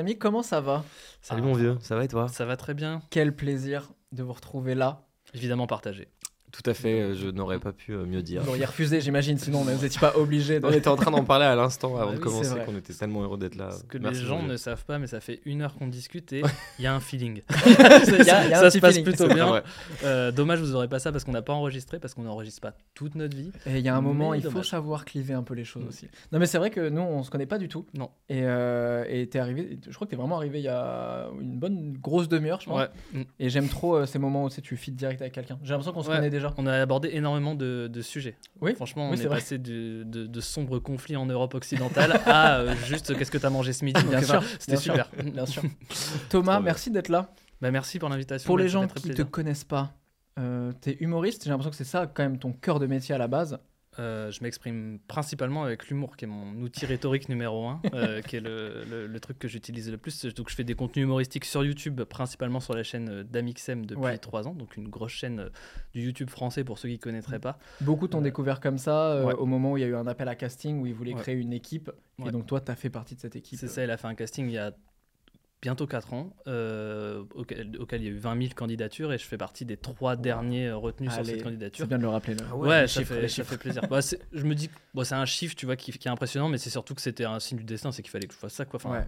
Amis, comment ça va? Salut mon vieux, ça va et toi? Ça va très bien. Quel plaisir de vous retrouver là. Évidemment partagé. Tout à fait, euh, je n'aurais pas pu euh, mieux dire. Vous l'auriez refusé, j'imagine, sinon vous n'étiez pas obligé. De... On était en train d'en parler à l'instant avant Ah de oui, commencer, qu'on était tellement heureux d'être là. Ce que Merci, les gens ne savent pas, mais ça fait une heure qu'on discute et il y a un feeling. Il y a- il y a un ça se passe feeling. plutôt bien. vrai. Euh, dommage, vous n'aurez pas ça parce qu'on n'a pas enregistré, parce qu'on n'enregistre pas toute notre vie. Et il y a un moment, Mais il faut savoir cliver un peu les choses Mm. aussi. Non, mais c'est vrai que nous, on se connaît pas du tout. Non. Et euh, t'es arrivé, je crois que t'es vraiment arrivé il y a une bonne grosse demi-heure, je pense. Ouais. Mm. Et j'aime trop euh, ces moments où tu sais, tu fites direct avec quelqu'un. J'ai l'impression qu'on se Ouais. connaît déjà. On a abordé énormément de, de sujets. Oui, Franchement, oui, on est passé du- de, de sombres conflits en Europe occidentale à euh, juste qu'est-ce que t'as mangé ce midi. Bien Donc, sûr, C'était bien super. Bien sûr. Thomas, bien. merci d'être là. Bah, merci pour l'invitation. Pour les gens qui te plaisir. connaissent pas, euh, t'es humoriste. J'ai l'impression que c'est ça quand même ton cœur de métier à la base. Euh, je m'exprime principalement avec l'humour, qui est mon outil rhétorique numéro un, euh, qui est le, le- le truc que j'utilise le plus. Donc, je fais des contenus humoristiques sur YouTube, principalement sur la chaîne euh, d'Amixem depuis trois ans, donc une grosse chaîne du YouTube français pour ceux qui ne connaîtraient pas. Beaucoup t'ont Euh, découvert comme ça ouais. au moment où il y a eu un appel à casting où ils voulaient Ouais. créer une équipe. Et donc toi, t'as fait partie de cette équipe. C'est ça, il a fait un casting il y a bientôt 4 ans, euh, auquel, auquel il y a eu 20 000 candidatures, et je fais partie des trois derniers euh, retenus sur cette candidature. C'est bien de le rappeler. Là. Ouais, les ça, chiffres, fait, ça plaisir. Bah, je me dis que bon, c'est un chiffre, tu vois, qui, qui est impressionnant, mais c'est surtout que c'était un signe du destin, c'est qu'il fallait que je fasse ça, quoi. Enfin, Ouais.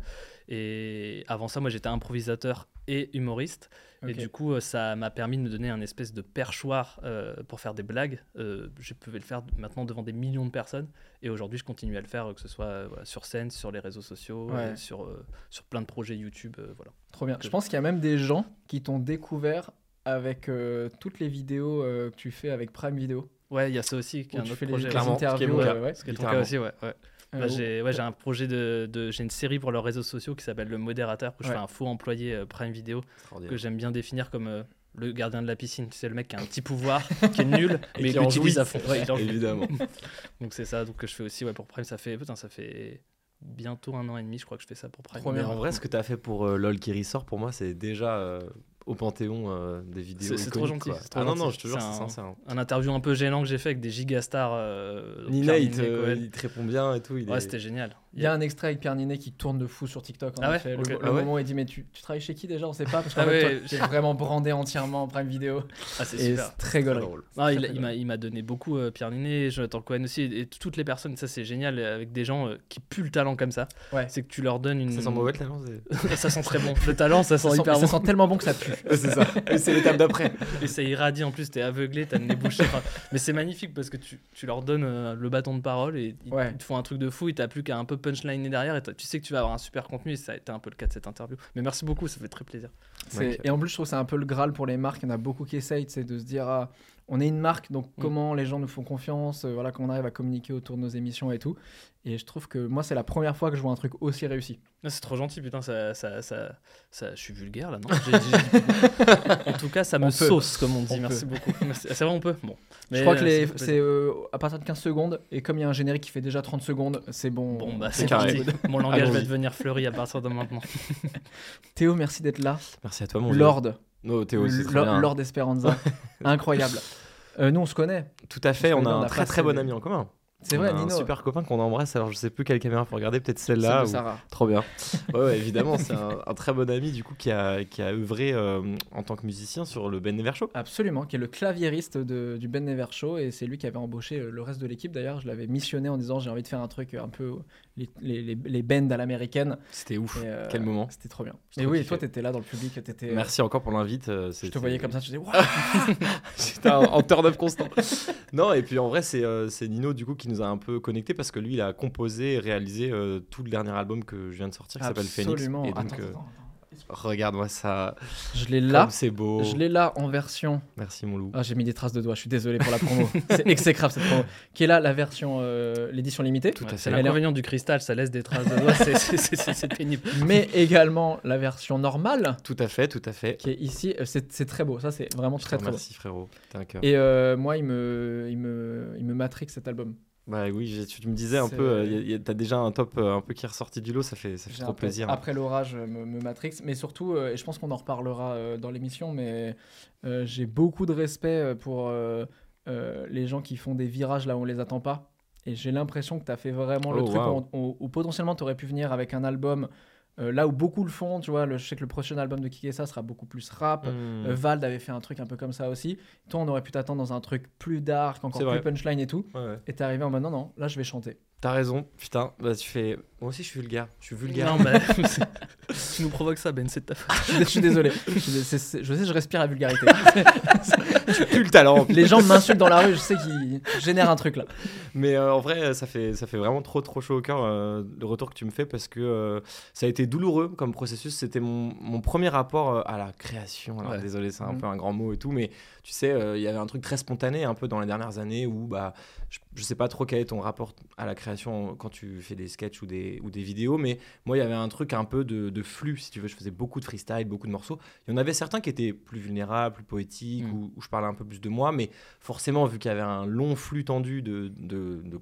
Et avant ça, moi, j'étais improvisateur et humoriste, et du coup, euh, ça m'a permis de me donner un espèce de perchoir euh, pour faire des blagues. Euh, je pouvais le faire maintenant devant des millions de personnes, et aujourd'hui, je continue à le faire, que ce soit euh, voilà, sur scène, sur les réseaux sociaux, Ouais. et sur euh, sur plein de projets YouTube, euh, voilà. Trop bien. Je pense qu'il y a même des gens qui t'ont découvert avec euh, toutes les vidéos euh, que tu fais avec Prime Video. Ouais, il y a ça aussi, qui est un autre projet. clairement, ce qui est mon cas. euh, ouais. Ce qui est ton cas littéralement. aussi, ouais. ouais. Bah, j'ai ouais, j'ai un projet de, de- j'ai une série pour leurs réseaux sociaux qui s'appelle le modérateur où je Ouais. fais un faux employé euh, Prime Video que j'aime bien définir comme euh, le gardien de la piscine. Tu sais le mec qui a un petit pouvoir qui est nul mais qui l'utilise. à fond. Ouais, il en jouit. Évidemment. donc c'est ça. Donc que je fais aussi ouais, pour Prime ça fait putain ça fait bientôt un an et demi je crois que je fais ça pour Prime. Mais en vrai, ce que tu as fait pour euh, LOL qui ressort, pour moi, c'est déjà euh, au panthéon euh, des vidéos. C'est- trop gentil, trop Ah non, non, je te jure, C'est sincère. hein. un interview un peu gênant que j'ai fait avec des gigastars euh, Nina, Pierre il te, il répond bien et tout. Il ouais est... c'était génial Il y a un extrait avec Pierre Ninet qui tourne de fou sur TikTok. En Ah ouais effet. Le, Ah moment où il dit Mais tu, tu travailles chez qui déjà? On sait pas. Parce qu'en Ah ouais, es vraiment brandé entièrement en Prime Video. ah c'est super c'est très drôle. Il, m'a, il m'a donné beaucoup, euh, Pierre Ninet, Jonathan Cohen aussi, et, et toutes les personnes, ça c'est génial, avec des gens euh, qui puent le talent comme ça. Ouais. C'est que tu leur donnes une. Ça sent mauvais le talent ça sent très bon. Le talent, ça sent Ça sent, hyper ça bon. sent tellement bon que ça pue. c'est ça. Et c'est l'étape d'après. Et ça irradie en plus, t'es aveuglé, t'as le nez bouché. mais c'est magnifique parce que tu, tu leur donnes euh, le bâton de parole et ils te font un truc de fou, et t'as plus qu'à un peu punchline derrière et tu sais que tu vas avoir un super contenu et ça a été un peu le cas de cette interview. Mais merci beaucoup, ça fait très plaisir. Ouais. Et en plus, je trouve que c'est un peu le Graal pour les marques. Il y en a beaucoup qui essayent de se dire ah, on est une marque, donc Mm. comment les gens nous font confiance, euh, voilà, comment on arrive à communiquer autour de nos émissions et tout. Et je trouve que moi, c'est la première fois que je vois un truc aussi réussi. Ah, c'est trop gentil, putain, ça, ça, ça, ça- je suis vulgaire là, non En tout cas, ça me On peut. sauce, comme on dit. On Merci beaucoup. Ah, C'est vrai, on peut Bon. je crois que euh, les- c'est euh, à partir de 15 secondes, et comme il y a un générique qui fait déjà 30 secondes, c'est bon. Bon, bah, c'est carré. parti. Mon langage va devenir fleuri à partir de maintenant. Théo, merci d'être là. Merci à toi, mon. Lord, No, Théo, c'est très Lord, bien. Lord Esperanza. Incroyable. Euh, nous, on se connaît. Tout à fait, On on a un très très bon ami en commun. C'est vrai, a Nino. Un super copain qu'on embrasse. Alors je sais plus quelle caméra faut regarder, peut-être Celle celle-là. de ou- Sarah. Trop bien. Ouais, ouais, évidemment, c'est un, un très bon ami du coup qui a, qui a œuvré euh, en tant que musicien sur le Ben Never Show. Absolument, qui est le claviériste de- du Ben Never Show et c'est lui qui avait embauché euh, le reste de l'équipe. D'ailleurs, je l'avais missionné en disant j'ai envie de faire un truc un peu euh, les, les, les, les bands à l'américaine. C'était ouf. Et, euh, Quel moment. C'était trop bien. Et oui, toi, t'étais là dans le public. t'étais, euh, Merci encore pour l'invite. euh, Je te voyais comme ça, tu disais Waouh J'étais en, en turn-up constant. non, et puis en vrai, c'est euh, c'est Nino du coup qui nous a un peu connectés parce que lui, il a composé et réalisé euh, tout le dernier album que je viens de sortir qui s'appelle Phoenix. Absolument. Euh, regarde-moi ça. Je l'ai Comme là. c'est beau. Je l'ai là en version. Merci mon loup. Ah, j'ai mis des traces de doigts, je suis désolé pour la promo. c'est exécrable cette promo. Qui est là la version, euh, l'édition limitée. Tout à Ouais, fait. Est- l'inconvénient du cristal, ça laisse des traces de doigts, c'est- pénible. Mais également la version normale, Tout à fait, tout à fait. qui est ici. C'est très beau, ça c'est vraiment très très beau. remercie frérot. T'es un cœur. Et euh, moi, il me, il me, il me matrix cet album. Bah oui, tu me disais un peu, euh, y a- y a- t'as déjà un top euh, un peu qui est ressorti du lot, ça fait, ça fait trop plaisir. Après l'orage, euh, me, me matrix. Mais surtout, et je pense qu'on en reparlera dans l'émission, mais euh, j'ai beaucoup de respect pour euh, euh, les gens qui font des virages là où on les attend pas. Et j'ai l'impression que tu as fait vraiment le Oh, truc wow. où, où- où potentiellement tu aurais pu venir avec un album euh, là où beaucoup le font. Tu vois, le, je sais que le prochain album de Kikessa sera beaucoup plus rap. Hmm. Euh, Vald avait fait un truc un peu comme ça aussi. Toi, on aurait pu t'attendre dans un truc plus dark, encore plus punchline et tout. Ouais, ouais. Et t'es arrivé en mode non, non, là je vais chanter. T'as raison, putain. Bah tu fais. Moi aussi je suis vulgaire. Je suis vulgaire. Non, bah, tu nous provoques ça, Ben, c'est de ta faute. Je suis désolé. Je, sais, je respire la vulgarité. J'ai plus le talent. Les gens m'insultent dans la rue, je sais qu'ils génèrent un truc là. Mais euh, en vrai, ça fait, ça fait vraiment trop, trop chaud au cœur euh, le retour que tu me fais parce que euh, ça a été douloureux comme processus. C'était mon, mon premier rapport à la création. Alors, Ouais. Désolé, c'est un Mhm. peu un grand mot et tout, mais tu sais, euh, il y avait un truc très spontané un peu dans les dernières années où bah, je, je sais pas trop quel est ton rapport à la création quand tu fais des sketchs ou des, ou des vidéos, mais moi, il y avait un truc un peu de, de flux, si tu veux. Je faisais beaucoup de freestyle, beaucoup de morceaux. Il y en avait certains qui étaient plus vulnérables, plus poétiques, où, où je parlais un peu plus de moi, mais forcément, vu qu'il y avait un long flux tendu de, de, de,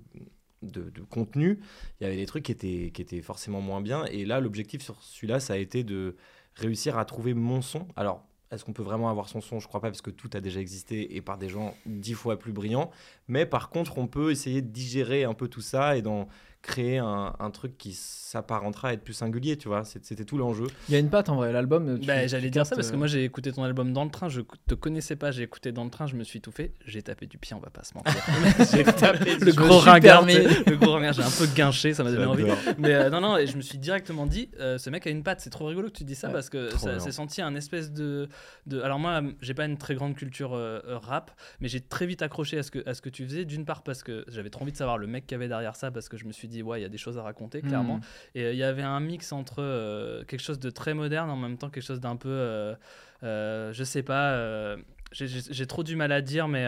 de- de contenu, il y avait des trucs qui étaient, qui étaient forcément moins bien. Et là, l'objectif sur celui-là, ça a été de réussir à trouver mon son. Alors, est-ce qu'on peut vraiment avoir son son? Je crois pas, parce que tout a déjà existé et par des gens dix fois plus brillants. Mais par contre, on peut essayer de digérer un peu tout ça et d'en créer un, un truc qui s'apparentera à être plus singulier, tu vois. C'était tout l'enjeu. Il y a une patte en vrai, l'album. Bah, J'allais dire ça parce que euh, moi j'ai écouté ton album dans le train, je te connaissais pas, j'ai écouté dans le train, je me suis tout fait, j'ai tapé du pied, on va pas se mentir. j'ai tapé Le le gros ringard, le gros ringard, j'ai un peu guinché, ça m'a donné envie. Mais euh, non, non, et je me suis directement dit, euh, ce mec a une patte, c'est trop rigolo que tu dis ça Ouais, parce que ça s'est senti un espèce de, de. Alors moi, j'ai pas une très grande culture euh, rap, mais j'ai très vite accroché à ce que, à ce que tu faisais. D'une part parce que j'avais trop envie de savoir le mec qui avait derrière ça parce que je me suis dit, ouais, il y a des choses à raconter, clairement. hmm. Et euh, il y avait un mix entre euh, quelque chose de très moderne en même temps quelque chose d'un peu, euh, je sais pas, j'ai- trop du mal à dire, mais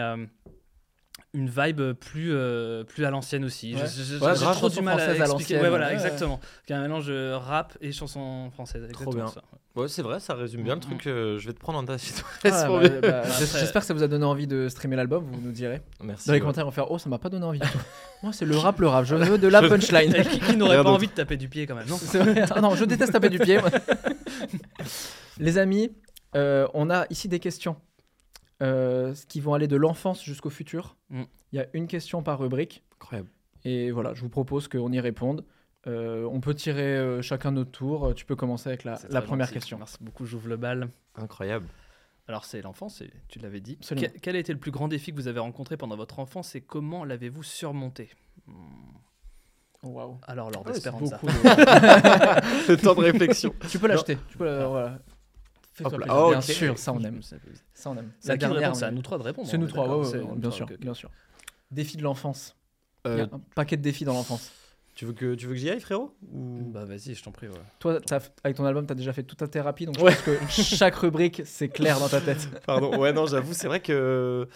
une vibe plus, euh, plus à l'ancienne aussi. Ouais. Ouais, j'ai grave trop du mal à à expliquer. l'ancienne, Ouais, voilà, ouais, ouais. exactement. Il y a un mélange rap et chanson française. Exactement bien. ça. Ouais, c'est vrai, ça résume bien le Mhm. truc. euh, je vais te prendre en ta Ah, bah, bah, J'espère que ça vous a donné envie de streamer l'album, vous nous direz. Merci. Dans les ouais. commentaires, on va faire Oh, ça m'a pas donné envie. du tout. Moi, c'est le rap, le rap. Je veux de la punchline. Qui, qui n'aurait pas envie de taper du pied quand même non. Ah non, je déteste taper du pied. Les amis, euh, on a ici des questions euh, qui vont aller de l'enfance jusqu'au futur. Mm. Il y a une question par rubrique. Incroyable. Et voilà, je vous propose qu'on y réponde. Euh, on peut tirer euh, chacun notre tour. Euh, Tu peux commencer avec la, première gentil. question. Merci beaucoup, j'ouvre le bal. Incroyable. Alors c'est l'enfance, tu l'avais dit. Absolument. Quel, a été le plus grand défi que vous avez rencontré pendant votre enfance et comment l'avez-vous surmonté? Hmm. Waouh. Alors Lord Ouais, c'est Esperanza. beaucoup de- Le temps de réflexion. tu peux l'acheter. Tu peux la- voilà. Fais-toi plaisir. Ah, Bien sûr, ça on aime. Ça on aime. Dernière, C'est à nous trois de répondre. C'est nous trois, ouais, ouais, bien sûr, bien sûr. Défi de l'enfance. Il y Euh, a un paquet de défis dans l'enfance. tu veux que tu veux que j'y aille, frérot? Ou- Bah vas-y, je t'en prie. ouais. Toi, t'as- avec ton album, tu as déjà fait toute ta thérapie, donc je Ouais. pense que chaque rubrique, c'est clair dans ta tête. Pardon. Ouais, non, j'avoue, c'est vrai que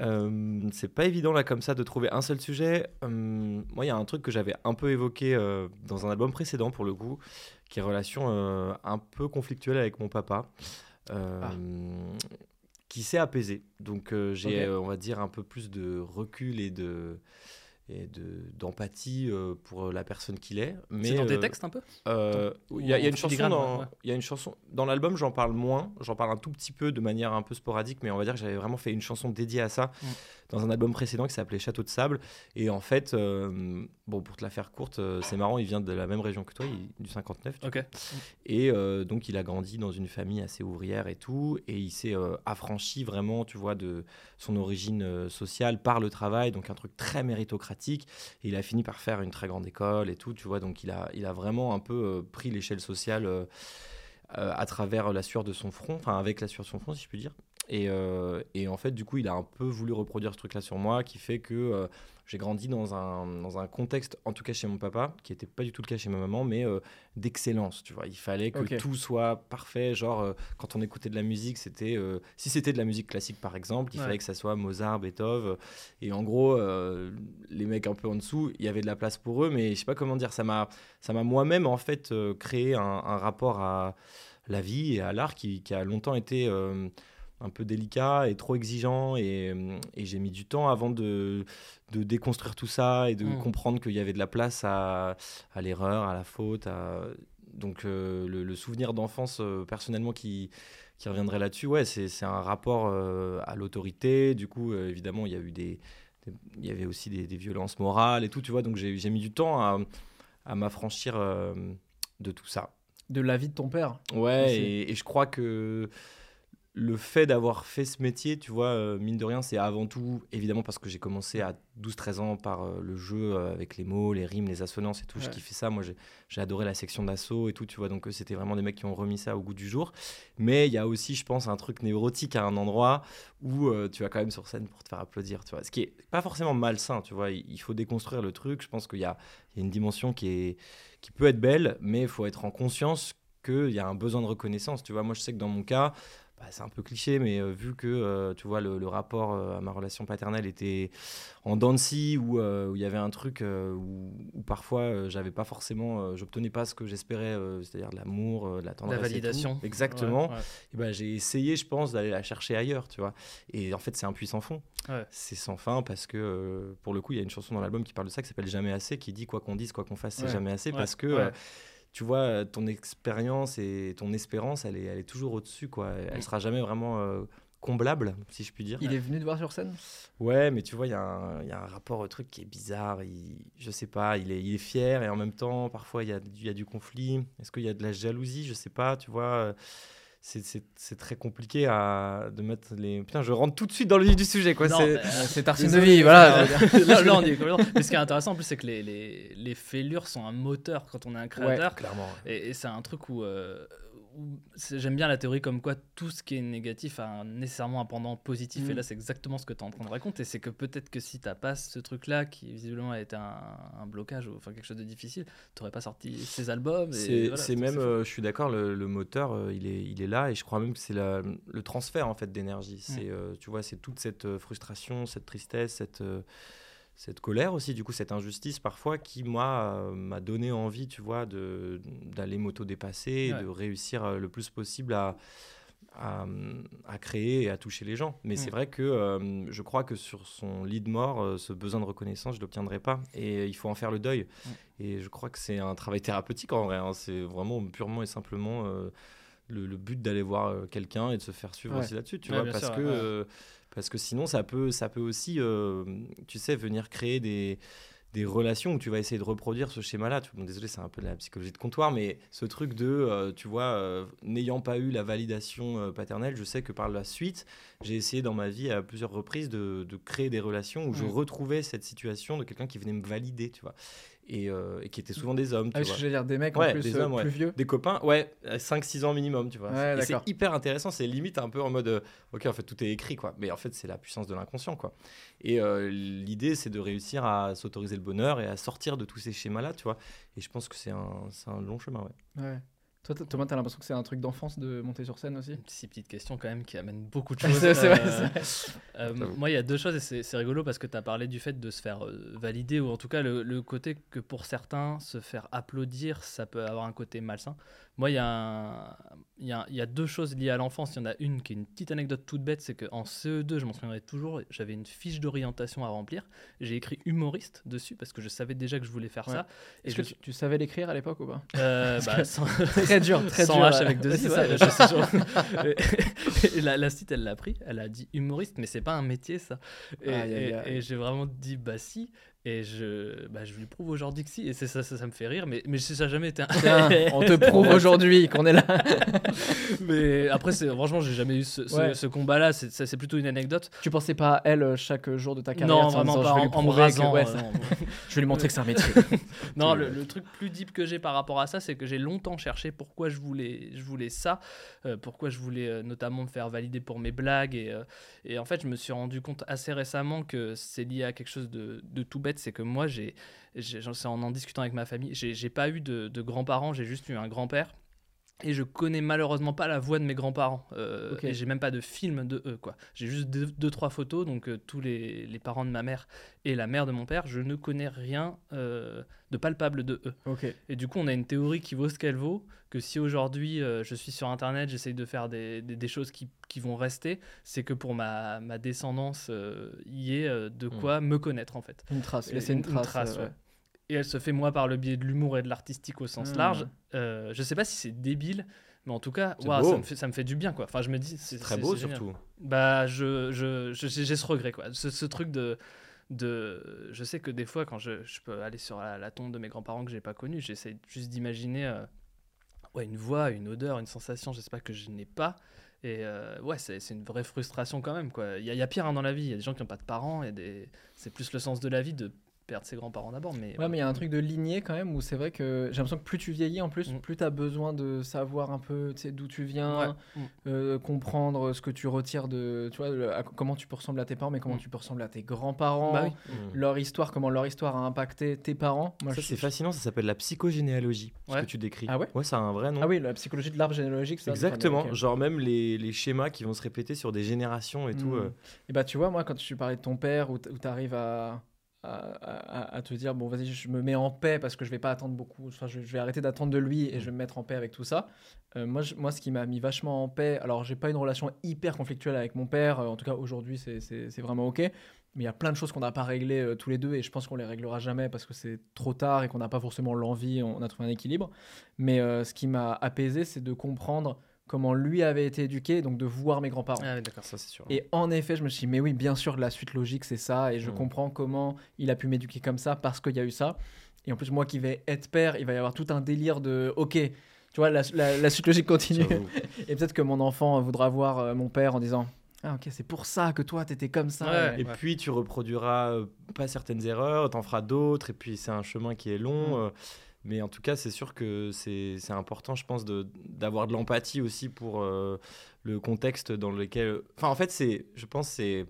euh, c'est pas évident là comme ça de trouver un seul sujet. Hum, moi, il y a un truc que j'avais un peu évoqué euh, dans un album précédent pour le coup, qui est relation euh, un peu conflictuelle avec mon papa. euh, Ah. qui s'est apaisé. Donc euh, j'ai, on va dire, un peu plus de recul et de et de d'empathie pour la personne qu'il est. Mais C'est dans tes euh, textes un peu? Il y, a- y une chanson dans, ouais. y a une chanson dans l'album. J'en parle moins. J'en parle un tout petit peu de manière un peu sporadique, mais on va dire que j'avais vraiment fait une chanson dédiée à ça Mm. Dans un album précédent qui s'appelait Château de sable. Et en fait, euh, bon, pour te la faire courte, euh, c'est marrant. Il vient de la même région que toi, il- du 59. du Ok. et euh, donc, il a grandi dans une famille assez ouvrière et tout. Et il s'est euh, affranchi vraiment, tu vois, de son origine sociale par le travail. Donc, un truc très méritocratique. Et il a fini par faire une très grande école et tout, tu vois. Donc, il a, il a vraiment un peu pris l'échelle sociale à travers la sueur de son front, enfin, avec la sueur de son front, si je puis dire. Et, euh, et en fait, du coup, il a un peu voulu reproduire ce truc-là sur moi, qui fait que euh, j'ai grandi dans un, dans un contexte, en tout cas chez mon papa, qui n'était pas du tout le cas chez ma maman, mais euh, d'excellence, tu vois. Il fallait que tout soit parfait. Genre, quand on écoutait de la musique, c'était. si c'était de la musique classique, par exemple, il Ouais. fallait que ça soit Mozart, Beethoven. Et en gros, les mecs un peu en dessous, il y avait de la place pour eux, mais je sais pas comment dire. Ça m'a ça m'a moi-même, en fait, créé un, un rapport à la vie et à l'art qui, qui a longtemps été. Un peu délicat et trop exigeant et, euh, et j'ai mis du temps avant de, de déconstruire tout ça et de Mm. comprendre qu'il y avait de la place à, à l'erreur, à la faute. à- Donc euh, le, le souvenir d'enfance euh, personnellement qui, qui reviendrait là-dessus, ouais, c'est un rapport euh, à l'autorité. Du coup, évidemment, il y a eu des, des- il y avait aussi des, des violences morales et tout, tu vois. Donc j'ai mis du temps à, à m'affranchir de tout ça. De la vie de ton père. Ouais, et je crois que le fait d'avoir fait ce métier, tu vois, euh, mine de rien, c'est avant tout, évidemment, parce que j'ai commencé à 12-13 ans par euh, le jeu euh, avec les mots, les rimes, les assonances et tout. Je kiffais ça. Moi, j'ai adoré la section d'assaut et tout, tu vois. Donc, c'était vraiment des mecs qui ont remis ça au goût du jour. Mais il y a aussi, je pense, un truc névrotique à un endroit où tu vas quand même sur scène pour te faire applaudir, tu vois. Ce qui est pas forcément malsain, tu vois. Il, faut déconstruire le truc. Je pense qu'il y y a une dimension qui, est, qui peut être belle, mais il faut être en conscience qu'il y a un besoin de reconnaissance. Tu vois, moi, je sais que dans mon cas, bah, c'est un peu cliché, mais euh, vu que euh, tu vois le, le rapport euh, à ma relation paternelle était en scie, où il y avait un truc où, où parfois j'avais pas forcément, j'obtenais pas ce que j'espérais, c'est-à-dire de l'amour, de la tendresse, et tout. validation. Exactement. Ouais, ouais. Et ben, j'ai essayé, je pense, d'aller la chercher ailleurs, tu vois. Et en fait, c'est un puits sans fond. Ouais. C'est sans fin parce que, pour le coup, il y a une chanson dans l'album qui parle de ça qui s'appelle Jamais assez, qui dit quoi qu'on dise, quoi qu'on fasse, c'est jamais assez parce que. Euh, tu vois, euh, ton expérience et ton espérance, elle est, elle est toujours au-dessus, quoi. Elle sera jamais vraiment euh, comblable, si je puis dire. Il est venu te voir sur scène? Ouais, mais tu vois, il y, a un- il y a un rapport au truc qui est bizarre. Il, je sais pas, il est, il est fier et en même temps, parfois, il y a, y a du conflit. Est-ce qu'il y a de la jalousie? Je sais pas, tu vois. C'est, très compliqué à, de mettre les. Putain, je rentre tout de suite dans le vif du sujet, quoi. C'est... Tartine de vie, voilà. là, là, on est complètement. Mais ce qui est intéressant en plus, c'est que les, les, les fêlures sont un moteur quand on est un créateur. clairement. Et, et c'est un truc où, euh, j'aime bien la théorie comme quoi tout ce qui est négatif a un- nécessairement un pendant positif. Et Mm. là, c'est exactement ce que tu es en train de raconter. C'est que peut-être que si tu pas ce truc-là, qui visiblement a été un, un blocage ou enfin quelque chose de difficile, tu pas sorti ces albums. C'est, voilà, même, euh, je suis d'accord, le, le moteur, euh, il, est, il est là et je crois même que c'est le transfert en fait d'énergie. C'est, euh, tu vois, c'est toute cette frustration, cette tristesse, cette, cette colère aussi, du coup, cette injustice parfois qui m'a, euh, m'a donné envie, tu vois, d'aller m'auto-dépasser et de réussir euh, le plus possible à, à, à créer et à toucher les gens. Mais Mm. c'est vrai que euh, je crois que sur son lit de mort, euh, ce besoin de reconnaissance, je ne l'obtiendrai pas. Et il faut en faire le deuil. Mm. Et je crois que c'est un travail thérapeutique en vrai. hein. C'est vraiment purement et simplement le, le but d'aller voir quelqu'un et de se faire suivre Ouais. aussi là-dessus. Tu Ouais, vois, parce sûr, que parce que sinon ça peut ça peut aussi, euh, tu sais, venir créer des des relations où tu vas essayer de reproduire ce schéma-là. Bon, désolé, c'est un peu de la psychologie de comptoir, mais ce truc de, euh, tu vois, euh, n'ayant pas eu la validation euh, paternelle, je sais que par la suite, j'ai essayé dans ma vie à plusieurs reprises de, de créer des relations où je Mm. retrouvais cette situation de quelqu'un qui venait me valider, tu vois, et, euh, et qui étaient souvent des hommes, tu Ah vois. que j'allais dire, des mecs Ouais, en plus des euh, hommes, ouais. plus vieux. Des copains, ouais, 5-6 ans minimum, tu vois. Ouais, et c'est hyper intéressant, c'est limite un peu en mode, euh, ok, en fait, tout est écrit, quoi. Mais en fait, c'est la puissance de l'inconscient, quoi. Et euh, l'idée, c'est de réussir à s'autoriser le bonheur et à sortir de tous ces schémas-là, tu vois. Et je pense que c'est un, un long chemin, ouais. Ouais. Toi, Thomas, t'as l'impression que c'est un truc d'enfance de monter sur scène aussi? Si petite question quand même qui amène beaucoup de choses. c'est vrai, Euh, euh, moi, il y a deux choses et c'est c'est rigolo parce que tu as parlé du fait de se faire euh, valider ou en tout cas le, le côté que pour certains, se faire applaudir, ça peut avoir un côté malsain. Moi, il y, a un- il y, a, il y a deux choses liées à l'enfance. Il y en a une qui est une petite anecdote toute bête, c'est qu'en CE2, je m'en souviendrai toujours, j'avais une fiche d'orientation à remplir. J'ai écrit humoriste dessus parce que je savais déjà que je voulais faire Ouais. ça. Et je que tu, tu savais l'écrire à l'époque ou pas? Euh, bah, sans, Très dur, très sans dur. H avec deux i, ouais, la, la cite, elle l'a pris, elle a dit humoriste, mais c'est pas un métier ça. Et, et j'ai vraiment dit bah si. Et je, bah, je lui prouve aujourd'hui que si. Et c'est ça, ça, ça me fait rire, mais, mais ça n'a jamais été un. Tiens, on te prouve aujourd'hui qu'on est là. mais après, franchement, j'ai jamais eu ce, ce- Ouais. ce combat-là. C'est ça, c'est plutôt une anecdote. Tu pensais pas à elle euh, chaque jour de ta carrière non, en vraiment pas en, me que- rasant. ouais, euh, non. Je vais lui montrer que c'est un métier. Non, le, le truc plus deep que j'ai par rapport à ça, c'est que j'ai longtemps cherché pourquoi je voulais, je voulais ça, euh, pourquoi je voulais euh, notamment me faire valider pour mes blagues. Et, et en fait, je me suis rendu compte assez récemment que c'est lié à quelque chose de, de tout bête. C'est que moi, j'ai, en en discutant avec ma famille, j'ai, pas eu de, de grands-parents, j'ai juste eu un grand-père. Et je connais malheureusement pas la voix de mes grands-parents. Euh, Ok. Et j'ai même pas de film de eux, quoi. J'ai juste deux, deux, trois photos, donc euh, tous les, les parents de ma mère et la mère de mon père. Je ne connais rien euh, de palpable de eux. Et du coup, on a une théorie qui vaut ce qu'elle vaut, que si aujourd'hui euh, je suis sur Internet, j'essaye de faire des, des- des choses qui, qui vont rester, c'est que pour ma, ma descendance, euh, y ait de quoi me connaître en fait. Une trace. Laisser une, trace. ouais. Et elle se fait moi par le biais de l'humour et de l'artistique au sens Ah. large. Euh, je sais pas si c'est débile, mais en tout cas, beau. ça, me fait, ça me fait du bien quoi. Enfin, je me dis, c'est Très beau génial. surtout. Bah, je, je, j'ai ce regret, quoi. Ce, ce truc de, de. Je sais que des fois, quand je, je peux aller sur la, la tombe de mes grands-parents que j'ai pas connus, j'essaie juste d'imaginer euh, ouais, une voix, une odeur, une sensation, je sais pas, que je n'ai pas. Et euh, ouais, c'est une vraie frustration quand même, quoi. Il y, y a pire hein, dans la vie. Il y a des gens qui n'ont pas de parents, et des... c'est plus le sens de la vie de perdre ses grands-parents d'abord. Mais, Ouais, mais il y a un truc de lignée quand même où c'est vrai que j'ai l'impression que plus tu vieillis en plus, Mm. plus tu as besoin de savoir un peu d'où tu Ouais. viens, Mm. euh, comprendre ce que tu retires de. Tu vois, le- à- comment tu peux ressembler à tes parents, mais comment Mm. tu peux ressembler à tes grands-parents, Bah oui. Mm. leur histoire, comment leur histoire a impacté tes parents. Moi, Ça, je- c'est fascinant, ça s'appelle la psychogénéalogie, ce que tu décris. Ah ouais Ouais, ça a un vrai nom. Ah oui, la psychologie de l'arbre généalogique, ça. Exactement, genre même les, les schémas qui vont se répéter sur des générations et tout. Euh, Et bah tu vois, moi quand tu parlais de ton père, où tu arrives à, à, te dire, bon vas-y, je me mets en paix parce que je vais pas attendre beaucoup, enfin je, je vais arrêter d'attendre de lui et je vais me mettre en paix avec tout ça. Euh, moi, moi, ce qui m'a mis vachement en paix, alors j'ai pas une relation hyper conflictuelle avec mon père, euh, en tout cas aujourd'hui c'est- vraiment ok, mais il y a plein de choses qu'on n'a pas réglées euh, tous les deux et je pense qu'on les réglera jamais parce que c'est trop tard et qu'on n'a pas forcément l'envie, on a trouvé un équilibre. Mais ce qui m'a apaisé, c'est de comprendre comment lui avait été éduqué, donc de voir mes grands-parents. Ah, d'accord. ça, c'est sûr. Et en effet, je me suis dit, mais oui, bien sûr, la suite logique, c'est ça. Et je Mm. comprends comment il a pu m'éduquer comme ça parce qu'il y a eu ça. Et en plus, moi qui vais être père, il va y avoir tout un délire de, ok, tu vois, la, la- la suite logique continue. Et peut-être que mon enfant voudra voir euh, mon père en disant, ah ok, c'est pour ça que toi, t'étais comme ça. Ouais. Et puis tu reproduiras euh, pas certaines erreurs, t'en feras d'autres, et puis c'est un chemin qui est long. Mm. euh, mais en tout cas, c'est sûr que c'est important, je pense, d'avoir de l'empathie aussi pour euh, le contexte dans lequel. Enfin, en fait, c'est, je pense, c'est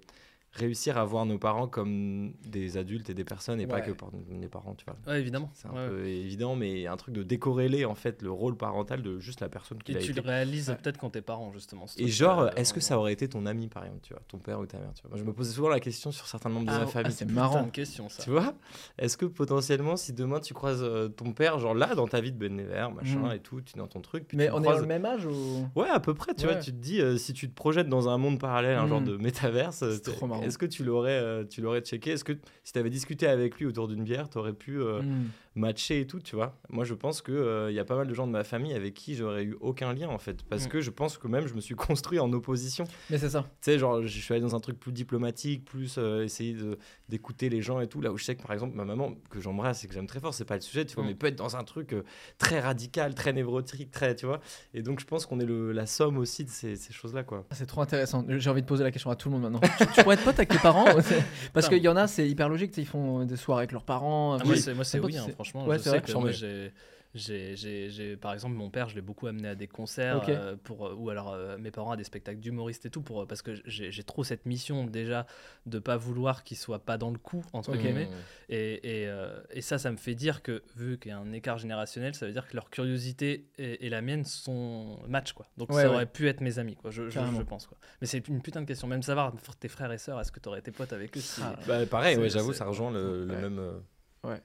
réussir à voir nos parents comme des adultes et des personnes, et pas que par des parents, tu vois. Ouais, évidemment. C'est un Ouais. peu évident, mais un truc de décorréler en fait le rôle parental de juste la personne qui Et tu été. le réalises Ouais. peut-être quand t'es parent, justement. Et genre, euh, est-ce que ça aurait été ton ami par exemple, tu vois, ton père ou ta mère, tu vois Moi, Je me posais souvent la question sur certains membres de Ah, ma ah, famille. c'est Putain marrant. question, ça. Tu vois Est-ce que potentiellement, si demain tu croises euh, ton père, genre là, dans ta vie de Ben Never, machin Mm. et tout, tu es dans ton truc, puis Mais tu on le est croises- le même âge ou? Ouais, à peu près, tu vois, tu te dis, euh, si tu te projettes dans un monde parallèle, un Mm. genre de métaverse, euh, C'est trop marrant. Est-ce que tu l'aurais euh, tu checké? Est-ce que si tu avais discuté avec lui autour d'une bière, tu aurais pu euh, Mm. Matcher et tout, tu vois Moi, je pense qu'il il y a pas mal de gens de ma famille avec qui j'aurais eu aucun lien, en fait, parce Mm. que je pense que même je me suis construit en opposition. Mais c'est ça. Tu sais, genre, je suis allé dans un truc plus diplomatique, plus euh, essayer de- d'écouter les gens et tout. Là où je sais que, par exemple, ma maman, que j'embrasse et que j'aime très fort, c'est pas le sujet, tu vois, Mm. mais peut être dans un truc euh, très radical, très névrotique, très, tu vois. Et donc, je pense qu'on est le, la somme aussi de ces, ces choses-là, quoi. Ah, C'est trop intéressant. J'ai envie de poser la question à tout le monde maintenant. tu, tu pourrais être pote avec tes parents? Parce qu'il y en a, c'est hyper logique. tu sais, Ils font des soirées avec leurs parents. Ah, moi, c'est, moi, c'est Ton oui, hein, franchement. Ouais, je c'est sais vrai. que moi, j'ai, j'ai, j'ai, j'ai- par exemple, mon père, je l'ai beaucoup amené à des concerts, euh, pour, euh, ou alors euh, mes parents à des spectacles d'humoristes et tout, pour, parce que j'ai, j'ai trop cette mission déjà de pas vouloir qu'ils soient pas dans le coup, entre Ok. guillemets. Et, et, euh, et ça, ça me fait dire que, vu qu'il y a un écart générationnel, ça veut dire que leur curiosité et, et la mienne sont match, quoi. Donc Ouais, ça ouais. aurait pu être mes amis, quoi, je, je, Carrément. je pense, quoi. Mais c'est une putain de question, même savoir, tes frères et sœurs, est-ce que tu aurais été pote avec eux si- Ah. Bah, pareil, ouais, j'avoue, c'est- ça rejoint le, le Ouais. même. euh,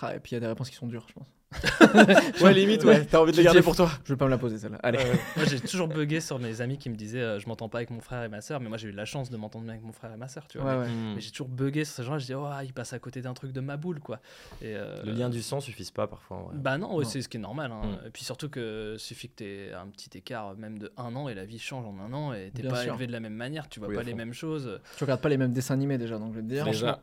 Ah, et puis il y a des réponses qui sont dures, je pense. Ouais, limite, ouais. T'as envie de les garder pour toi. Je vais pas me la poser celle-là. Allez. Moi, j'ai toujours bugué sur mes amis qui me disaient euh, je m'entends pas avec mon frère et ma soeur, mais moi j'ai eu la chance de m'entendre bien avec mon frère et ma soeur, tu vois. Ouais, ouais. Hmm. Mais j'ai toujours bugué sur ces gens-là, je dis oh, il passe à côté d'un truc de ma boule, quoi. Et, euh, Le lien du sang suffise pas parfois. Bah non, ouais, Non. c'est ce qui est normal. hein. Mm. Et puis surtout que suffit que tu aies un petit écart, même de un an, et la vie change en un an, et t'es Bien pas sûr. élevé de la même manière, tu vois Oui, pas les mêmes choses. Tu regardes pas les mêmes dessins animés déjà, donc je vais te dire. Déjà.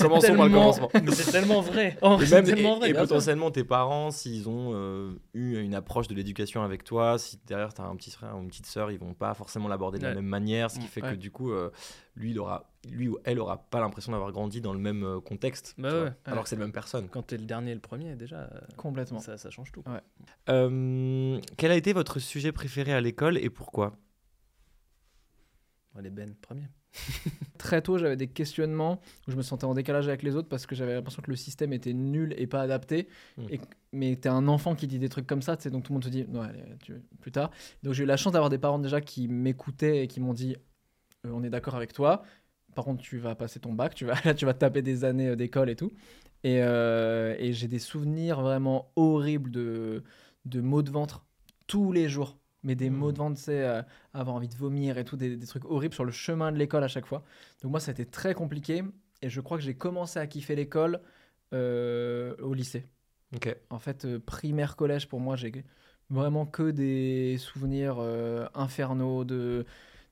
Commençons par le commencement. C'est tellement vrai. Oh, Et, c'est tellement vrai. et sûr. potentiellement tes parents, s'ils ont euh, eu une approche de l'éducation avec toi, si derrière tu as un petit frère ou une petite sœur, ils vont pas forcément l'aborder de la même manière, ce qui Mm. fait Ouais. que du coup, euh, lui, il aura, lui ou elle aura pas l'impression d'avoir grandi dans le même euh, contexte, Bah tu vois, ouais. alors que c'est la même personne. Quand t'es le dernier et le premier, déjà, euh, Complètement. ça, ça change tout. Euh, quel a été votre sujet préféré à l'école et pourquoi? Les Ben, premier. Très tôt, j'avais des questionnements où je me sentais en décalage avec les autres parce que j'avais l'impression que le système était nul et pas adapté. Mm. Et, mais t'es un enfant qui dit des trucs comme ça, tu sais, donc tout le monde te dit, non, allez, tu- plus tard. Donc j'ai eu la chance d'avoir des parents déjà qui m'écoutaient et qui m'ont dit, euh, on est d'accord avec toi. Par contre, tu vas passer ton bac, tu vas, là, tu vas taper des années euh, d'école et tout. Et, euh, et j'ai des souvenirs vraiment horribles de, de maux de ventre tous les jours. Mais des Mm. maux de ventre, tu sais, euh, avoir envie de vomir et tout, des, des trucs horribles sur le chemin de l'école à chaque fois. Donc moi, ça a été très compliqué. Et je crois que j'ai commencé à kiffer l'école euh, au lycée. En fait, euh, primaire, collège, pour moi, j'ai vraiment que des souvenirs infernaux de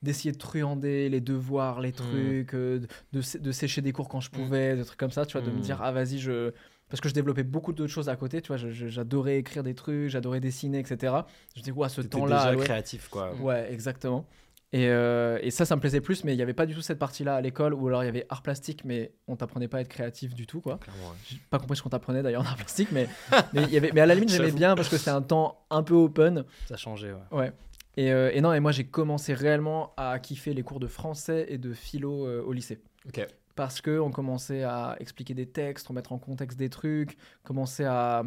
d'essayer de truander les devoirs, les trucs, euh, de, sé- de sécher des cours quand je pouvais, des trucs comme ça, tu vois, de me dire, ah vas-y, je... Parce que je développais beaucoup d'autres choses à côté, tu vois, j'adorais écrire des trucs, j'adorais dessiner, etc. Je dis, ouais, ce temps-là... déjà ouais. créatif, quoi. Ouais, exactement. Et, euh, et ça, ça me plaisait plus, mais il n'y avait pas du tout cette partie-là à l'école, ou alors il y avait art plastique, mais on t'apprenait pas à être créatif du tout, quoi. Clairement, ouais. J'ai pas compris ce qu'on t'apprenait d'ailleurs en art plastique, mais, mais, il y avait, mais à la limite, j'aimais bien parce que c'était un temps un peu open. Ça a changé, ouais. Ouais. Et, euh, et non, et moi, j'ai commencé réellement à kiffer les cours de français et de philo euh, au lycée. Ok. Parce qu'on commençait à expliquer des textes, remettre en contexte des trucs, commencer à,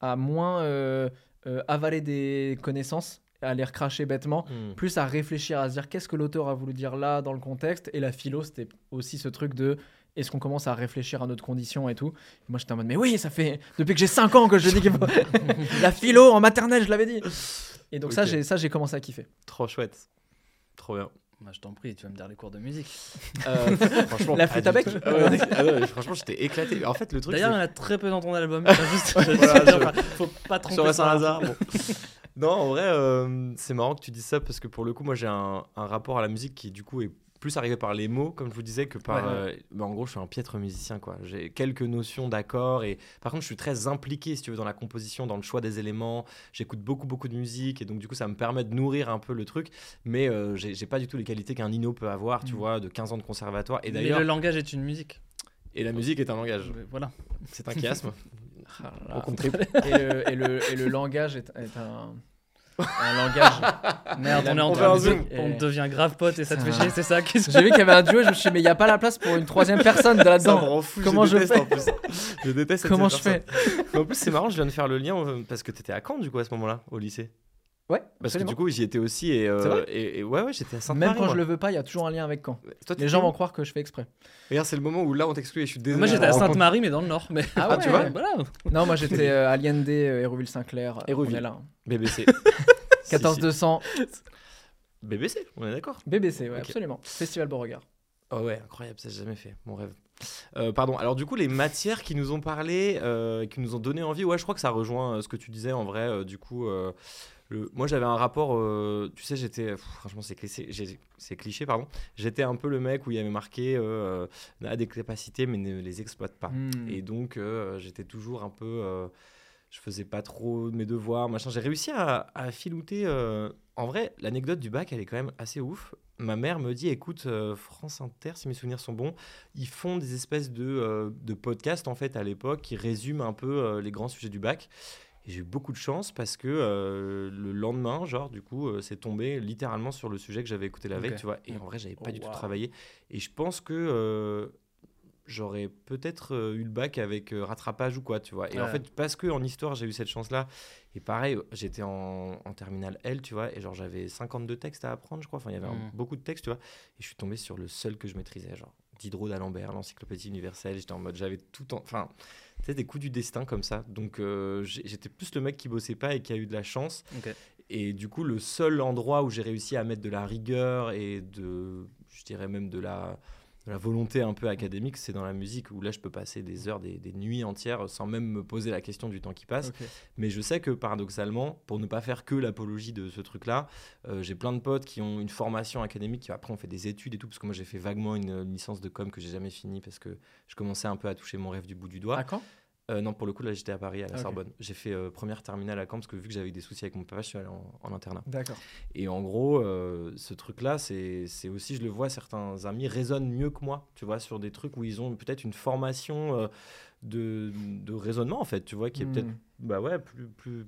à moins euh, euh, avaler des connaissances, à les recracher bêtement Hmm. plus à réfléchir, à se dire qu'est-ce que l'auteur a voulu dire là dans le contexte. Et la philo, c'était aussi ce truc de est-ce qu'on commence à réfléchir à notre condition et tout. Et moi, j'étais en mode mais oui, ça fait depuis que j'ai 5 ans que je dis qu'il faut. la philo en maternelle, je l'avais dit. Et donc, ça, j'ai commencé à kiffer. Trop chouette. Trop bien. Moi, je t'en prie, tu vas me dire les cours de musique. Euh, franchement, La flûte à du bec tout. Ah ouais, ah ouais, franchement, j'étais éclaté. En fait, le truc, D'ailleurs, en a très peu dans ton album. Juste, voilà, je- enfin, faut pas tromper sur un hasard. bon. non, en vrai, euh, c'est marrant que tu dises ça parce que pour le coup, moi, j'ai un, un rapport à la musique qui, du coup, est plus arrivé par les mots, comme je vous disais, que par. Ouais, ouais. euh, bah, en gros, je suis un piètre musicien, quoi. J'ai quelques notions d'accords et par contre, je suis très impliqué, si tu veux, dans la composition, dans le choix des éléments. J'écoute beaucoup, beaucoup de musique et donc, du coup, ça me permet de nourrir un peu le truc. Mais euh, j'ai pas du tout les qualités qu'un Nino peut avoir, tu Mm. vois, de 15 ans de conservatoire. Et d'ailleurs, le langage est une musique. et la musique est un langage. Voilà. C'est un chiasme. Ah, Au et, le, et, le, et le langage est, est un, un langage. Merde, on est en train de on devient grave pote et ça te fait chier, c'est ça J'ai vu qu'il y avait un duo, je me suis dit, mais il n'y a pas la place pour une troisième personne de là-dedans. Comment je déteste fais en plus. Je déteste cette Comment je personne. fais Mais en plus, c'est marrant, je viens de faire le lien euh, parce que tu étais à Caen, du coup, à ce moment-là, au lycée. Ouais, Parce que du coup, j'y étais aussi. Et, euh, et, et ouais, ouais, j'étais à sainte Même quand je le veux pas, il y a toujours un lien avec quand. Toi, Les gens vont croire que je fais exprès. Regarde, c'est le moment où là, on t'exclut et je suis désolé. Moi j'étais à Sainte-Marie, mais dans le Nord. Mais... Ah tu vois Voilà. Non, moi j'étais euh, à euh, Hérouville-Saint-Clair. euh, Hérouville. On est là. hein. BBC. 14200 Si, si. BBC, on est d'accord. BBC, ouais, absolument. Festival Beauregard. Oh ouais, incroyable, ça j'ai jamais fait, mon rêve. Euh, pardon, alors du coup, les matières qui nous ont parlé, euh, qui nous ont donné envie, ouais, je crois que ça rejoint euh, ce que tu disais en vrai. euh, du coup, euh, le- moi j'avais un rapport, euh, tu sais, j'étais, pff, franchement, c'est cliché, c'est cliché, pardon. J'étais un peu le mec où il y avait marqué euh, euh, a des capacités mais ne les exploite pas. Hmm. Et donc, euh, j'étais toujours un peu. euh, je faisais pas trop mes devoirs, machin. J'ai réussi à, à filouter. euh, En vrai, l'anecdote du bac, elle est quand même assez ouf. Ma mère me dit écoute, euh, France Inter, si mes souvenirs sont bons, ils font des espèces de, euh, de podcasts, en fait, à l'époque, qui résument un peu euh, les grands sujets du bac. Et j'ai eu beaucoup de chance parce que euh, le lendemain, genre, du coup, euh, c'est tombé littéralement sur le sujet que j'avais écouté la veille, tu vois. Et en vrai, j'avais pas Oh, du tout travaillé. Et je pense que euh, j'aurais peut-être eu le bac avec rattrapage ou quoi, tu vois. Et en fait, parce que en histoire, j'ai eu cette chance-là. Et pareil, j'étais en, en terminale L, tu vois, et genre j'avais 52 textes à apprendre, je crois. Enfin, il y avait un- Mm. beaucoup de textes, tu vois. Et je suis tombé sur le seul que je maîtrisais, genre Diderot d'Alembert, l'encyclopédie universelle. J'étais en mode, j'avais tout en. Enfin, sais, des coups du destin comme ça. Donc euh, j'étais plus le mec qui bossait pas et qui a eu de la chance. Et du coup, le seul endroit où j'ai réussi à mettre de la rigueur et de, je dirais même de la, de la volonté un peu académique, c'est dans la musique où là, je peux passer des heures, des, des nuits entières sans même me poser la question du temps qui passe. Mais je sais que paradoxalement, pour ne pas faire que l'apologie de ce truc-là, euh, j'ai plein de potes qui ont une formation académique, qui après ont fait des études et tout, parce que moi j'ai fait vaguement une, une licence de com que j'ai jamais fini parce que je commençais un peu à toucher mon rêve du bout du doigt. À quand? Euh, non, pour le coup, là j'étais à Paris, à la Ah. Sorbonne. J'ai fait euh, première terminale à Caen parce que vu que j'avais des soucis avec mon papa, je suis allé en, en internat. D'accord. Et en gros, euh, ce truc-là, c'est aussi, je le vois, certains amis raisonnent mieux que moi, tu vois, sur des trucs où ils ont peut-être une formation de, de raisonnement, en fait, tu vois, qui est peut-être, Hmm. bah ouais, plus, plus,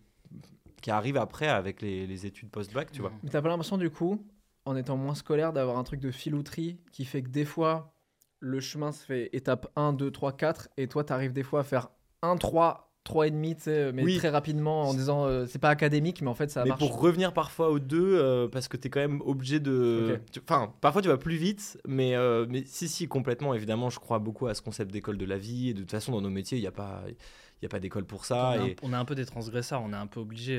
qui arrive après avec les, les études post-bac, tu vois. Mais t'as pas l'impression du coup, en étant moins scolaire, d'avoir un truc de filouterie qui fait que des fois, le chemin se fait étape 1, 2, 3, 4, et toi, t'arrives des fois à faire 1, 3, 3 et demi, tu sais, mais Oui. très rapidement en disant euh, c'est pas académique, mais en fait ça Mais marche. pour revenir parfois aux deux, euh, parce que tu es quand même obligé de. Enfin, parfois tu vas plus vite, mais, euh, mais si, si, complètement. Évidemment, je crois beaucoup à ce concept d'école de la vie. Et de toute façon, dans nos métiers, il n'y a pas, il y a pas d'école pour on, ça. un, Et... on est un peu des transgresseurs, on est un peu obligé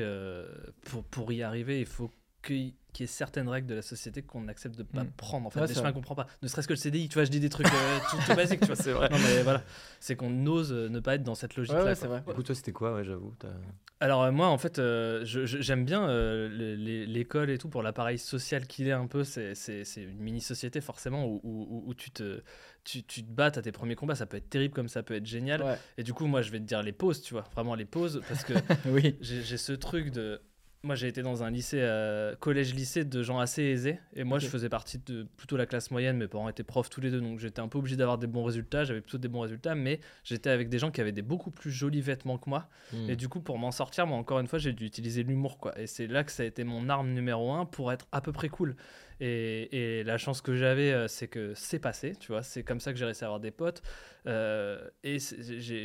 pour, pour y arriver, il faut qu'il qu'il y ait certaines règles de la société qu'on accepte de pas Mm. prendre. En fait, Ouais, des c'est chemins qu'on prend pas. Ne serait-ce que le CDI, tu vois, je dis des trucs euh, tout, tout basiques, tu vois. C'est vrai. Non, mais voilà, c'est qu'on ose euh, ne pas être dans cette logique-là. ouais, c'est vrai. Du coup, toi, c'était quoi, ouais, j'avoue Alors euh, moi en fait euh, je- je- j'aime bien euh, l'école et tout pour l'appareil social qu'il est un peu c'est c'est- c'est une mini société forcément où, où- où tu te tu, tu te bats à tes premiers combats ça peut être terrible comme ça peut être génial Ouais. et du coup moi je vais te dire les pauses tu vois vraiment les pauses parce que Oui. j'ai j'ai ce truc de moi j'ai été dans un lycée euh, collège lycée de gens assez aisés et moi je faisais partie de plutôt la classe moyenne mes parents étaient profs tous les deux donc j'étais un peu obligé d'avoir des bons résultats j'avais plutôt des bons résultats mais j'étais avec des gens qui avaient des beaucoup plus jolis vêtements que moi Hmm. et du coup, pour m'en sortir, moi, encore une fois, j'ai dû utiliser l'humour, quoi. Et c'est là que ça a été mon arme numéro un pour être à peu près cool. Et, et la chance que j'avais, euh, c'est que c'est passé, tu vois. C'est comme ça que j'ai réussi à avoir des potes. Euh, et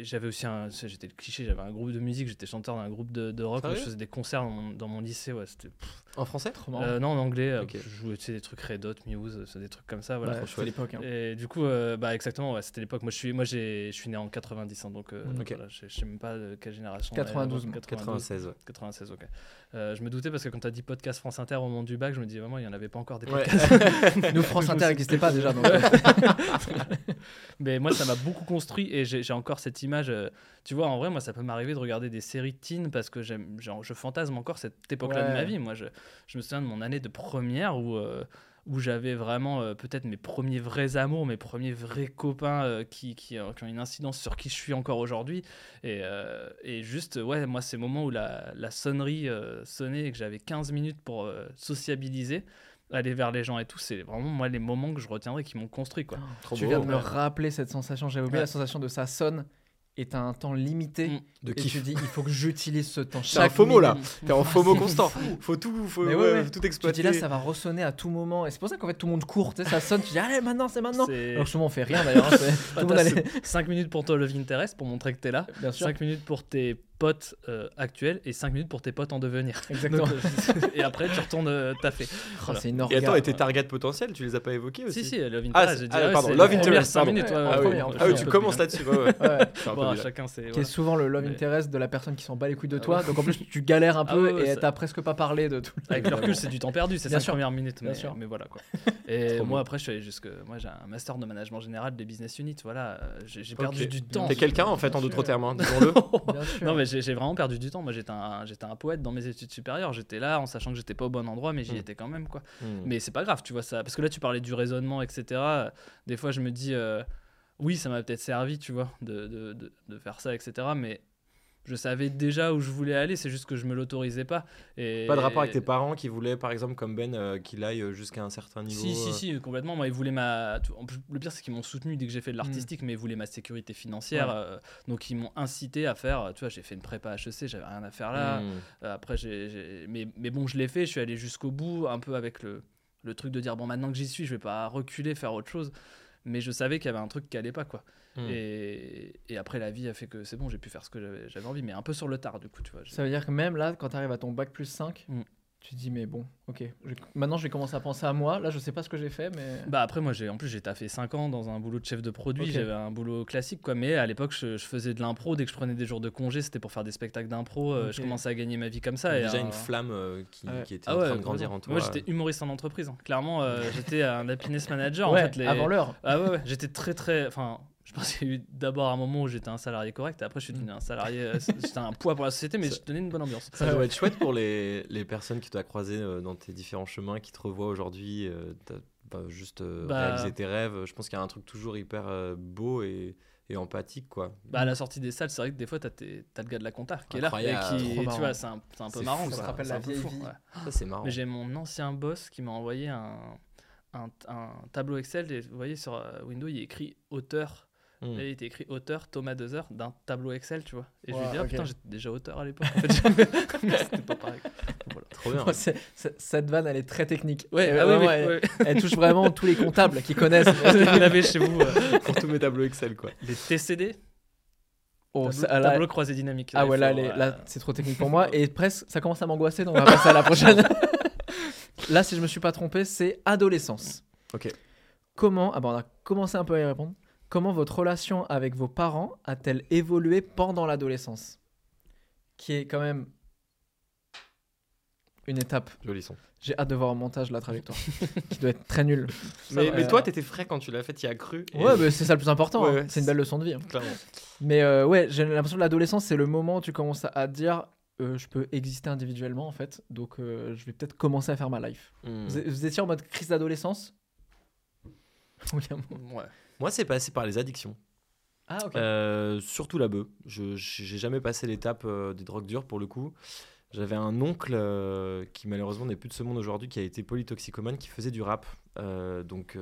j'avais aussi un. J'étais le cliché, j'avais un groupe de musique, j'étais chanteur d'un groupe de, de rock. Sérieux je faisais des concerts dans mon, dans mon lycée, ouais. C'était. En français. Euh, non, en anglais. euh, Ok. Je jouais, tu sais, des trucs Red Hot, Muse, des trucs comme ça, voilà. Ouais, c'était l'époque. hein. Et du coup, euh, bah exactement, ouais, c'était l'époque. Moi, je suis, moi, j'ai, je suis né en 90, hein, donc euh, Ok. voilà, je, je sais même pas de quelle génération. 92, ouais, moi. 96, ouais. 96, ok. Je me doutais parce que quand tu as dit podcast France Inter au moment du bac, je me disais vraiment, il n'y en avait pas encore des Ouais. podcasts. Nous, France Inter n'existait pas déjà. donc, euh, Mais moi, ça m'a beaucoup construit et j'ai encore cette image. euh, tu vois, en vrai, moi, ça peut m'arriver de regarder des séries teen parce que j'aime, genre, je fantasme encore cette époque-là de Ouais. ma vie. Moi, je, je me souviens de mon année de première où. euh, où j'avais vraiment euh, peut-être mes premiers vrais amours, mes premiers vrais copains euh, qui, qui, euh, qui ont une incidence sur qui je suis encore aujourd'hui. Et, euh, et juste, ouais, moi, ces moments où la, la sonnerie euh, sonnait et que j'avais 15 minutes pour euh, sociabiliser, aller vers les gens et tout, c'est vraiment, moi, les moments que je retiendrai qui m'ont construit, quoi. Trop tu beau. viens de me rappeler cette sensation. J'avais oublié Ouais. la sensation de ça sonne et t'as un temps limité. Mm. De kiff. tu dis, il faut que j'utilise ce temps. T'es en Chaque FOMO là. T'es en FOMO constant. Faut tout, faut Mais ouais, ouais, ouais. tout Tu exploiter. dis là, ça va ressonner à tout moment. Et c'est pour ça qu'en fait, tout le monde court. Tu sais, ça sonne, tu dis, allez, maintenant, c'est maintenant. Alors souvent, on fait rien d'ailleurs. hein, c'est- tout le monde allait. 5 minutes pour ton love interest pour montrer que t'es là, Bien sûr. 5 minutes pour tes potes euh, actuels et 5 minutes pour tes potes en devenir. Exactement. Donc, euh, et après, tu retournes euh, taffer. Oh, Voilà. c'est une Et attends, et tes targets potentiels, tu les as pas évoqués aussi Si, si, love Ah, interest, c'est- ah, pardon, c'est love les premières interest, 5 pardon. minutes. ouais, Ah oui, Ah oui, tu commences là-dessus. Ouais, ouais. Bon, chacun, c'est. qui est souvent le love interest de la personne qui s'en bat les couilles de Ah toi. Donc en plus, tu galères un Ah peu et t'as presque pas parlé de tout. Avec le recul, c'est du temps perdu, ces Bien 5 sûr. premières minutes. Bien Mais, sûr. mais voilà quoi. Et moi, après, je suis allé jusque. Moi, j'ai un master de management général des business units. Voilà, euh, j'ai perdu du temps. T'es quelqu'un en fait, en d'autres termes, hein, disons-le. Non, mais j'ai vraiment perdu du temps. Moi, j'étais un, j'étais un poète dans mes études supérieures. J'étais là en sachant que j'étais pas au bon endroit, mais j'y Mm. étais quand même, quoi. Hmm. Mais c'est pas grave, tu vois ça. Parce que là, tu parlais du raisonnement, etc. Des fois, je me dis, euh, oui, ça m'a peut-être servi, tu vois, de, de, de, de faire ça, etc. Mais je savais déjà où je voulais aller, c'est juste que je me l'autorisais pas. Et... Pas de rapport avec tes parents qui voulaient, par exemple, comme Ben, euh, qu'il aille euh, jusqu'à un certain niveau. Si, si, euh, si, complètement. Moi, ils voulaient ma. Le pire, c'est qu'ils m'ont soutenu dès que j'ai fait de l'artistique, mais ils voulaient ma sécurité financière. Ouais. euh, donc, ils m'ont incité à faire. Tu vois, j'ai fait une prépa HEC, j'avais rien à faire là. hmm. Euh, après, j'ai- mais, mais bon, je l'ai fait, je suis allé jusqu'au bout, un peu avec le, le truc de dire bon, maintenant que j'y suis, je vais pas reculer, faire autre chose. Mais je savais qu'il y avait un truc qui allait pas, quoi. Hmm. Et, et après, la vie a fait que c'est bon, j'ai pu faire ce que j'avais, j'avais envie, mais un peu sur le tard, du coup, tu vois. Ça veut dire que même là, quand tu arrives à ton bac plus 5, Mm. tu te dis, mais bon, ok. je- Maintenant, je vais commencer à penser à moi. Là, je sais pas ce que j'ai fait, mais. Bah après moi j'ai en plus j'ai taffé 5 ans dans un boulot de chef de produit, j'avais un boulot classique quoi mais à l'époque je, je faisais de l'impro dès que je prenais des jours de congé, c'était pour faire des spectacles d'impro, euh, je commençais à gagner ma vie comme ça et déjà euh, une flamme euh, qui, Ouais. qui était Ah en train de grandir en toi. Moi j'étais humoriste en entreprise, hein. clairement euh, j'étais un happiness manager ouais, en fait les... avant l'heure. Ah ouais, ouais, j'étais très très enfin je pense qu'il y a eu d'abord un moment où j'étais un salarié correct et après je suis Mm. devenu un salarié euh, j'étais un poids pour la société mais Ça- je donnais une bonne ambiance. Ça doit être chouette pour les, les personnes qui doivent croiser euh, dans tes différents chemins, qui te revoient aujourd'hui, euh, t'as pas juste Bah- réaliser tes rêves. Je pense qu'il y a un truc toujours hyper beau et, et empathique, quoi. Bah à la sortie des salles, c'est vrai que des fois t'as, tes- t'as le gars de la compta qui est là Incroyable. et qui Trop tu marrant. vois, c'est un, c'est un peu C'est marrant fou, ça. Ça rappelle la fou, vie. ouais. Ça, c'est marrant. Mais j'ai mon ancien boss qui m'a envoyé un, un, un tableau Excel. Et vous voyez, sur Windows, il est écrit auteur. Et il était écrit auteur Thomas Dezer d'un tableau Excel, tu vois. Et je lui dit, ah, putain, j'étais déjà auteur à l'époque. En fait, mais c'était pas pareil. Voilà. Trop bien. Cette vanne, elle est très technique. Ouais, ah oui, vraiment, oui, elle, oui. elle touche vraiment tous les comptables qui connaissent. Vous l'avez chez vous. euh, pour tous mes tableaux Excel, quoi. les TCD, Oh, tableau, ça- là- tableau croisé dynamique. ah ouais, là, euh, là, c'est trop technique pour moi. Et presque, ça commence à m'angoisser, donc on va passer à la prochaine. là, si je me suis pas trompé, c'est adolescence. Ok. Comment, ah bah on a commencé un peu à y répondre. Comment votre relation avec vos parents a-t-elle évolué pendant l'adolescence? Qui est quand même une étape. Joli son. J'ai hâte de voir en montage la trajectoire, qui doit être très nulle. Mais, mais toi, t'étais frais quand tu l'as fait, y as cru. et- Ouais, mais c'est ça le plus important. Ouais, hein. c'est une belle leçon de vie. hein. Clairement. Mais euh, ouais, j'ai l'impression que l'adolescence, c'est le moment où tu commences à, te dire euh, je peux exister individuellement en fait, donc euh, je vais peut-être commencer à faire ma life. Hmm. Vous, vous étiez en mode crise d'adolescence? Ouais. Moi, c'est passé par les addictions. Ah, ok. Euh, surtout la bœuf. Je j'ai jamais passé l'étape euh, des drogues dures pour le coup. J'avais un oncle euh, qui malheureusement n'est plus de ce monde aujourd'hui, qui a été polytoxicomane, qui faisait du rap. Euh, donc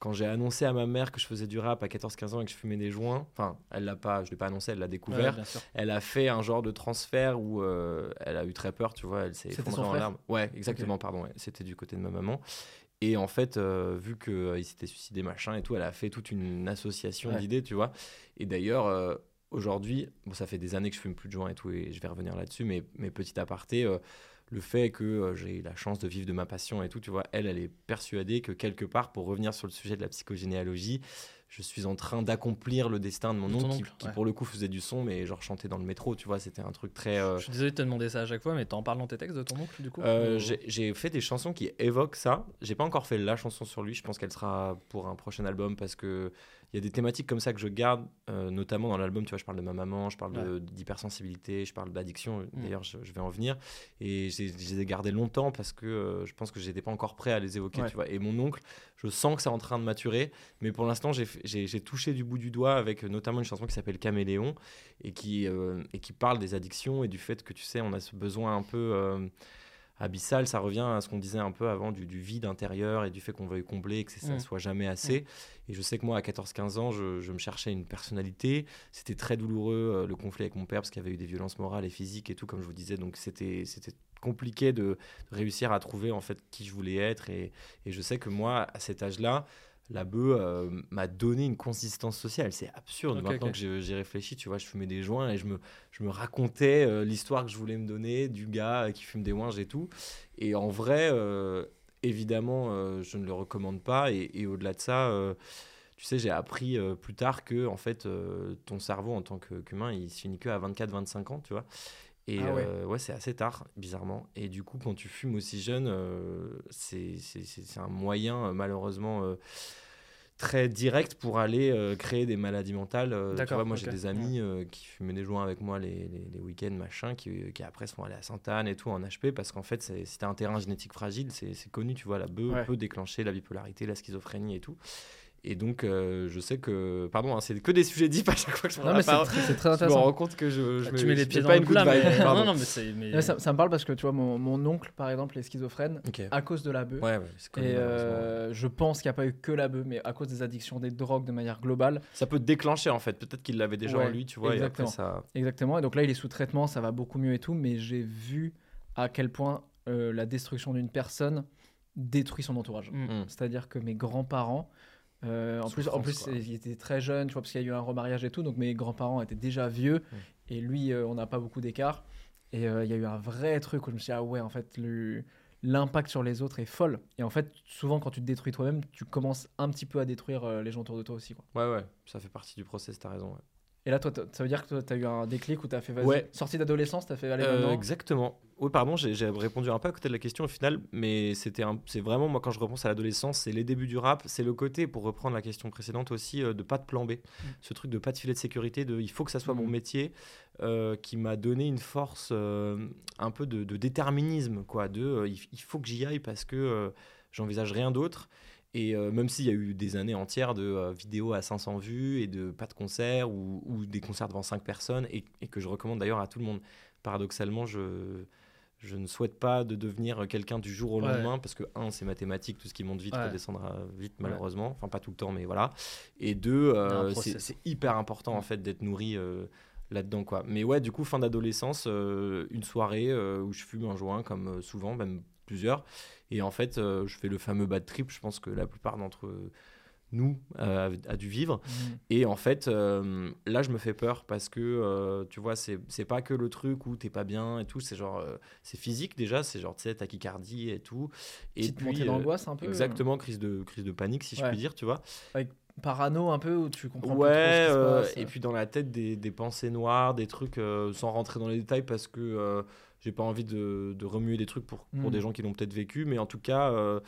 quand j'ai annoncé à ma mère que je faisais du rap à 14-15 ans et que je fumais des joints, enfin elle l'a pas, je l'ai pas annoncé, elle l'a découvert. elle a fait un genre de transfert où euh, elle a eu très peur, tu vois, elle s'est effondrée en larmes. Ouais, exactement, pardon, ouais, c'était du côté de ma maman. Et en fait, euh, vu qu'il s'était suicidé, machin et tout, elle a fait toute une association Ouais. d'idées, tu vois. Et d'ailleurs, euh, aujourd'hui, bon, ça fait des années que je fume plus de joints et tout, et je vais revenir là-dessus, mais, mais petit aparté, euh, le fait que euh, j'ai eu la chance de vivre de ma passion et tout, tu vois, elle, elle est persuadée que quelque part, pour revenir sur le sujet de la psychogénéalogie, je suis en train d'accomplir le destin de mon oncle, qui, oncle, qui, ouais. pour le coup faisait du son, mais genre chantait dans le métro, tu vois, c'était un truc très... euh, Je suis désolé de te demander ça à chaque fois, mais t'en parles dans tes textes de ton oncle du coup euh, ou- J'ai fait des chansons qui évoquent ça. J'ai pas encore fait la chanson sur lui. Je pense qu'elle sera pour un prochain album parce que il y a des thématiques comme ça que je garde, euh, notamment dans l'album. Tu vois, je parle de ma maman, je parle de- d'hypersensibilité, je parle d'addiction. Mm. D'ailleurs, je, je vais en venir. Et je les ai gardés longtemps parce que euh, je pense que j'étais pas encore prêt à les évoquer. Ouais. Tu vois. Et mon oncle, je sens que c'est en train de maturer. Mais pour l'instant, j'ai touché du bout du doigt avec euh, notamment une chanson qui s'appelle Caméléon et qui, euh, et qui parle des addictions et du fait que tu sais, on a ce besoin un peu. Abyssal, ça revient à ce qu'on disait un peu avant du, du vide intérieur et du fait qu'on veuille combler et que ça ne Mm. soit jamais assez. Et je sais que moi, à 14-15 ans, je, je me cherchais une personnalité. C'était très douloureux, euh, le conflit avec mon père, parce qu'il y avait eu des violences morales et physiques et tout, comme je vous disais. Donc c'était compliqué de, de réussir à trouver en fait qui je voulais être. Et, et je sais que moi, à cet âge-là, la bœuf euh, m'a donné une consistance sociale. C'est absurde. Maintenant que j'ai- j'y réfléchi, tu vois, je fumais des joints et je me, je me racontais euh, l'histoire que je voulais me donner du gars euh, qui fume des ouinges et tout. Et en vrai, euh, évidemment, je ne le recommande pas. Et, et au-delà de ça, tu sais, j'ai appris plus tard que en fait, ton cerveau en tant qu'humain, il se finit que à 24-25 ans, tu vois. Et Ah ouais. euh, ouais, c'est assez tard, bizarrement. Et du coup, quand tu fumes aussi jeune, euh, c'est un moyen, euh, malheureusement, euh, très direct pour aller créer des maladies mentales. Tu D'accord, vois, moi, j'ai des amis qui fumaient des joints avec moi les, les- les week-ends, machin, qui, qui après sont allés à Sainte-Anne et tout en HP parce qu'en fait, c'était un terrain génétique fragile. C'est c'est connu, tu vois, la bœuf Ouais. peut déclencher la bipolarité, la schizophrénie et tout. Et donc, euh, je sais que. Pardon, hein, c'est que des sujets deep à chaque fois que je prends Non, la mais c'est très, très Je me intéressant. rends compte que je, je tu mets les pieds dans pas le plat, mais... non, non, mais c'est. mais- ça, ça me parle parce que tu vois, mon, mon oncle, par exemple, est schizophrène à cause de la bœuf. Ouais, ouais, Et euh, je pense qu'il n'y a pas eu que la bœuf, mais à cause des addictions, des drogues de manière globale. Ça peut déclencher en fait. Peut-être qu'il l'avait déjà Ouais, en lui, tu vois. exactement. Et après, ça. Exactement. Et donc là, il est sous traitement, ça va beaucoup mieux et tout, mais j'ai vu à quel point euh, la destruction d'une personne détruit son entourage. Mm. Mm. C'est-à-dire que mes grands-parents, euh, en plus, en plus quoi. ils étaient très jeunes, tu vois, parce qu'il y a eu un remariage et tout, donc mes grands-parents étaient déjà vieux, et lui, euh, on n'a pas beaucoup d'écart. Et euh, il y a eu un vrai truc où je me suis dit, ah ouais, en fait, le- l'impact sur les autres est folle. Et en fait, souvent, quand tu te détruis toi-même, tu commences un petit peu à détruire les gens autour de toi aussi. Quoi. Ouais, ouais, ça fait partie du process, t'as raison. ouais. Et là, toi, ça veut dire que tu as eu un déclic où tu as fait, vas-y, Ouais. sortie d'adolescence, tu as fait, allez, maintenant. exactement. Oui, pardon, j'ai répondu un peu à côté de la question au final, mais c'était c'est vraiment, moi, quand je repense à l'adolescence, c'est les débuts du rap, c'est le côté, pour reprendre la question précédente aussi, euh, de pas de plan B. Ce truc de pas de filet de sécurité, de il faut que ça soit mon Mm. métier, euh, qui m'a donné une force, euh, un peu de, de déterminisme, quoi, de il, faut que j'y aille parce que j'envisage rien d'autre. Et euh, même s'il y a eu des années entières de euh, vidéos à 500 vues et de pas de concerts ou, ou des concerts devant 5 personnes, et, et que je recommande d'ailleurs à tout le monde. Paradoxalement, je, je ne souhaite pas de devenir quelqu'un du jour au Ouais. lendemain parce que, un, c'est mathématique, tout ce qui monte vite Ouais. redescendra vite, malheureusement. Enfin, pas tout le temps, mais voilà. Et deux, euh, c'est hyper important en fait d'être nourri. euh, là-dedans quoi mais ouais du coup fin d'adolescence euh, une soirée où je fume un joint comme souvent même plusieurs et en fait je fais le fameux bad trip je pense que la plupart d'entre nous euh, a dû vivre Mm. et en fait, euh, là, je me fais peur parce que, euh, tu vois, c'est c'est pas que le truc où t'es pas bien et tout, c'est genre, euh, c'est physique déjà, c'est genre, tu sais, tachycardie et tout. Et Petite puis, montée d'angoisse un peu. Exactement, crise de, crise de panique, si je puis dire, tu vois. Parano un peu, où tu comprends Ouais, plus trop ce qui se passe. et puis dans la tête, des, des pensées noires, des trucs, sans rentrer dans les détails parce que j'ai pas envie de, de remuer des trucs pour, pour Mm. des gens qui l'ont peut-être vécu, mais en tout cas.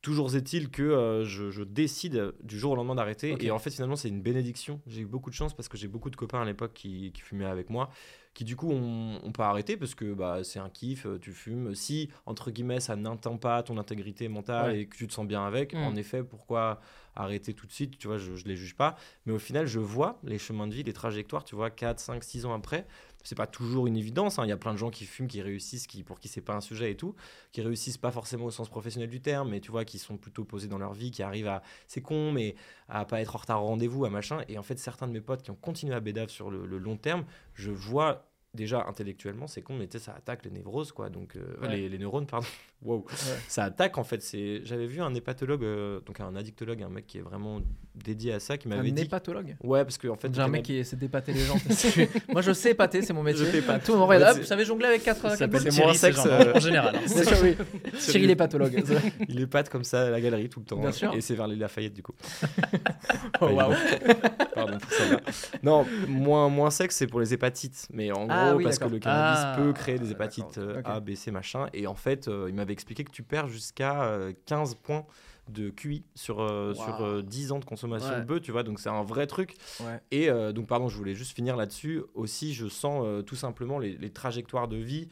Toujours est-il que euh, je, je décide du jour au lendemain d'arrêter. Et en fait, finalement, c'est une bénédiction. J'ai eu beaucoup de chance parce que j'ai beaucoup de copains à l'époque qui, qui fumaient avec moi, qui du coup ont pas arrêté parce que bah, c'est un kiff, euh, tu fumes. Si, entre guillemets, ça n'atteint pas ton intégrité mentale Ouais. et que tu te sens bien avec, Mm. en effet, pourquoi arrêter tout de suite? Tu vois, je, je les juge pas. Mais au final, je vois les chemins de vie, les trajectoires, tu vois, 4, 5, 6 ans après. C'est pas toujours une évidence. hein. Il y a plein de gens qui fument, qui réussissent, qui, pour qui c'est pas un sujet et tout, qui réussissent pas forcément au sens professionnel du terme, mais tu vois, qui sont plutôt posés dans leur vie, qui arrivent à, c'est con, mais à pas être en retard au rendez-vous, à machin. Et en fait, certains de mes potes qui ont continué à bédave sur le, le long terme, je vois déjà intellectuellement, c'est con, mais tu sais, ça attaque les névroses, quoi. Donc, euh, Ouais. les, les neurones, pardon. Wow. Ça attaque, en fait. C'est... J'avais vu un hépatologue, euh, donc un addictologue, un mec qui est vraiment dédié à ça, qui Un m'avait dit. hépatologue Ouais, parce qu'en fait, J'ai un mec qui essaie d'épater les gens. Moi, je sais épater, c'est mon métier. Je fais pas. Tout regarde, Ouais, hop, vous savez jongler avec 4 Ça s'appelle c'est Thierry, moins sexe, euh, en général. hein. Bien sûr, oui. Cyril l'hépatologue. Il épate comme ça à la galerie tout le temps. Bien sûr. Et c'est vers les Lafayette, du coup. Oh, waouh. Pardon pour ça. Non, moins, moins sexe, c'est pour les hépatites. Mais en Ah oui, parce que le cannabis Ah, peut créer des hépatites d'accord, euh. A, B, C, machin. Et en fait, euh, il m'avait expliqué que tu perds jusqu'à euh, 15 points de QI sur, euh, Wow. sur euh, 10 ans de consommation Ouais. de bœuf, tu vois. Donc c'est un vrai truc. Ouais. Et euh, donc, pardon, je voulais juste finir là-dessus. Aussi, je sens euh, tout simplement les, les trajectoires de vie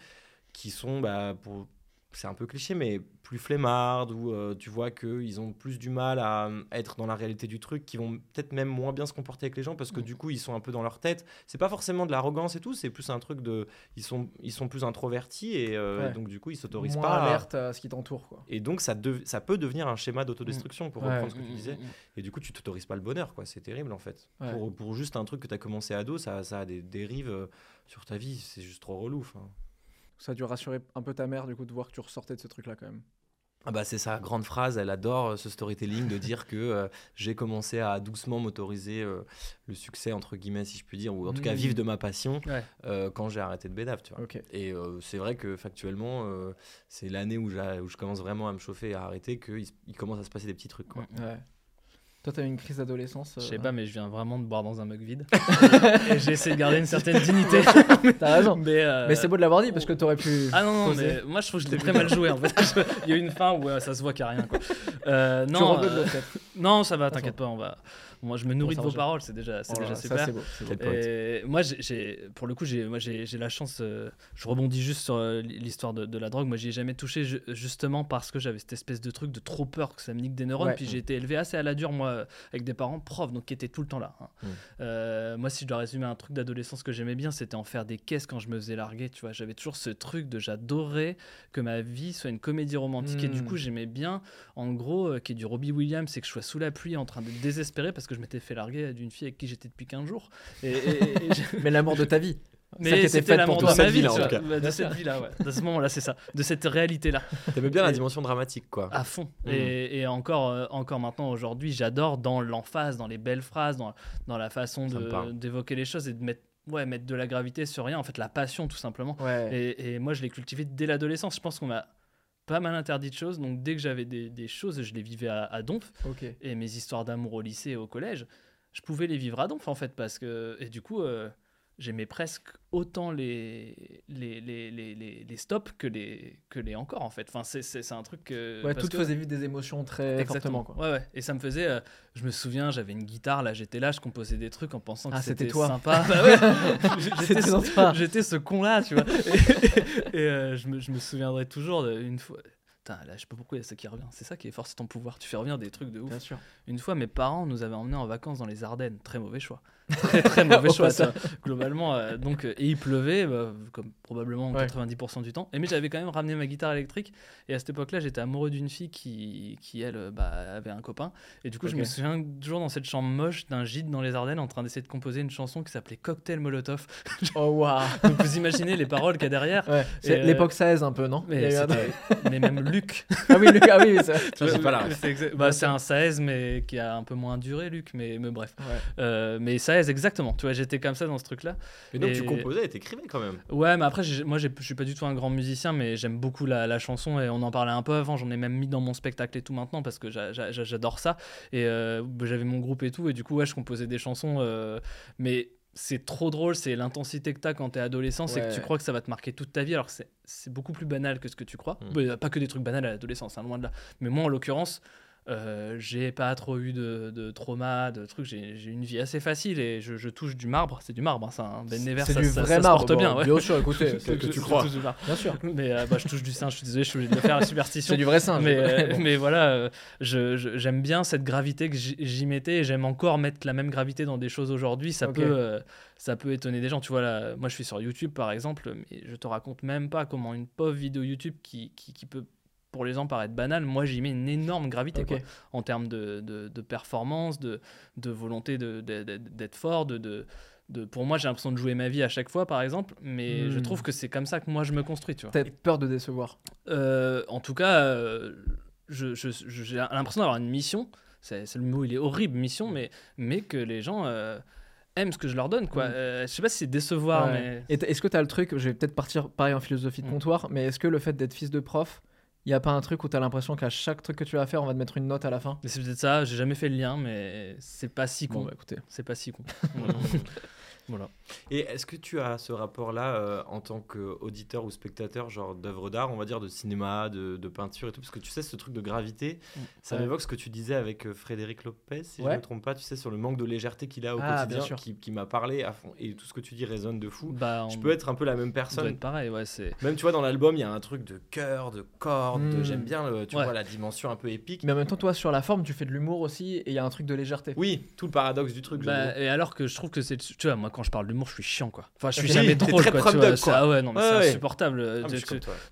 qui sont, bah, pour... c'est un peu cliché, mais plus flemmardes, où euh, tu vois qu'ils ont plus du mal à euh, être dans la réalité du truc, qui vont peut-être même moins bien se comporter avec les gens, parce que Mm. du coup, ils sont un peu dans leur tête. C'est pas forcément de l'arrogance et tout, c'est plus un truc de. Ils sont, ils sont plus introvertis, et euh, Ouais. donc du coup, ils s'autorisent pas. à- alerte à ce qui t'entoure. quoi. Et donc, ça, ça peut devenir un schéma d'autodestruction, pour Ouais. reprendre ce que tu disais. Et du coup, tu t'autorises pas le bonheur, quoi. C'est terrible, en fait. Ouais. Pour, pour juste un truc que tu as commencé ado, ça, ça a des dérives sur ta vie. C'est juste trop relou. enfin. Ça a dû rassurer un peu ta mère, du coup, de voir que tu ressortais de ce truc-là quand même. Ah bah c'est sa grande phrase, elle adore euh, ce storytelling de dire que euh, j'ai commencé à doucement m'autoriser euh, le succès entre guillemets si je puis dire ou en tout cas Mm. vivre de ma passion Ouais. euh, quand j'ai arrêté de bédave tu vois. Ok. Et c'est vrai que factuellement c'est l'année où, je commence vraiment à me chauffer et à arrêter qu'il il commence à se passer des petits trucs quoi. Ouais. Toi, t'as eu une crise d'adolescence Je sais euh, pas, mais je viens vraiment de boire dans un mug vide. et j'ai essayé de garder une certaine dignité. T'as raison. mais euh, Mais c'est beau de l'avoir dit parce que t'aurais pu. Ah non, non, poser. mais moi je trouve que je l'ai très mal joué en fait. Il y a eu une fin où euh, ça se voit qu'il n'y a rien. Quoi. Euh, Tu non, non, ça va, t'inquiète pas, on va. Moi je me nourris de vos paroles, c'est déjà, c'est Oh déjà super. Ça, beau. Et moi, j'ai- pour le coup, j'ai, moi, j'ai, j'ai la chance. euh, je rebondis juste sur euh, l'histoire de, de la drogue. Moi, j'y ai jamais touché ju- justement parce que j'avais cette espèce de truc de trop peur que ça me nique des neurones. Ouais. Puis j'ai été élevé assez à la dure, moi, avec des parents profs, donc qui étaient tout le temps là. hein. Mm. Euh, moi, si je dois résumer un truc d'adolescence que j'aimais bien, c'était en faire des caisses quand je me faisais larguer. Tu vois, j'avais toujours ce truc de j'adorais que ma vie soit une comédie romantique. Et du Mm. coup, j'aimais bien, en gros, euh, qui est du Robbie Williams, c'est que je sois sous la pluie en train de désespérer parce que je m'étais fait larguer d'une fille avec qui j'étais depuis 15 jours. Et, et- et- Mais l'amour de ta vie. Mais était c'était l'amour pour de ma Cette vie, vie-là, tu en tout cas. Bah, de cette vie-là, ouais. De ce moment-là, c'est ça. De cette réalité-là, T'aimais bien la dimension dramatique quoi. à fond. Mm. Et, et encore, euh, encore maintenant, aujourd'hui, j'adore dans l'emphase, dans les belles phrases, dans, dans la façon d'évoquer les choses et de mettre ouais, mettre de la gravité sur rien, en fait, la passion, tout simplement. Ouais. Et, et moi, je l'ai cultivé dès l'adolescence. Je pense qu'on m'a pas mal interdit de choses. Donc, dès que j'avais des, des choses, je les vivais à, à donf. Ok. Et mes histoires d'amour au lycée et au collège, je pouvais les vivre à donf, en fait. Parce que, et du coup, euh, j'aimais presque autant les, les, les, les, les, stops que les, que les encore, en fait. Enfin, c'est, un truc que. Ouais, tout que- faisait vivre des émotions très Exactement. fortement. Quoi. Ouais, ouais. Et ça me faisait. euh, je me souviens, j'avais une guitare, là, j'étais là, je composais des trucs en pensant que Ah, c'était c'était sympa. Bah ouais. C'était j'étais, ce, ce con-là, tu vois. Et, et, euh, je, me, je me souviendrai toujours d'une fois. Putain, là, je sais pas pourquoi il y a ça qui revient. C'est ça qui est fort, c'est ton pouvoir. Tu fais revenir des trucs de ouf. Bien sûr. Une fois, mes parents nous avaient emmenés en vacances dans les Ardennes. Très mauvais choix. Très, très mauvais Au choix, ça, globalement. euh, donc, euh, et il pleuvait, bah, comme probablement Ouais. 90% du temps. Et mais j'avais quand même ramené ma guitare électrique. Et à cette époque-là, j'étais amoureux d'une fille qui, qui elle, euh, bah, avait un copain. Et du coup, je me souviens toujours dans cette chambre moche d'un gîte dans les Ardennes en train d'essayer de composer une chanson qui s'appelait Cocktail Molotov. Oh, waouh. Donc, vous imaginez les paroles qu'il y a derrière. Ouais. C'est euh, l'époque 16 un peu, non? Mais, même Luc, Ah oui, Luc, ah oui, c'est Ça, c'est pas ref. c'est bah, c'est un 16 mais qui a un peu moins duré Luc mais, mais bref Ouais. Euh, mais 16 exactement tu vois j'étais comme ça dans ce truc là Mais donc Et- tu composais et t'écrivais quand même. ouais mais après moi je suis pas du tout un grand musicien mais j'aime beaucoup la, la chanson et on en parlait un peu avant j'en ai même mis dans mon spectacle et tout maintenant parce que j'a- j'a- j'adore ça et euh, j'avais mon groupe et tout et du coup ouais je composais des chansons euh, mais c'est trop drôle, c'est l'intensité que t'as quand t'es adolescent, c'est que tu crois que ça va te marquer toute ta vie, alors que c'est- beaucoup plus banal que ce que tu crois. Mm. Mais, euh, pas que des trucs banals à l'adolescence, hein, loin de là. Mais moi, en l'occurrence, euh, j'ai pas trop eu de, de trauma, de trucs. J'ai une vie assez facile et je, je touche du marbre. C'est du marbre, hein, ça. hein. Ben Never, C'est ça, du ça- vrai ça se marbre. porte bon, bien. ouais. Bien sûr, écoutez, que je- tu crois. marbre. Bien sûr. Mais euh, bah, je touche du singe, je suis désolé, je suis obligé de le faire, la superstition. C'est du vrai singe. Mais, euh, Bon. mais voilà, j'aime bien cette gravité que j'y mettais et j'aime encore mettre la même gravité dans des choses aujourd'hui. Ça, peut, ça peut étonner des gens. Tu vois, là, moi je suis sur YouTube par exemple, mais je te raconte même pas comment une pauvre vidéo YouTube qui, qui, qui peut pour les gens paraître banale, moi j'y mets une énorme gravité quoi, en termes de, de, de performance, de, de volonté d'être fort, de, de, pour moi j'ai l'impression de jouer ma vie à chaque fois par exemple, mais Hmm. je trouve que c'est comme ça que moi je me construis. Tu vois. T'as peur de décevoir. Euh, en tout cas, euh, je- je- je- j'ai l'impression d'avoir une mission. C'est le mot, il est horrible, mission, mais, mais que les gens euh, aiment ce que je leur donne. Quoi. Mm. Euh, je sais pas si c'est décevoir, Ouais. mais. Est-ce que tu as le truc, je vais peut-être partir pareil en philosophie de Mm. comptoir, mais est-ce que le fait d'être fils de prof, il n'y a pas un truc où tu as l'impression qu'à chaque truc que tu vas faire, on va te mettre une note à la fin mais c'est peut-être ça, j'ai jamais fait le lien, mais c'est pas si con. Bon, bah écoutez. C'est pas si con. voilà. Et est-ce que tu as ce rapport-là euh, en tant qu'auditeur ou spectateur, genre d'œuvres d'art, on va dire de cinéma, de, de peinture et tout? Parce que tu sais, ce truc de gravité, ça Ouais. m'évoque ce que tu disais avec euh, Frédéric Lopez, si je ne me trompe pas, tu sais, sur le manque de légèreté qu'il a au Ah, quotidien, qui, qui m'a parlé à fond. Et tout ce que tu dis résonne de fou. Bah, Je on peux être un peu la même personne. être pareil, ouais, c'est. Même, tu vois, dans l'album, il y a un truc de cœur, de cordes, de- Mm. j'aime bien, le- tu Ouais. vois, la dimension un peu épique. Mais en même temps, toi, sur la forme, tu fais de l'humour aussi, et il y a un truc de légèreté. Oui, tout le paradoxe du truc. je Bah, et alors que je trouve que c'est. Tu vois, moi quand je parle d'humour, je suis chiant quoi. Enfin, je suis Oui, jamais drôle très quoi. Tu vois, ah ouais, non, mais Ouais, c'est ouais. insupportable. Ah, mais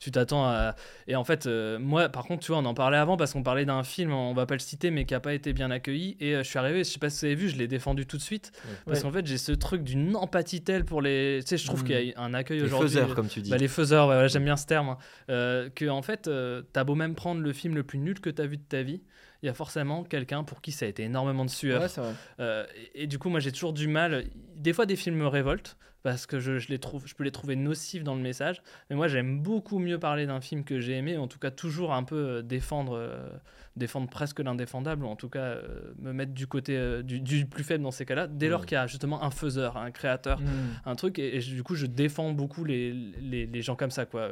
Tu- t'attends à. Et en fait, euh, moi, par contre, tu vois, on en parlait avant parce qu'on parlait d'un film, on va pas le citer, mais qui a pas été bien accueilli. Et euh, je suis arrivé, je sais pas si vous avez vu, je l'ai défendu tout de suite. Parce qu'en fait, j'ai ce truc d'une empathie telle pour les. Tu sais, je trouve Mm. qu'il y a un accueil Les aujourd'hui. faiseurs, comme tu dis. Bah, les faiseurs, j'aime bien ce terme. hein. Euh, que en fait, euh, t'as beau même prendre le film le plus nul que t'as vu de ta vie, il y a forcément quelqu'un pour qui ça a été énormément de sueur. Ouais, c'est vrai. Euh, et, et du coup, moi, j'ai toujours du mal. Des fois, des films me révoltent parce que je, je les trouve, je peux les trouver nocifs dans le message. Mais moi, j'aime beaucoup mieux parler d'un film que j'ai aimé, en tout cas toujours un peu euh, défendre, euh, défendre presque l'indéfendable, ou en tout cas euh, me mettre du côté du, du plus faible dans ces cas-là. Dès lors Mm. qu'il y a justement un faiseur, un créateur, Mm. un truc et, et du coup je défends beaucoup les, les, les gens comme ça quoi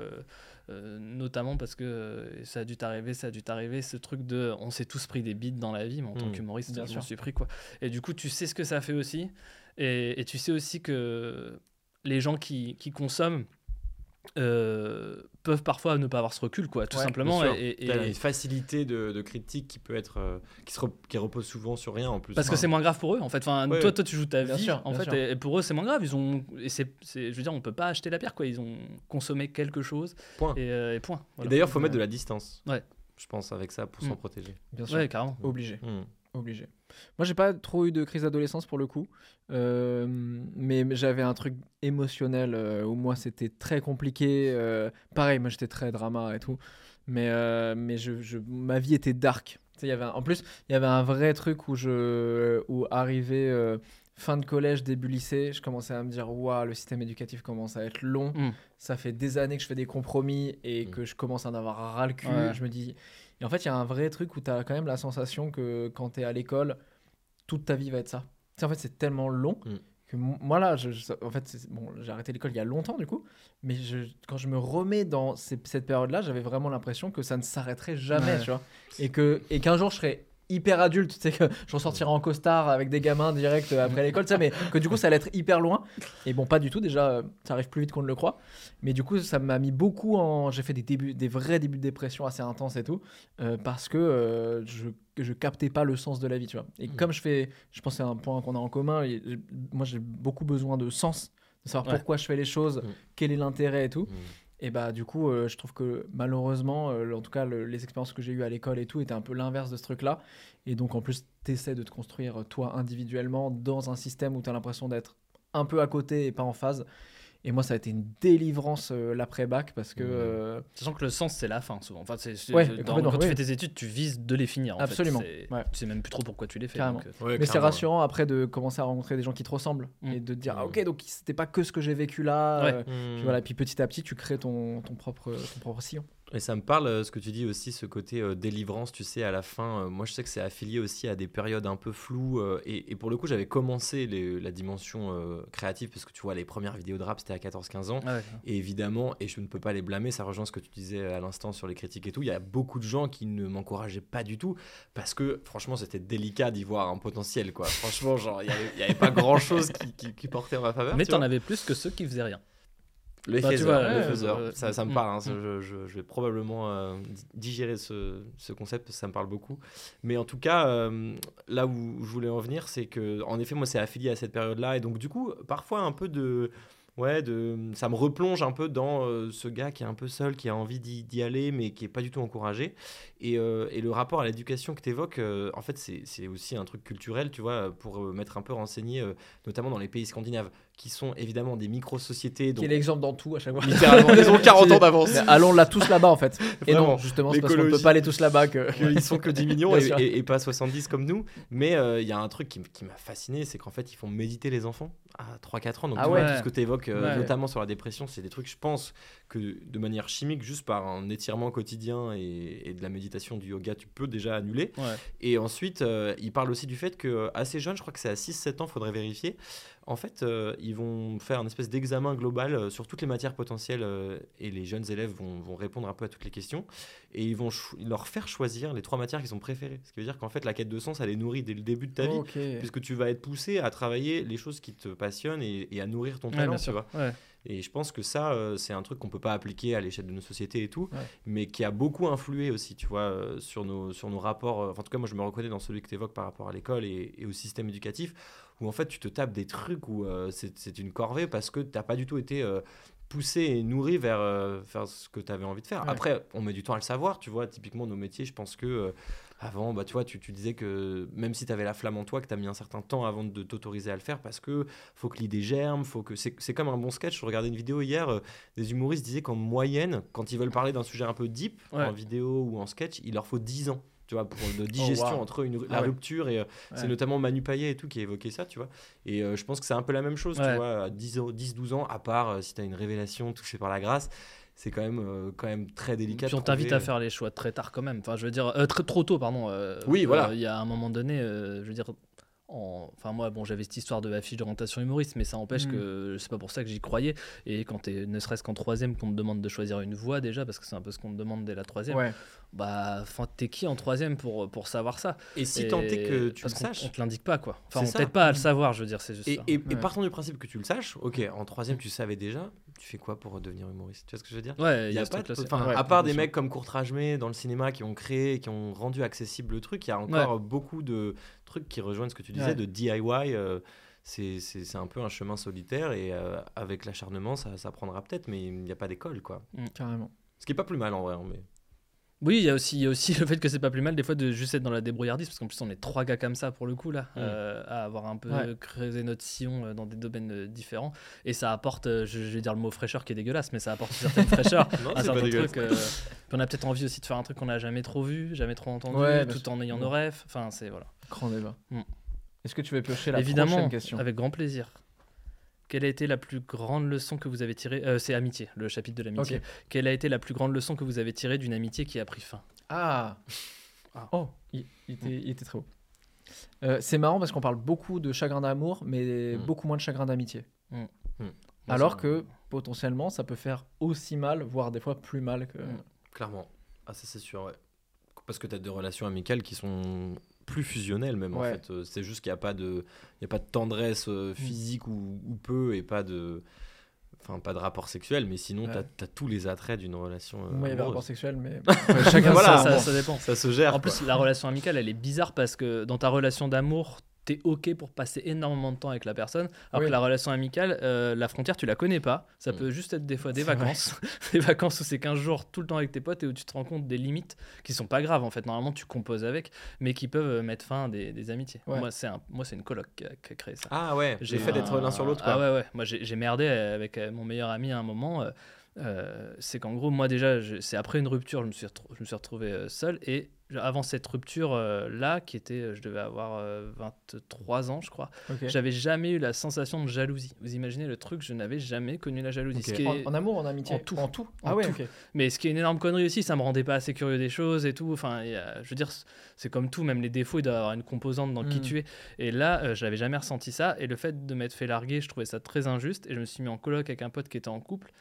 Euh, notamment parce que euh, ça a dû t'arriver ça a dû t'arriver ce truc de on s'est tous pris des bites dans la vie mais en tant Mm. qu'humoriste Bien je suis pris quoi. Et du coup tu sais ce que ça fait aussi. Et, et tu sais aussi que les gens qui, qui consomment euh, peuvent parfois ne pas avoir ce recul quoi tout Ouais, simplement et, et- et- une facilité de, de critique qui peut être euh, qui, se re- qui repose souvent sur rien en plus. Parce que c'est moins grave pour eux, en fait. Enfin, Ouais, toi, toi, tu joues ta vie, sûr, en fait, sûr. et, et pour eux, c'est moins grave. Ils ont, et c'est, c'est- je veux dire, on peut pas acheter la pierre, quoi. Ils ont consommé quelque chose. Point. Et, euh, et point. Et d'ailleurs, faut mettre de la distance. Ouais. Je pense avec ça pour s'en Mm. protéger. Bien sûr. Ouais, carrément. Obligé. Mm. Obligé. Moi, j'ai pas trop eu de crise d'adolescence pour le coup, Euh, mais j'avais un truc émotionnel euh, où moi c'était très compliqué. euh, pareil, moi j'étais très drama et tout, mais euh, mais je, je- ma vie était dark. Tu sais, il y avait un- en plus, il y avait un vrai truc où je où arrivé euh, fin de collège, début lycée, je commençais à me dire waouh, le système éducatif commence à être long. Mm. Ça fait des années que je fais des compromis et Mm. que je commence à en avoir ras le cul. Ouais. Je me dis. Et en fait, il y a un vrai truc où tu as quand même la sensation que quand tu es à l'école, toute ta vie va être ça. En fait, c'est tellement long Mm. que mo- moi là, je, je- en fait, bon, j'ai arrêté l'école il y a longtemps du coup, mais je, quand je me remets dans ces- cette période-là, j'avais vraiment l'impression que ça ne s'arrêterait jamais, Ouais. tu vois, et que et qu'un jour je serais hyper adulte, tu sais que je ressortirais en costard avec des gamins direct après l'école, sais, mais que du coup ça allait être hyper loin. Et bon, pas du tout. Déjà, euh, ça arrive plus vite qu'on ne le croit. Mais du coup, ça m'a mis beaucoup en. J'ai fait des débuts, des vrais débuts de dépression assez intenses et tout, euh, parce que euh, je je captais pas le sens de la vie, tu vois. Et Mm. comme je fais, je pense que c'est un point qu'on a en commun. et moi, j'ai beaucoup besoin de sens, de savoir Ouais. pourquoi je fais les choses, Mm. quel est l'intérêt et tout. Mm. Et bah du coup, euh, je trouve que malheureusement, euh, en tout cas, le- les expériences que j'ai eues à l'école et tout étaient un peu l'inverse de ce truc-là. Et donc en plus, tu essaies de te construire euh, toi individuellement dans un système où tu as l'impression d'être un peu à côté et pas en phase. Et moi, ça a été une délivrance euh, l'après-bac parce que... Mmh. euh, Sachant que le sens, c'est la fin, souvent. Enfin, c'est, Ouais, dans- quand tu fais tes études, tu vises de les finir. en fait. Absolument, C'est- ouais. Tu sais même plus trop pourquoi tu les fais. Donc, euh, Ouais, Mais c'est rassurant après de commencer à rencontrer des gens qui te ressemblent Mm. et de te dire, ah ok, donc c'était pas que ce que j'ai vécu là. Ouais. euh, Mm. puis voilà, puis petit à petit, tu crées ton, ton, propre, ton propre sillon. Et ça me parle euh, ce que tu dis aussi, ce côté euh, délivrance, tu sais, à la fin. euh, moi, je sais que c'est affilié aussi à des périodes un peu floues. euh, et, et pour le coup, j'avais commencé les- la dimension créative parce que tu vois, les premières vidéos de rap, c'était à 14-15 ans. ouais. Et évidemment, et je ne peux pas les blâmer, ça rejoint ce que tu disais à l'instant sur les critiques et tout. Il y a beaucoup de gens qui ne m'encourageaient pas du tout parce que franchement, c'était délicat d'y voir un potentiel. Quoi. Franchement, genre, il n'y avait, pas grand chose qui, qui- qui portait en ma faveur. Mais tu vois. avais plus que ceux qui faisaient rien. Le Bah, faiseur, vois, le euh, ça, ça me mm, parle, hein, ça, mm. je, je- je vais probablement euh, di- digérer ce, ce concept parce que ça me parle beaucoup. Mais en tout cas, euh, là où je voulais en venir, c'est que, en effet, moi, c'est affilié à cette période-là. Et donc, du coup, parfois, un peu de. Ouais, de, ça me replonge un peu dans ce gars qui est un peu seul, qui a envie d'y aller, mais qui est pas du tout encouragé. Et, et le rapport à l'éducation que tu évoques, en fait, c'est aussi un truc culturel, tu vois, pour m'être un peu renseigné, notamment dans les pays scandinaves, qui sont évidemment des micro-sociétés. Qui est l'exemple dans tout à chaque fois. Littéralement, ils ont 40 ans d'avance. Allons là tous là-bas en fait. Et Vraiment. non, justement, c'est parce qu'on ne peut pas aller tous là-bas que. Ils sont que 10 millions et, et- et pas 70 comme nous. Mais euh, il y a un truc qui, m'a fasciné, c'est qu'en fait, ils font méditer les enfants à 3-4 ans. Donc, Ah ouais. tout ce que tu évoques, Ouais. notamment sur la dépression, c'est des trucs, je pense, que de manière chimique, juste par un étirement quotidien et, et de la méditation, du yoga, tu peux déjà annuler. Ouais. Et ensuite, euh, il parle aussi du fait que assez jeune, je crois que c'est à 6-7 ans, faudrait vérifier. En fait, euh, ils vont faire un espèce d'examen global euh, sur toutes les matières potentielles euh, et les jeunes élèves vont, vont répondre un peu à toutes les questions et ils vont leur faire choisir les trois matières qui sont préférées. Ce qui veut dire qu'en fait, la quête de sens, elle est nourrie dès le début de ta vie puisque tu vas être poussé à travailler les choses qui te passionnent et, et à nourrir ton Ouais, talent, tu vois. Ouais. Et je pense que ça, euh, c'est un truc qu'on peut pas appliquer à l'échelle de nos sociétés et tout, Ouais. mais qui a beaucoup influé aussi, tu vois, euh, sur nos, sur nos rapports. euh, en tout cas, moi, je me reconnais dans celui que tu évoques par rapport à l'école et, et au système éducatif, où en fait, tu te tapes des trucs où euh, c'est une corvée parce que tu n'as pas du tout été euh, poussé et nourri vers euh, faire ce que tu avais envie de faire. Ouais. Après, on met du temps à le savoir, tu vois, typiquement, nos métiers, je pense que. euh, avant, bah, tu vois, tu, tu disais que même si tu avais la flamme en toi, que tu as mis un certain temps avant de t'autoriser à le faire parce que faut que l'idée germe, faut que c'est c'est comme un bon sketch. Je regardais une vidéo hier, euh, des humoristes disaient qu'en moyenne, quand ils veulent parler d'un sujet un peu deep Ouais. en vidéo ou en sketch, il leur faut 10 ans. Tu vois, pour de digestion wow. entre une, la Ah rupture et euh, c'est notamment Manu Payet et tout qui a évoqué ça, tu vois. Et euh, je pense que c'est un peu la même chose, tu vois, à 10 ans- 10-12 ans, à part euh, si tu as une révélation touchée par la grâce, c'est quand même, quand même très délicat. Puis on t'invite à faire les choix très tard quand même. Enfin, je veux dire, très, trop tôt, pardon. Oui, voilà. Il y a un moment donné, je veux dire. En- Enfin moi bon j'avais cette histoire de affiche d'orientation humoriste mais ça empêche Mm. que c'est pas pour ça que j'y croyais. Et quand t'es ne serait-ce qu'en troisième qu'on te demande de choisir une voie déjà parce que c'est un peu ce qu'on te demande dès la troisième. Ouais. bah enfin t'es qui en troisième pour, pour savoir ça? Et si tant est que tu le parce saches. on te l'indique pas quoi. Enfin on t'aide pas à le savoir je veux dire c'est juste Et, ça. et, partant du principe que tu le saches, ok, en troisième tu savais déjà, tu fais quoi pour devenir humoriste? Tu vois ce que je veux dire? Ouais Il y a pas, de- enfin, Ouais, à part des mecs comme Courtrage May dans le cinéma qui ont créé, qui ont rendu accessible le truc, il y a encore beaucoup de trucs qui rejoignent ce que tu disais Ouais. de DIY. euh, c'est c'est- c'est un peu un chemin solitaire et euh, avec l'acharnement, ça, ça prendra peut-être, mais il n'y a pas d'école, quoi. Carrément. Ce qui est pas plus mal en vrai. hein, mais... Oui, il y, a aussi, il y a aussi le fait que c'est pas plus mal des fois de juste être dans la débrouillardise, parce qu'en plus on est trois gars comme ça pour le coup là, Mm. euh, à avoir un peu Ouais. creusé notre sillon euh, dans des domaines euh, différents. Et ça apporte, je, je vais dire le mot fraîcheur qui est dégueulasse, mais ça apporte une certaine fraîcheur Non, à certains trucs. euh, puis on a peut-être envie aussi de faire un truc qu'on n'a jamais trop vu, jamais trop entendu, Ouais, tout en ayant Mm. nos rêves. Enfin, c'est voilà. Grand débat. Est-ce que tu veux piocher la Évidemment, prochaine question? avec grand plaisir. Quelle a été la plus grande leçon que vous avez tirée euh, C'est amitié, le chapitre de l'amitié. Quelle a été la plus grande leçon que vous avez tirée d'une amitié qui a pris fin? Ah Ah. Oh, il, il était, il était très beau. Euh, c'est marrant parce qu'on parle beaucoup de chagrin d'amour, mais Mm. beaucoup moins de chagrin d'amitié. Mm. Mm. Alors que potentiellement, ça peut faire aussi mal, voire des fois plus mal que. Clairement. Ah, ça, c'est sûr, ouais. Parce que tu as des relations amicales qui sont plus fusionnelles, même, en fait. Euh, C'est juste qu'il n'y a, pas de- il y a pas de tendresse euh, physique ou, ou peu, et pas de. Enfin, pas de rapport sexuel, mais sinon, Ouais. tu as, tous les attraits d'une relation. euh, Moi, il y avait rapport sexuel, mais Ouais, chacun Voilà. ça, ça dépend. Ça se gère. En plus, la relation amicale, elle est bizarre parce que dans ta relation d'amour, t'es ok pour passer énormément de temps avec la personne, alors Oui. que la relation amicale, euh, la frontière, tu la connais pas. Ça Mm. peut juste être des fois des vacances, des vacances où c'est 15 jours tout le temps avec tes potes et où tu te rends compte des limites qui sont pas graves en fait. Normalement, tu composes avec, mais qui peuvent euh, mettre fin à des, des amitiés. Ouais. Moi, c'est un, moi, c'est une coloc qui a, qui a créé ça. Ah ouais, j'ai fait un- d'être l'un sur l'autre. Ah ouais, ouais. Moi, j'ai merdé avec euh, mon meilleur ami à un moment. euh, euh, c'est qu'en gros, moi, déjà, c'est après une rupture, je me suis, je me suis retrouvé euh, seul. Et avant cette rupture-là, qui était, euh, je devais avoir euh, 23 ans, je crois, Ok. j'avais jamais eu la sensation de jalousie. Vous imaginez le truc, je n'avais jamais connu la jalousie. Ok. Ce qui est- En, amour, en amitié En tout. En tout En Ah ouais, tout. Mais ce qui est une énorme connerie aussi, ça me rendait pas assez curieux des choses et tout. Enfin, je veux dire, c'est comme tout, même les défauts, il doit y avoir une composante dans qui Mm. tu es. Et là, euh, je n'avais jamais ressenti ça. Et le fait de m'être fait larguer, je trouvais ça très injuste. Et je me suis mis en coloc avec un pote qui était en couple.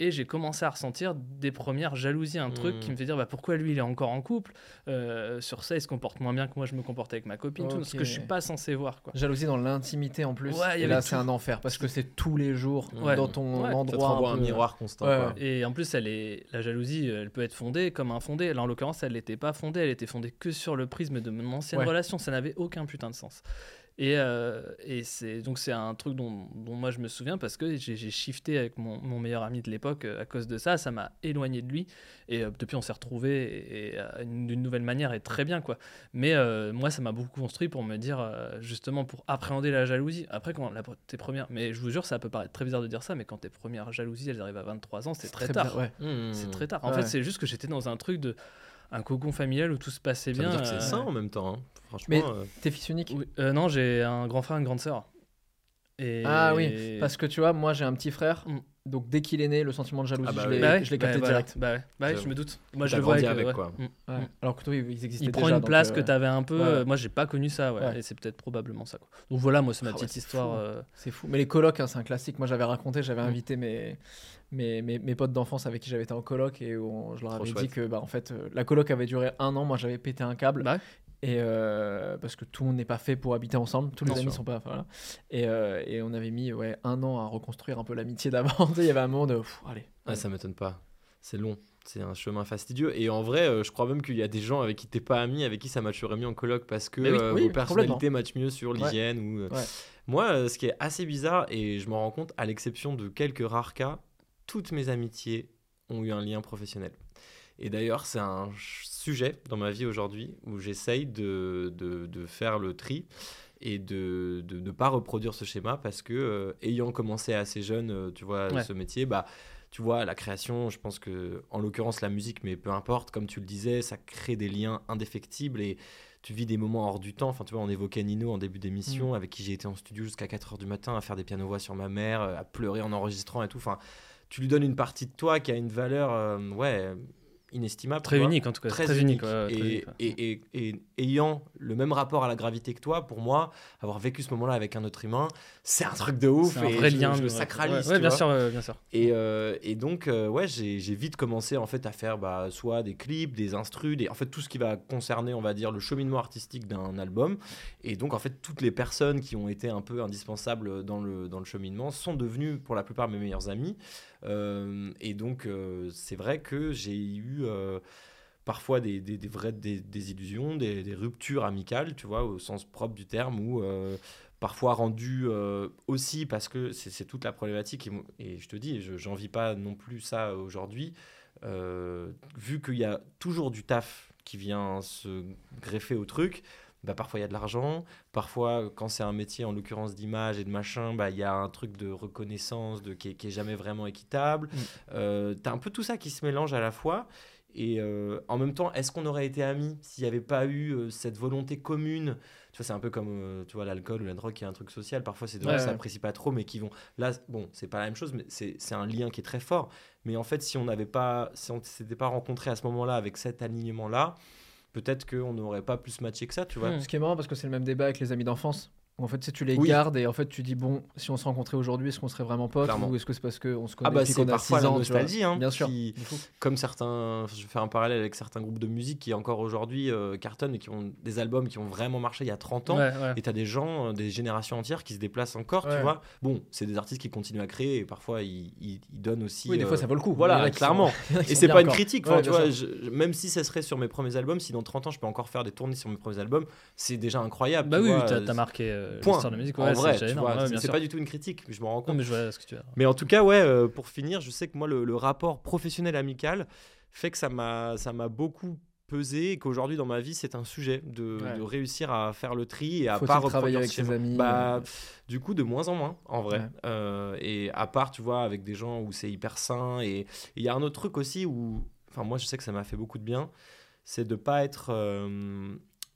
Et j'ai commencé à ressentir des premières jalousies, un truc Mm. qui me fait dire bah, pourquoi lui il est encore en couple? Euh, sur ça, il se comporte moins bien que moi je me comportais avec ma copine, tout, ce que je suis pas censé voir. Quoi. Jalousie dans l'intimité en plus. Ouais, et là, tout. c'est un enfer parce que c'est tous les jours Ouais. dans ton Ouais. Ça te endroit. renvoie un, peu- miroir constant. Ouais, quoi. Et en plus, elle est, la jalousie, elle peut être fondée comme infondée. Là, en l'occurrence, elle n'était pas fondée. Elle était fondée que sur le prisme de mon ancienne Ouais. relation. Ça n'avait aucun putain de sens. Et, euh, et c'est donc c'est un truc dont, dont moi je me souviens parce que j'ai shifté avec mon, mon meilleur ami de l'époque euh, à cause de ça. Ça m'a éloigné de lui. Et euh, depuis, on s'est retrouvés et, et, euh, une- d'une nouvelle manière et très bien quoi. Mais euh, moi, ça m'a beaucoup construit pour me dire euh, justement pour appréhender la jalousie. Après, quand la, tes premières, mais je vous jure, ça peut paraître très bizarre de dire ça, mais quand tes premières jalousies elles arrivent à 23 ans, c'est très, tard. ouais. Mmh. C'est très tard. En Ouais. fait, c'est juste que j'étais dans un truc de un cocon familial où tout se passait Ça bien. veut dire que c'est euh, sain en même temps. hein. Franchement. Mais- euh, T'es fils unique oui. Euh, non, j'ai un grand frère, une grande sœur. Et... Ah oui, parce que tu vois, moi j'ai un petit frère, Mm. donc dès qu'il est né, le sentiment de jalousie, Ah bah je l'ai Bah ouais, bah capté direct. Bah ouais, bah je me doute. Moi, je le vois avec, avec, ouais. quoi. Mm. Ouais. Mm. Alors que toi, ils existaient Il déjà. prend une place euh, que tu avais un peu. ouais. euh, moi, j'ai pas connu ça, ouais. Ouais. Et c'est peut-être probablement ça. Quoi. Donc voilà, moi, c'est ma Ah petite histoire. euh, C'est fou. Mais les colocs, hein, c'est un classique. Moi, j'avais raconté, j'avais Mm. invité mes, mes, mes, mes potes d'enfance avec qui j'avais été en coloc et où on- je leur Trop avais dit que bah, en fait, euh, la coloc avait duré un an. Moi, j'avais pété un câble. Bah ouais. Et euh, parce que tout le monde n'est pas fait pour habiter ensemble, tous les amis sûr. sont pas. Voilà. Et, euh, et on avait mis ouais, un an à reconstruire un peu l'amitié d'avant. Il y avait un moment de. pff, allez. Ouais, ça m'étonne pas. C'est long. C'est un chemin fastidieux. Et en vrai, euh, je crois même qu'il y a des gens avec qui t'es pas ami, avec qui ça matcherait mieux en coloc parce que oui, euh, oui, vos personnalités matchent mieux sur Ouais. l'hygiène. Ou, euh, Ouais. Moi, euh, ce qui est assez bizarre, et je m'en rends compte, à l'exception de quelques rares cas, toutes mes amitiés ont eu un lien professionnel. Et d'ailleurs, c'est un sujet dans ma vie aujourd'hui où j'essaye de, de, de faire le tri et de de ne pas reproduire ce schéma parce que, euh, ayant commencé assez jeune, euh, tu vois, Ouais. ce métier, bah, tu vois, la création, je pense que, en l'occurrence, la musique, mais peu importe, comme tu le disais, ça crée des liens indéfectibles et tu vis des moments hors du temps. Enfin, tu vois, on évoquait Nino en début d'émission, avec qui j'ai été en studio jusqu'à 4 heures du matin à faire des pianos-voix sur ma mère, euh, à pleurer en enregistrant et tout. Enfin, tu lui donnes une partie de toi qui a une valeur, euh, ouais, inestimable. Très unique, en tout cas. Très, Très, unique. unique. ouais, ouais, très et, unique, ouais. et, et- et ayant le même rapport à la gravité que toi, pour moi, avoir vécu ce moment-là avec un autre humain, c'est un truc de ouf. C'est un vrai je, lien. je le sacralise. Ouais, bien sûr, bien sûr. Et, euh, et donc, euh, ouais, j'ai j'ai vite commencé en fait à faire bah, soit des clips, des instrus, des, en fait tout ce qui va concerner, on va dire, le cheminement artistique d'un album. Et donc, en fait, toutes les personnes qui ont été un peu indispensables dans le, dans le cheminement sont devenues pour la plupart mes meilleurs amis. Euh, et donc, euh, c'est vrai que j'ai eu euh, parfois des, des, des vraies des, désillusions, des, des ruptures amicales, tu vois, au sens propre du terme, ou parfois rendues euh, aussi parce que c'est toute la problématique. Et, et je te dis, je j'en vis pas non plus ça aujourd'hui. Vu qu'il y a toujours du taf qui vient se greffer au truc, bah parfois il y a de l'argent, parfois quand c'est un métier en l'occurrence d'image et de machin, bah il y a un truc de reconnaissance de, qui, est, qui est jamais vraiment équitable. Mm. Euh, T'as un peu tout ça qui se mélange à la fois. et euh, en même temps, est-ce qu'on aurait été amis s'il n'y avait pas eu euh, cette volonté commune? Tu vois, c'est un peu comme euh, tu vois l'alcool ou la drogue qui est un truc social. Parfois, c'est des gens Ouais, qui ouais. s'apprécient pas trop, mais qui vont. Là, bon, c'est pas la même chose, mais c'est c'est un lien qui est très fort. Mais en fait, si on n'avait pas, si on s'était pas rencontré à ce moment-là avec cet alignement-là, peut-être qu'on n'aurait pas plus matché que ça, tu vois. Hmm. Ce qui est marrant parce que c'est le même débat avec les amis d'enfance. En fait, si tu les Oui. gardes et en fait tu dis bon, si on se rencontrait aujourd'hui, est-ce qu'on serait vraiment potes Clairement. ou est-ce que c'est parce qu'on se connaît Ah bah depuis c'est parfois 6 la ans, nostalgie, hein, Bien sûr. qui- comme certains, je vais faire un parallèle avec certains groupes de musique qui encore aujourd'hui euh, cartonnent et qui ont des albums qui ont vraiment marché il y a 30 ans. Ouais, ouais. Et t'as des gens, euh, des générations entières qui se déplacent encore, tu vois. Bon, c'est des artistes qui continuent à créer et parfois ils, ils- ils donnent aussi. Oui, des euh, fois ça vaut le coup. Voilà, sont- clairement. qui Et sont c'est pas une critique, tu vois, je- même si ça serait sur mes premiers albums, si dans 30 ans je peux encore faire des tournées sur mes premiers albums, c'est déjà incroyable. Bah oui, euh, t'as marqué euh, Point. l'histoire de la musique. en Ouais, vrai, c'est tu déjà vois, énorme. Ouais, c'est- bien c'est sûr. pas du tout une critique, je me rends Non, compte. mais je vois ce que tu veux dire. Mais en tout cas, ouais, euh, pour finir, je sais que moi, le, le rapport professionnel-amical fait que ça m'a ça m'a beaucoup pesé et qu'aujourd'hui, dans ma vie, c'est un sujet de, Ouais. de réussir à faire le tri et à Faut-il pas travailler reproduire avec ses amis, Bah, euh. du coup, de moins en moins, en vrai. Ouais. Euh, et à part, tu vois, avec des gens où c'est hyper sain. Et et il y a un autre truc aussi où, enfin, moi, je sais que ça m'a fait beaucoup de bien, c'est de pas être euh,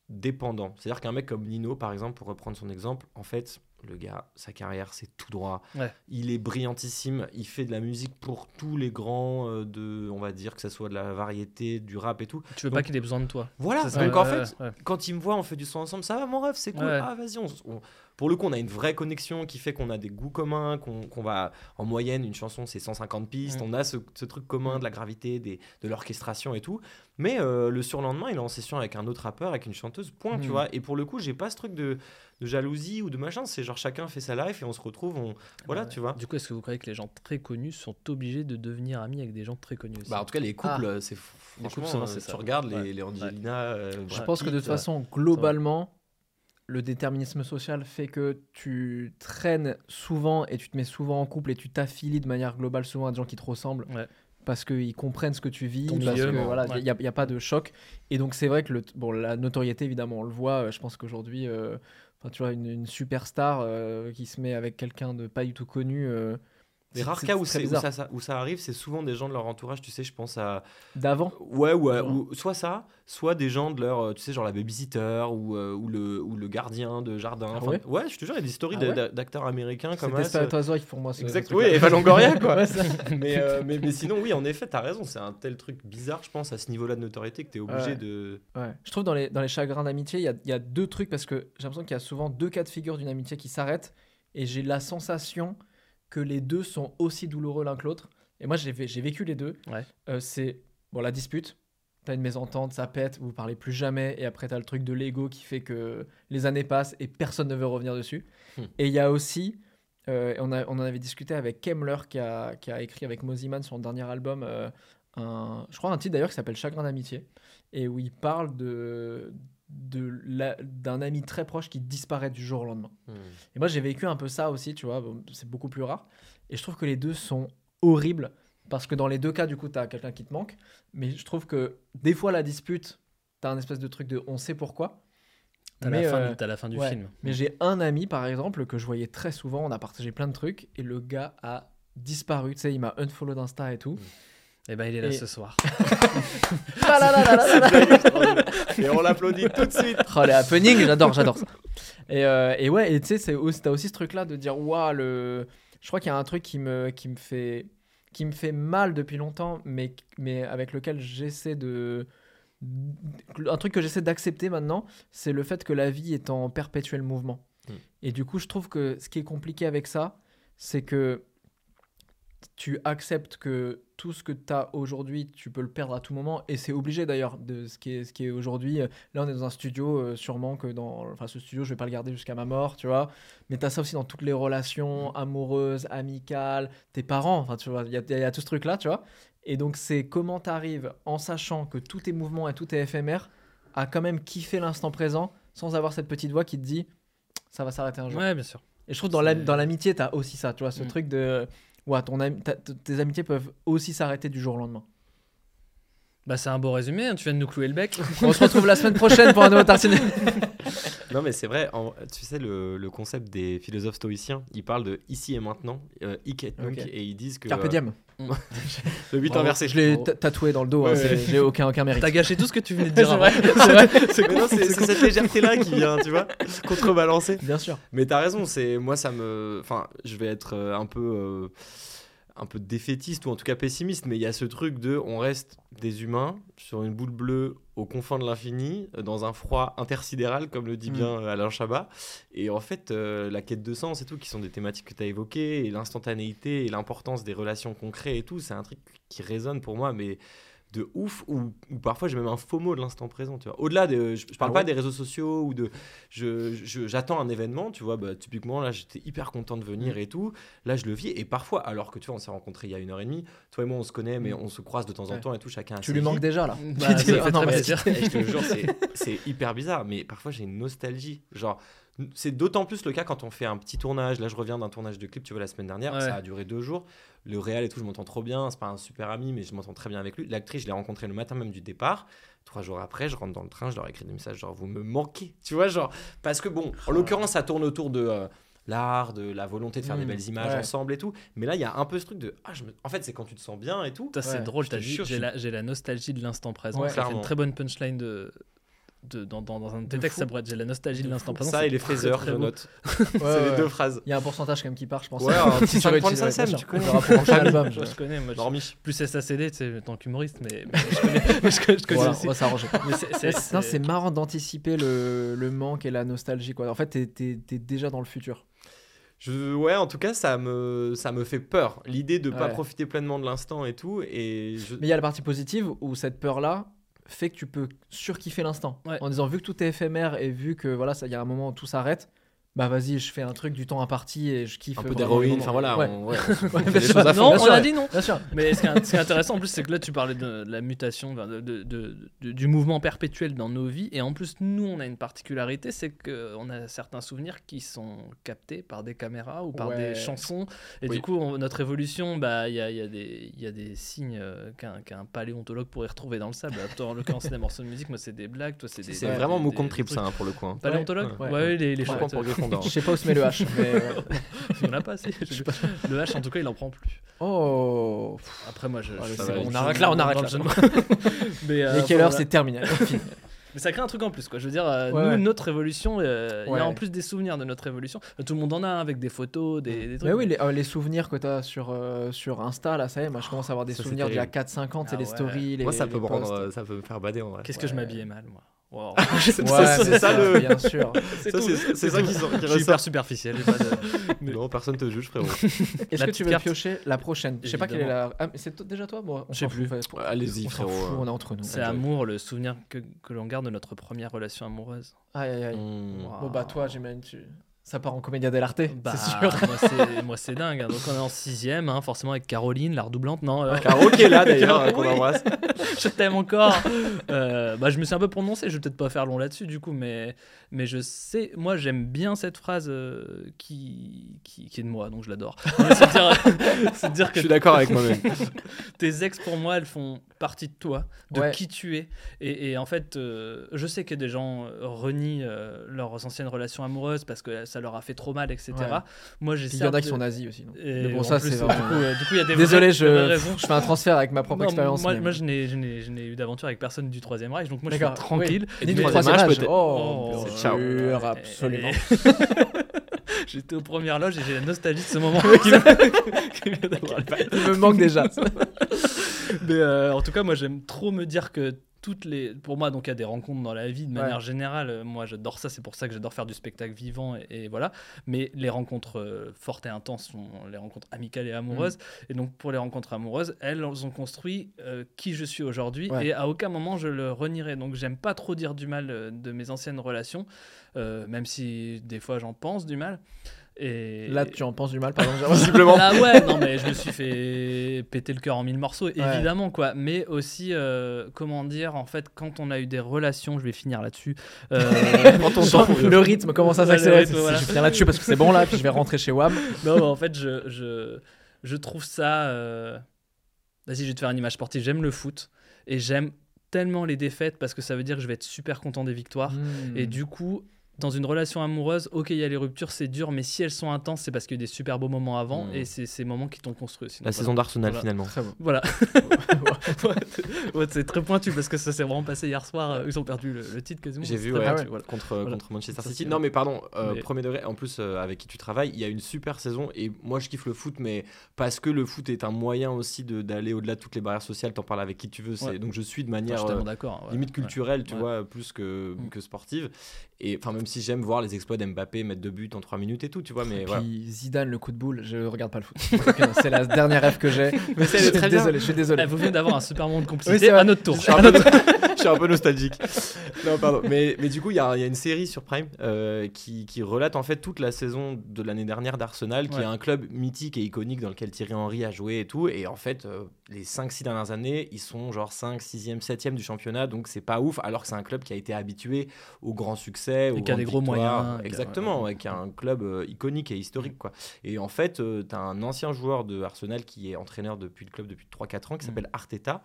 dépendant. C'est-à-dire qu'un mec comme Nino, par exemple, pour reprendre son exemple, en fait, le gars, sa carrière, c'est tout droit. Ouais. Il est brillantissime. Il fait de la musique pour tous les grands euh, de, on va dire, que ce soit de la variété, du rap et tout. Tu veux Donc- pas qu'il ait besoin de toi. Voilà. Ça, Donc ouais, en ouais, fait, quand il me voit, on fait du son ensemble, ça va mon rêve, c'est cool. Ah vas-y, on, on- pour le coup, on a une vraie connexion qui fait qu'on a des goûts communs, qu'on va en moyenne, une chanson c'est 150 pistes, Mm. on a ce, ce truc commun de la gravité, des, de l'orchestration et tout. Mais euh, le surlendemain, il est en session avec un autre rappeur, avec une chanteuse, point, tu Mm. vois. Et pour le coup, j'ai pas ce truc de, de jalousie ou de machin, c'est genre chacun fait sa life et on se retrouve, on... voilà, Ouais. tu vois. Du coup, est-ce que vous croyez que les gens très connus sont obligés de devenir amis avec des gens très connus aussi? Bah, en tout cas, les couples, euh, c'est Les franchement, couples, euh, c'est tu ça. regardes les, Ouais. les Angelina. euh, Je pense que de toute façon, globalement, le déterminisme social fait que tu traînes souvent et tu te mets souvent en couple et tu t'affilies de manière globale souvent à des gens qui te ressemblent. Ouais. Parce qu'ils comprennent ce que tu vis, Ton parce milieu, que ouais. voilà, il n'y a, il y a pas de choc. Et donc c'est vrai que le, bon, la notoriété, évidemment, on le voit. Je pense qu'aujourd'hui, euh, enfin, tu vois, une, superstar euh, qui se met avec quelqu'un de pas du tout connu. euh, Les c'est- rares c'est cas où, c'est- ça, ça- où ça arrive, c'est souvent des gens de leur entourage, tu sais, je pense à... D'avant. Ouais, ouais, ou soit ça, soit des gens de leur, euh, tu sais, genre la babysitter ou, euh, ou, le, ou le gardien de jardin. Ah Enfin, ouais je te jure, il y a des stories Ah ouais d'acteurs américains C'est comme ça. Desperate Housewives pour moi. ce- Exact, oui. Eva Longoria, quoi. Ouais, mais, euh, mais, mais sinon, oui, en effet, t'as raison, c'est un tel truc bizarre, je pense, à ce niveau-là de notoriété que t'es obligé Ouais. de... Ouais. Je trouve dans les, dans les chagrins d'amitié, il y a, il y a deux trucs parce que j'ai l'impression qu'il y a souvent deux cas de figure d'une amitié qui s'arrêtent et j'ai la sensation que les deux sont aussi douloureux l'un que l'autre. Et moi, j'ai vé- j'ai vécu les deux. Ouais. Euh, c'est bon, la dispute. T'as une mésentente, ça pète, vous parlez plus jamais, et après t'as le truc de l'ego qui fait que les années passent et personne ne veut revenir dessus. Hmm. Et il y a aussi, euh, on, a- on en avait discuté avec Kemmler qui a, qui a écrit avec Moziman son dernier album, euh, un, je crois un titre d'ailleurs qui s'appelle Chagrin d'amitié, et où il parle de d'un ami très proche qui disparaît du jour au lendemain. Hmm. Et moi, j'ai vécu un peu ça aussi, tu vois. Bon, c'est beaucoup plus rare. Et je trouve que les deux sont horribles. Parce que dans les deux cas, du coup, tu as quelqu'un qui te manque. Mais je trouve que des fois, la dispute, tu as un espèce de truc de on sait pourquoi. T'as Mais, la, fin euh, la fin du ouais. film. Mais j'ai un ami, par exemple, que je voyais très souvent. On a partagé plein de trucs. Et le gars a disparu. Tu sais, il m'a unfollow d'Insta et tout. Et ben il est là Et- ce soir. Ah là là là là là là. Et on l'applaudit tout de suite. Oh, les happenings, j'adore, j'adore ça. Et, euh, et ouais, et tu sais, c'est aussi, t'as aussi ce truc-là de dire, waouh, le. Je crois qu'il y a un truc qui me, qui me fait, qui me fait mal depuis longtemps, mais, mais avec lequel j'essaie de. Un truc que j'essaie d'accepter maintenant, c'est le fait que la vie est en perpétuel mouvement. Mm. Et du coup, je trouve que ce qui est compliqué avec ça, c'est que tu acceptes que tout ce que tu as aujourd'hui, tu peux le perdre à tout moment. Et c'est obligé d'ailleurs de ce qui est, ce qui est aujourd'hui. Là, on est dans un studio, euh, sûrement que dans. Enfin, ce studio, je vais pas le garder jusqu'à ma mort, tu vois. Mais tu as ça aussi dans toutes les relations amoureuses, amicales, tes parents. Enfin, tu vois, il y y a tout ce truc-là, tu vois. Et donc, c'est comment tu arrives, en sachant que tout est mouvement et tout est éphémère, à quand même kiffer l'instant présent sans avoir cette petite voix qui te dit ça va s'arrêter un jour. Ouais, bien sûr. Et je trouve dans la- C'est- dans l'amitié, tu as aussi ça, tu vois, ce Mm. truc de. T- tes amitiés peuvent aussi s'arrêter du jour au lendemain. Bah, c'est un beau résumé, hein, tu viens de nous clouer le bec. On se retrouve la semaine prochaine pour un nouveau tartine. Non, mais c'est vrai, en- tu sais, le, le concept des philosophes stoïciens, ils parlent de ici et maintenant, euh, hic et nunc, et ils disent que. Carpe euh, diem. le 8 Bravo. inversé. Je l'ai tatoué dans le dos, hein, Ouais, ouais. j'ai aucun, aucun mérite. T'as gâché tout ce que tu venais de dire C'est vrai, c'est cette légèreté-là qui vient, tu vois, contrebalancer. Bien sûr. Mais t'as raison, c'est moi ça me, enfin, je vais être euh, un peu, euh, un peu défaitiste ou en tout cas pessimiste, mais il y a ce truc de, on reste des humains sur une boule bleue aux confins de l'infini, euh, dans un froid intersidéral, comme le dit Mm. bien euh, Alain Chabat. Et en fait, euh, la quête de sens et tout, qui sont des thématiques que tu as évoquées, et l'instantanéité et l'importance des relations concrètes et tout, c'est un truc qui résonne pour moi, mais de ouf, ou, ou parfois j'ai même un faux mot de l'instant présent, tu vois. Au-delà de, je, je parle Ah pas des réseaux sociaux ou de, je, je- j'attends un événement, tu vois, bah, typiquement là j'étais hyper content de Mm. venir et tout, là je le vis, et parfois, alors que tu vois, on s'est rencontrés il y a une heure et demie, toi et moi on se connaît, mais Mm. on se croise de temps en Ouais. temps et tout, chacun a Tu lui manques déjà là. Bah, ah non, mais je te jure, c'est hyper bizarre, mais parfois j'ai une nostalgie. Genre, c'est d'autant plus le cas quand on fait un petit tournage. Là, je reviens d'un tournage de clip, tu vois, la semaine dernière. Ouais. Ça a duré deux jours. Le réel et tout, je m'entends trop bien. C'est pas un super ami, mais je m'entends très bien avec lui. L'actrice, je l'ai rencontrée le matin même du départ. Trois jours après, je rentre dans le train, je leur écris des messages genre, vous me manquez. Tu vois, genre, parce que bon, en l'occurrence, ça tourne autour de. euh, L'art, de la volonté de faire des Mm, belles images ouais. ensemble et tout. Mais là, il y a un peu ce truc de. Ah, je me- En fait, c'est quand tu te sens bien et tout. C'est drôle, j'ai la, nostalgie de l'instant présent. Ouais, clairement. une très bonne punchline de, de, dans, dans, dans un de tes De textes, fou. ça pourrait être j'ai la nostalgie de, De l'instant présent. Ça et les très je note. Ouais, c'est ouais. les deux phrases. Il y a un pourcentage quand même qui part, je pense. Ouais, un petit Sur 5 une points de petite- SACEM, bien tu connais. Album. Je, je connais, moi, je- plus SACD, tu sais, en tant qu'humoriste, mais, mais je connais, mais je connais, je connais Voilà, aussi. on va s'arranger. C'est- marrant d'anticiper le, le manque et la nostalgie. Quoi. En fait, t'es t'es- t'es déjà dans le futur. Je, ouais, en tout cas, ça me, ça me fait peur. L'idée de pas Ouais. profiter pleinement de l'instant et tout. Et je... Mais il y a la partie positive où cette peur-là fait que tu peux surkiffer l'instant. Ouais. En disant, vu que tout est éphémère et vu que voilà, ça- il y a un moment où tout s'arrête, bah vas-y, je fais un truc du temps imparti et je kiffe. un peu d'héroïne. Enfin voilà, Ouais. on, ouais, on fait Ouais, des à. Non, bien on sûr. a dit non. Bien sûr. Mais ce qui est, ce qui est intéressant en plus, c'est que là, tu parlais de, la mutation, de, de- de- de- du mouvement perpétuel dans nos vies. Et en plus, nous, on a une particularité, c'est qu'on a certains souvenirs qui sont captés par des caméras ou par Ouais. des chansons. Et Oui. du coup, on- notre évolution, bah, il y, a, y a des- il y a des signes euh, qu'un qu'un paléontologue pourrait retrouver dans le sable. Toi, en l'occurrence, c'est des morceaux de musique, moi, c'est des blagues. Toi, c'est des. C'est des- vraiment contre triple, trucs. ça, hein, pour le coup. hein. Paléontologue ouais. les, les Je sais pas où se met le H. Mais... euh, Il y en a pas assez. Le H, en tout cas, il en prend plus. Oh. Après, moi, je. Bon, on arrête là, on dans arrête le là. Mais, euh, Mais quelle enfin, heure voilà. c'est terminé. Mais ça crée un truc en plus, quoi. Je veux dire, euh, Ouais, nous, ouais. notre évolution, euh, il y a en plus des souvenirs de notre évolution. Euh, Tout le monde en a, hein, avec des photos, des, des trucs. Mais oui, les, euh, les souvenirs que tu as sur, euh, sur Insta, là, ça y est, moi je commence à avoir des Ça, souvenirs d'il y a terrible. 4-5 ans, c'est Ah les stories. Les, Moi, ça les peut me rendre, ça peut me faire bader en vrai. Qu'est-ce que je m'habillais mal, moi. Wow. Ouais, c'est ça, le- Bien sûr. C'est Ça, qui, sort- qui hyper ressort. superficiel. j'ai pas de- mais- Non, personne te juge, frérot. Est-ce La que tu veux carte. piocher la prochaine? Je sais pas quelle est la. Ah, mais c'est déjà toi bon, on Je sais plus. allez-y, frérot, fout, euh. on est entre nous. C'est Amour, le souvenir que, que l'on garde de notre première relation amoureuse. Aïe aïe aïe. Hmm. Wow. Bon bah toi, j'imagine, tu... ça part en comédia dell'arte, Bah, c'est sûr. moi, c'est- dingue. hein. Donc, on est en sixième, hein, forcément avec Caroline, la redoublante. Non, euh, Caro qui est là d'ailleurs, euh, qu'on embrasse. je t'aime encore. Euh, bah, je me suis un peu prononcé, je vais peut-être pas faire long là-dessus du coup, mais, mais je sais, moi j'aime bien cette phrase euh, qui, qui, qui est de moi, donc je l'adore. C'est dire, dire Je que suis d'accord avec moi-même. tes ex pour moi elles font partie de toi, de Ouais. qui tu es. Et, et en fait, euh, je sais que des gens renient euh, leurs anciennes relations amoureuses parce que ça leur a fait trop mal, etc. Ouais. Moi j'ai Il y en a qui sont nazis aussi. non et Mais bon, ça, c'est Du coup, euh, du coup, il y a des Désolé, vraies- des vraies je, fais un transfert avec ma propre Non, expérience. Moi, mais- moi, je n'ai, eu d'aventure avec personne du Troisième Reich, donc moi je suis tranquille. oui. Ni du du troisième âge. peut-être. Oh, Oh, sûr, absolument. J'étais aux premières loges et j'ai la nostalgie de ce moment. Il me manque déjà. Mais euh, en tout cas, moi j'aime trop me dire que toutes les. Pour moi, donc il y a des rencontres dans la vie de Ouais. manière générale. Euh, Moi j'adore ça, c'est pour ça que j'adore faire du spectacle vivant et, et voilà. Mais les rencontres euh, fortes et intenses sont les rencontres amicales et amoureuses. Mm. Et donc pour les rencontres amoureuses, elles ont construit euh, qui je suis aujourd'hui Ouais. et à aucun moment je le renierai. Donc j'aime pas trop dire du mal de mes anciennes relations, euh, même si des fois j'en pense du mal. Et Là, tu en penses du mal, par exemple. Visiblement. Là, ouais, non, mais je me suis fait péter le cœur en mille morceaux, évidemment, quoi. Mais aussi, euh, comment dire, en fait, quand on a eu des relations, je vais finir là-dessus. euh, le rythme commence à s'accélérer. voilà. Je viens là-dessus parce que c'est bon là, puis je vais rentrer chez WAM. non, mais en fait, je, je, je trouve ça. euh, Vas-y, je vais te faire une image sportive. J'aime le foot. Et j'aime tellement les défaites parce que ça veut dire que je vais être super content des victoires. Hmm. Et du coup, dans une relation amoureuse, ok, il y a les ruptures, c'est dur, mais si elles sont intenses, c'est parce qu'il y a eu des super beaux moments avant Mm. et c'est ces moments qui t'ont construit. aussi. La saison d'Arsenal Voilà. finalement. Très bon. Voilà. Ouais, c'est très pointu parce que ça s'est vraiment passé hier soir. euh, Ils ont perdu le, le titre quasiment. J'ai vu ouais, pointu, ouais. voilà. contre, Voilà. contre Manchester City. Non, mais pardon, euh, Mais- premier degré. En plus, euh, avec qui tu travailles, il y a une super saison. Et moi, je kiffe le foot, mais parce que le foot est un moyen aussi de- d'aller au-delà de toutes les barrières sociales. T'en parles avec qui tu veux. Donc, je suis de manière euh, limite Ouais. culturelle, tu Ouais. vois, plus que, Mm. que sportive. Et enfin, même si j'aime voir les exploits d'Mbappé mettre deux buts en trois minutes et tout, tu vois, mais Et voilà. puis Zidane, le coup de boule, je regarde pas le foot. c'est la dernière rêve que j'ai. Mais c'est Je suis très bien. désolé, je suis désolé. Vous venez d'avoir un super moment de Oui, complicité c'est vrai. à notre tour. Je suis un peu, je suis un peu nostalgique. Non, pardon. Mais, mais du coup, il y, a il y a une série sur Prime euh, qui, qui relate en fait toute la saison de l'année dernière d'Arsenal, qui Ouais. est un club mythique et iconique dans lequel Thierry Henry a joué et tout. Et en fait, euh, les 5-6 dernières années, ils sont genre 5, 6e, 7e du championnat. Donc c'est pas ouf, alors que c'est un club qui a été habitué au grand succès, aux qui a des gros moyens, a- Exactement, ouais. qui est un club euh, iconique et historique. Quoi. Et en fait, tu as un ancien joueur de Arsenal qui est entraîneur depuis le club depuis 3-4 ans, qui Mm. s'appelle Arteta,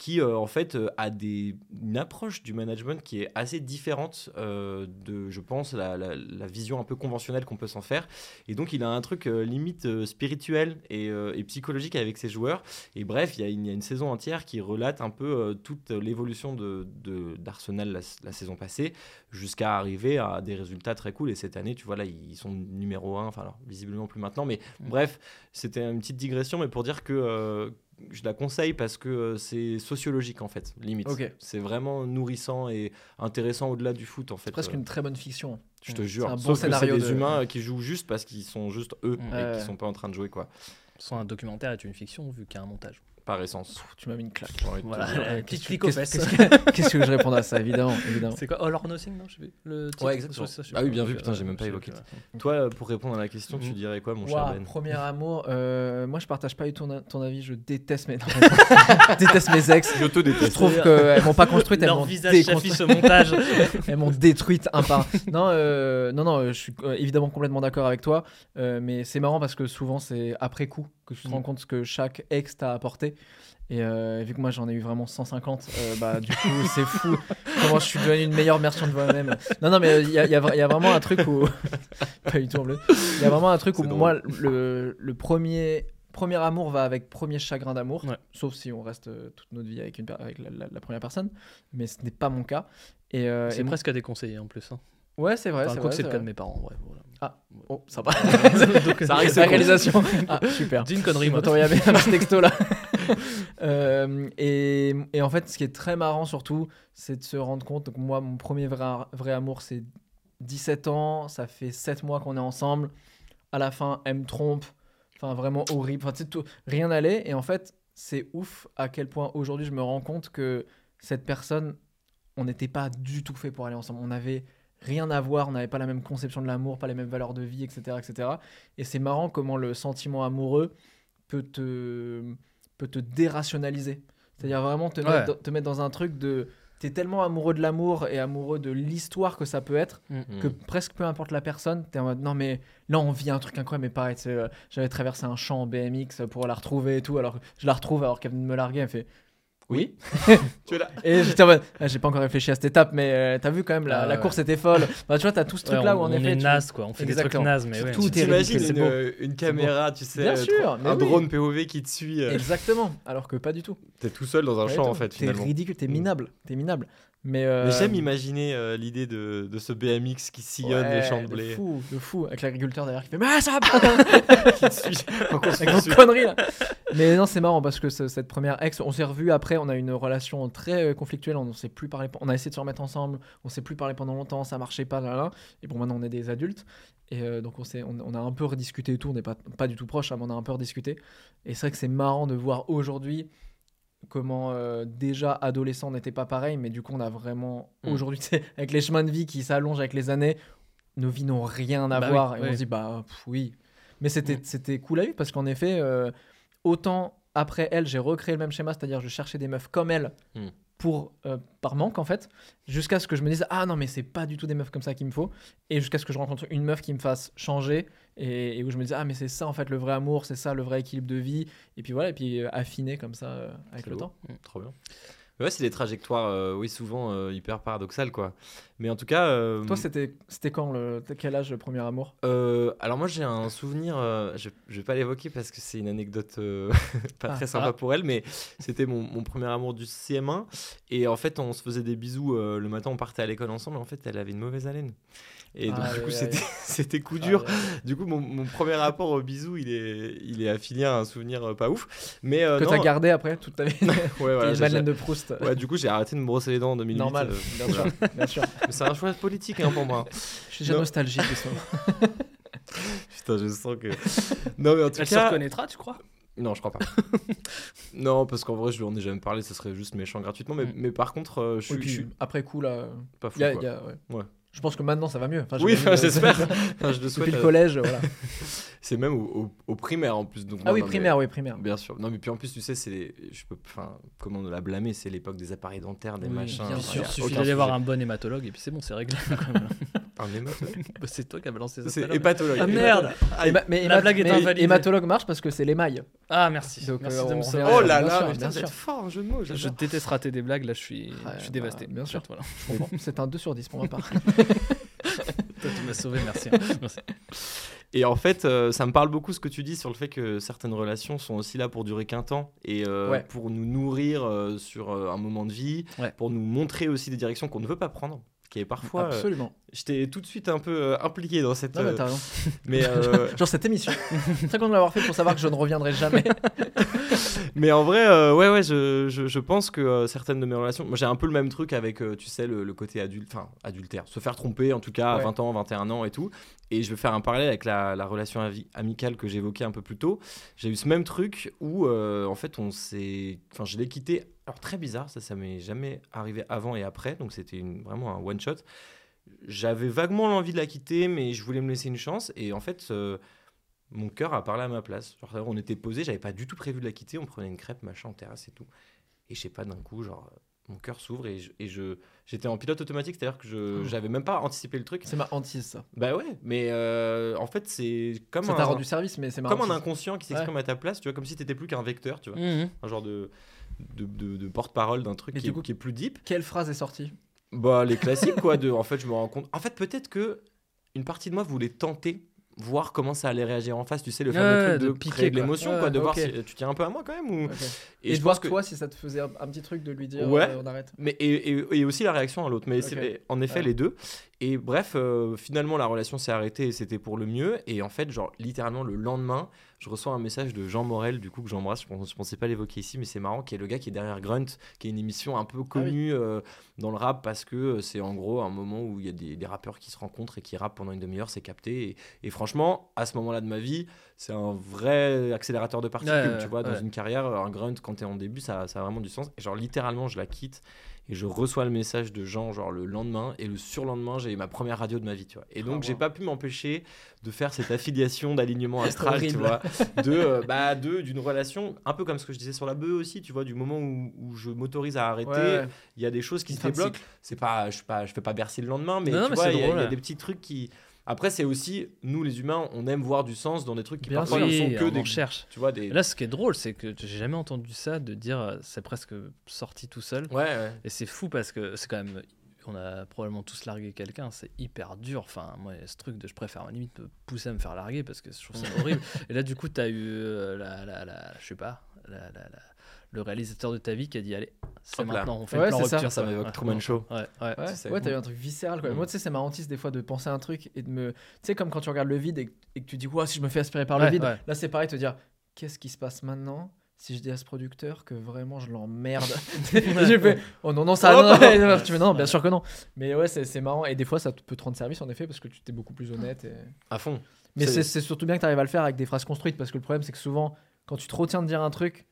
qui euh, en fait euh, a des, une approche du management qui est assez différente euh, de, je pense, la, la- la vision un peu conventionnelle qu'on peut s'en faire. Et donc il a un truc limite spirituel et, et psychologique avec ses joueurs. Et bref, il y, a une- il y a une saison entière qui relate un peu toute l'évolution de, de- d'Arsenal la, la saison passée jusqu'à arriver à des résultats très cool. Et cette année, tu vois, là, ils sont numéro 1, enfin, alors, visiblement plus maintenant, mais bref, c'était une petite digression, mais pour dire que euh, je la conseille parce que euh, c'est sociologique, en fait, limite. C'est vraiment nourrissant et intéressant au-delà du foot, en fait. Presque Euh, une très bonne fiction. Je te C'est jure. un bon Sauf que scénario c'est des de- humains qui jouent juste parce qu'ils sont juste eux Mm. et qui sont pas en train de jouer, quoi, Soit un documentaire est une fiction vu qu'il y a un montage. Par essence. Pff, Tu m'as mis une claque. Voilà. Euh, Qu'est-ce que- clic aux qu'est-ce- fesses. Qu'est-ce que qu'est-ce que je réponds à ça Évidemment, évidemment. C'est quoi All or Nothing, non Je sais plus. Le titre, Ouais, exactement. ça, je Ah oui, bien vu, putain, j'ai même pas je évoqué. Toi, pour répondre à la question, tu Mhm. dirais quoi, mon cher Ouah, Ben premier amour, euh, moi je partage pas du tout ton, ton avis, je déteste mes, non, je déteste mes ex. Je te Je déteste. trouve qu'elles m'ont pas construite, elles m'ont déconstruite. au montage. Elles m'ont détruite un par. Non, euh, non, non, euh, je suis évidemment complètement d'accord avec toi, euh, mais c'est marrant parce que souvent c'est après coup que tu te Mm. rends compte ce que chaque ex t'a apporté. Et euh, vu que moi j'en ai eu vraiment 150, euh, bah du coup c'est fou comment je suis devenu une meilleure version de moi-même. Non, non, mais il y a, il y a vra- il y a vraiment un truc où. pas du tout en bleu. Il y a vraiment un truc où drôle. moi le, le premier. Premier amour va avec premier chagrin d'amour, Ouais. sauf si on reste euh, toute notre vie avec, une, avec la, la- la première personne, mais ce n'est pas mon cas. Et, C'est presque à déconseiller en plus. Hein. Ouais, c'est vrai. Enfin, c'est quoi vrai, que c'est le c'est cas vrai. de mes parents. Bref, voilà. Oh, sympa. Donc, Ça arrive, la réalisation. Ah, super. Dis une connerie, bien un petit texto là. Euh, et, en fait, ce qui est très marrant surtout, c'est de se rendre compte. Donc, moi, mon premier vrai, vrai amour, c'est 17 ans. Ça fait 7 mois qu'on est ensemble. À la fin, elle me trompe. Enfin, vraiment horrible. Enfin, tout, rien n'allait. Et en fait, c'est ouf à quel point aujourd'hui je me rends compte que cette personne, on n'était pas du tout fait pour aller ensemble. On avait rien à voir, on n'avait pas la même conception de l'amour, pas les mêmes valeurs de vie, etc. etc. Et c'est marrant comment le sentiment amoureux peut te, peut te dérationaliser. C'est-à-dire vraiment te, Ouais. mettre, dans- te mettre dans un truc de... T'es tellement amoureux de l'amour et amoureux de l'histoire que ça peut être que Mm. presque peu importe la personne, t'es en mode non mais là on vit un truc incroyable mais pareil, euh, j'avais traversé un champ en BMX pour la retrouver et tout, alors que je la retrouve alors qu'elle vient de me larguer, elle fait oui. Tu es là. Et j'étais en mode, ah, j'ai pas encore réfléchi à cette étape, mais euh, t'as vu quand même, la, Ah la course était folle. Bah, tu vois, t'as tout ce Ouais, truc là on, où en on effet. est tu- naze quoi, on fait Exactement. des trucs nazes, mais ouais. Tout est t'imagines ridicule, une, beau. euh, une caméra, tu sais, Bien euh, sûr, trop- mais un oui. drone POV qui te suit. euh, Exactement, alors que pas du tout. T'es tout seul dans un champ en fait T'es ridicule, t'es Mm. minable, t'es minable. Mais, euh, j'aime imaginer euh, l'idée de, de ce BMX qui sillonne les champs de de blé. fou, de fou, avec l'agriculteur derrière qui fait, mais ah, ça va pas qui te suit. Avec conneries là. Mais non, c'est marrant parce que ce- cette première ex, on s'est revu après, on a une relation très euh, conflictuelle, on ne s'est plus parlé, on a essayé de se remettre ensemble, on s'est plus parlé pendant longtemps, ça marchait pas, là, là. Et bon, maintenant on est des adultes. Et euh, donc on, s'est, on, on a un peu rediscuté et tout, on n'est pas, pas du tout proche, hein, mais on a un peu rediscuté. Et c'est vrai que c'est marrant de voir aujourd'hui comment euh, déjà adolescent on n'était pas pareil, mais du coup on a vraiment, Mm. aujourd'hui, avec les chemins de vie qui s'allongent avec les années, nos vies n'ont rien à Bah oui, voir. et on oui. se dit, bah pff, oui. Mais c'était, Mm. c'était cool à vivre parce qu'en effet, euh, autant après elle, j'ai recréé le même schéma, c'est-à-dire je cherchais des meufs comme elle Mm. Pour, euh, par manque en fait, jusqu'à ce que je me dise, ah non, mais c'est pas du tout des meufs comme ça qu'il me faut, et jusqu'à ce que je rencontre une meuf qui me fasse changer et, et où je me dis, ah mais c'est ça en fait le vrai amour, c'est ça le vrai équilibre de vie, et puis voilà, et puis euh, affiner comme ça euh, avec le beau. temps. Trop bien. Ouais, c'est des trajectoires, euh, oui, souvent euh, hyper paradoxales, quoi. Mais en tout cas. euh, Toi, c'était c'était quand le quel âge le premier amour? Alors, moi, j'ai un souvenir, je, je vais pas l'évoquer parce que c'est une anecdote pas Ah. très sympa Ah. pour elle, mais c'était mon, mon premier amour du CM1. Et en fait, on se faisait des bisous le matin, on partait à l'école ensemble. Et en fait, elle avait une mauvaise haleine. Et donc, Aïe, du coup, c'était coup dur. Ah, ouais. Du coup, mon, mon premier rapport au bisou, il est, il est affilié à un souvenir euh, pas ouf. Mais euh, Que non, t'as gardé après toute ta vie. ouais, voilà, Madeleine de Proust. Ouais, du coup, j'ai arrêté de me brosser les dents en 2008. Normal, euh, bien sûr, bien sûr. Mais c'est un choix politique hein, pour moi. Je suis déjà Non. nostalgique de ce moment. Putain, je sens que. Non, mais en tout Elle se cas. reconnaîtra, tu crois? Non, je crois pas. non, parce qu'en vrai, je lui en ai jamais parlé, ce serait juste méchant gratuitement. Mais, Mm. mais par contre, euh, je suis Oui, puis je suis après coup là, pas fou. il y a- quoi. il y a- ouais. Ouais. Je pense que maintenant ça va mieux. Enfin, Oui, j'imagine, j'espère. euh, Enfin, je le souhaite. Depuis le euh, collège, voilà. C'est même au, au- au primaire en plus. Donc Ah non, oui, non, mais- primaire, oui, primaire. Bien sûr. Non, mais puis en plus, tu sais, c'est. les- Je peux. Enfin, comment la blâmer C'est l'époque des appareils dentaires, des Oui, machins. bien enfin, sûr. Il suffit d'aller voir un bon hématologue et puis c'est bon, c'est réglé. Un hématologue. Bah, c'est toi qui as balancé ça. C'est hépatologue. Ah merde Ah, mais la hémat- blague est mais invalidée. hématologue marche parce que c'est l'émail. Ah merci. Donc, merci euh, de me sauver. Oh là là, mais putain, vous fort, un jeu de mots. Je déteste rater des blagues, là je suis, je suis bah, dévasté. bien sûr. C'est un 2 sur 10 pour ma part. Toi tu m'as sauvé, merci. Merci. Et en fait, euh, ça me parle beaucoup ce que tu dis sur le fait que certaines relations sont aussi là pour durer qu'un temps et euh, Ouais. pour nous nourrir euh, sur un moment de vie, Ouais. pour nous montrer aussi des directions qu'on ne veut pas prendre. Qui est parfois. euh, Absolument. J'étais tout de suite un peu euh, impliqué dans cette. Non, mais euh, t'as raison. mais, euh, Genre cette émission. Très content de l'avoir fait pour savoir que je ne reviendrai jamais. mais en vrai, ouais, ouais, je, je, je pense que certaines de mes relations. Moi, j'ai un peu le même truc avec, tu sais, le, le côté adulte, enfin, adultère. Se faire tromper, en tout cas, Ouais. à 20 ans, 21 ans et tout. Et je vais faire un parallèle avec la, la relation amicale que j'évoquais un peu plus tôt. J'ai eu ce même truc où, euh, en fait, on s'est. Enfin, je l'ai quitté. Alors, très bizarre, ça, ça m'est jamais arrivé avant et après. Donc, c'était vraiment un one-shot. J'avais vaguement l'envie de la quitter, mais je voulais me laisser une chance. Et en fait, euh, mon cœur a parlé à ma place. Genre, on était posé, j'avais pas du tout prévu de la quitter. On prenait une crêpe, machin, en terrasse et tout. Et je sais pas, d'un coup, genre, mon cœur s'ouvre et je- et je, j'étais en pilote automatique, c'est-à-dire que je, Oh. j'avais même pas anticipé le truc. C'est ma hantise, ça. Bah ouais, mais euh, en fait, c'est comme Ça un, t'a rendu service, mais c'est ma comme un inconscient qui s'exprime à ta place, tu vois, comme si t'étais plus qu'un vecteur, tu vois, Mhm. un genre de, de, de- de porte-parole d'un truc Mais qui, du est- coup- qui est plus deep. Quelle phrase est sortie? Bah, les classiques, quoi. De, en fait, je me rends compte. En fait, peut-être que une partie de moi voulait tenter, voir comment ça allait réagir en face. Tu sais, le fameux Ouais, truc de, de piquer, de l'émotion, quoi. De voir si tu tiens un peu à moi quand même. Ou... Et, Et, je de voir pense que. toi si ça te faisait un, un petit truc de lui dire Ouais. euh, on arrête. Mais, et, et- et aussi la réaction à l'autre. Mais Ok. c'est en effet Ouais. les deux. Et bref, euh, finalement, la relation s'est arrêtée et c'était pour le mieux. Et en fait, genre, littéralement, le lendemain, je reçois un message de Jean Morel, du coup, que j'embrasse. Je, je pensais pas l'évoquer ici, mais c'est marrant, qui est le gars qui est derrière Grunt, qui est une émission un peu connue euh, dans le rap parce que euh, c'est en gros un moment où il y a des, des rappeurs qui se rencontrent et qui rappent pendant une demi-heure, c'est capté. Et, et franchement, à ce moment-là de ma vie, c'est un vrai accélérateur de particules, Ouais, tu vois, dans une carrière. Un Grunt, quand t'es en début, ça, ça a vraiment du sens. Et genre, littéralement, je la quitte. Et je reçois le message de Jean, genre le lendemain, et le surlendemain, j'ai ma première radio de ma vie, tu vois. Et donc, Ah, j'ai wow. pas pu m'empêcher de faire cette affiliation d'alignement astral, tu vois, de, euh, bah, de, d'une relation, un peu comme ce que je disais sur la bœuf aussi, tu vois, du moment où, où je m'autorise à arrêter, Ouais. il y a des choses qui se débloquent. C'est pas, je pas, je fais pas bercer le lendemain, mais Non, tu vois, il y, a- y des petits trucs qui. Après, c'est aussi nous les humains, on aime voir du sens dans des trucs qui Bien parfois sûr. ne sont Oui, que on des, en cherche. tu vois, des. Là, ce qui est drôle, c'est que j'ai jamais entendu ça de dire euh, c'est presque sorti tout seul. Ouais, ouais. Et c'est fou parce que c'est quand même. On a probablement tous largué quelqu'un, c'est hyper dur. Enfin, moi, ce truc de je préfère à limite me pousser à me faire larguer parce que je trouve ça horrible. Et là, du coup, tu as eu euh, la, la, la- je sais pas, la- la- la- le réalisateur de ta vie qui a dit Allez, c'est maintenant, on fait Ouais, le plan ça. rupture. Ça quoi. m'évoque Ouais. Truman Show. Ouais, ouais. Ouais, Tu ouais t'as eu un truc viscéral quoi. Mm. Moi, tu sais, c'est ma hantise des fois de penser à un truc et de me. Tu sais, comme quand tu regardes le vide et, et que tu dis, ouais, si je me fais aspirer par le Ouais, vide, ouais. là, c'est pareil, te dire, qu'est-ce qui se passe maintenant si je dis à ce producteur que vraiment je l'emmerde? J'ai fait, oh non, non, ça. Oh, non, non. non, tu fais, non, bien sûr que non. Mais ouais, c'est c'est marrant. Et des fois, ça peut te rendre service en effet parce que tu t'es beaucoup plus honnête. et- À fond. Mais C'est- c'est c'est surtout bien que tu arrives à le faire avec des phrases construites parce que le problème, c'est que souvent, quand tu te retiens de dire un truc,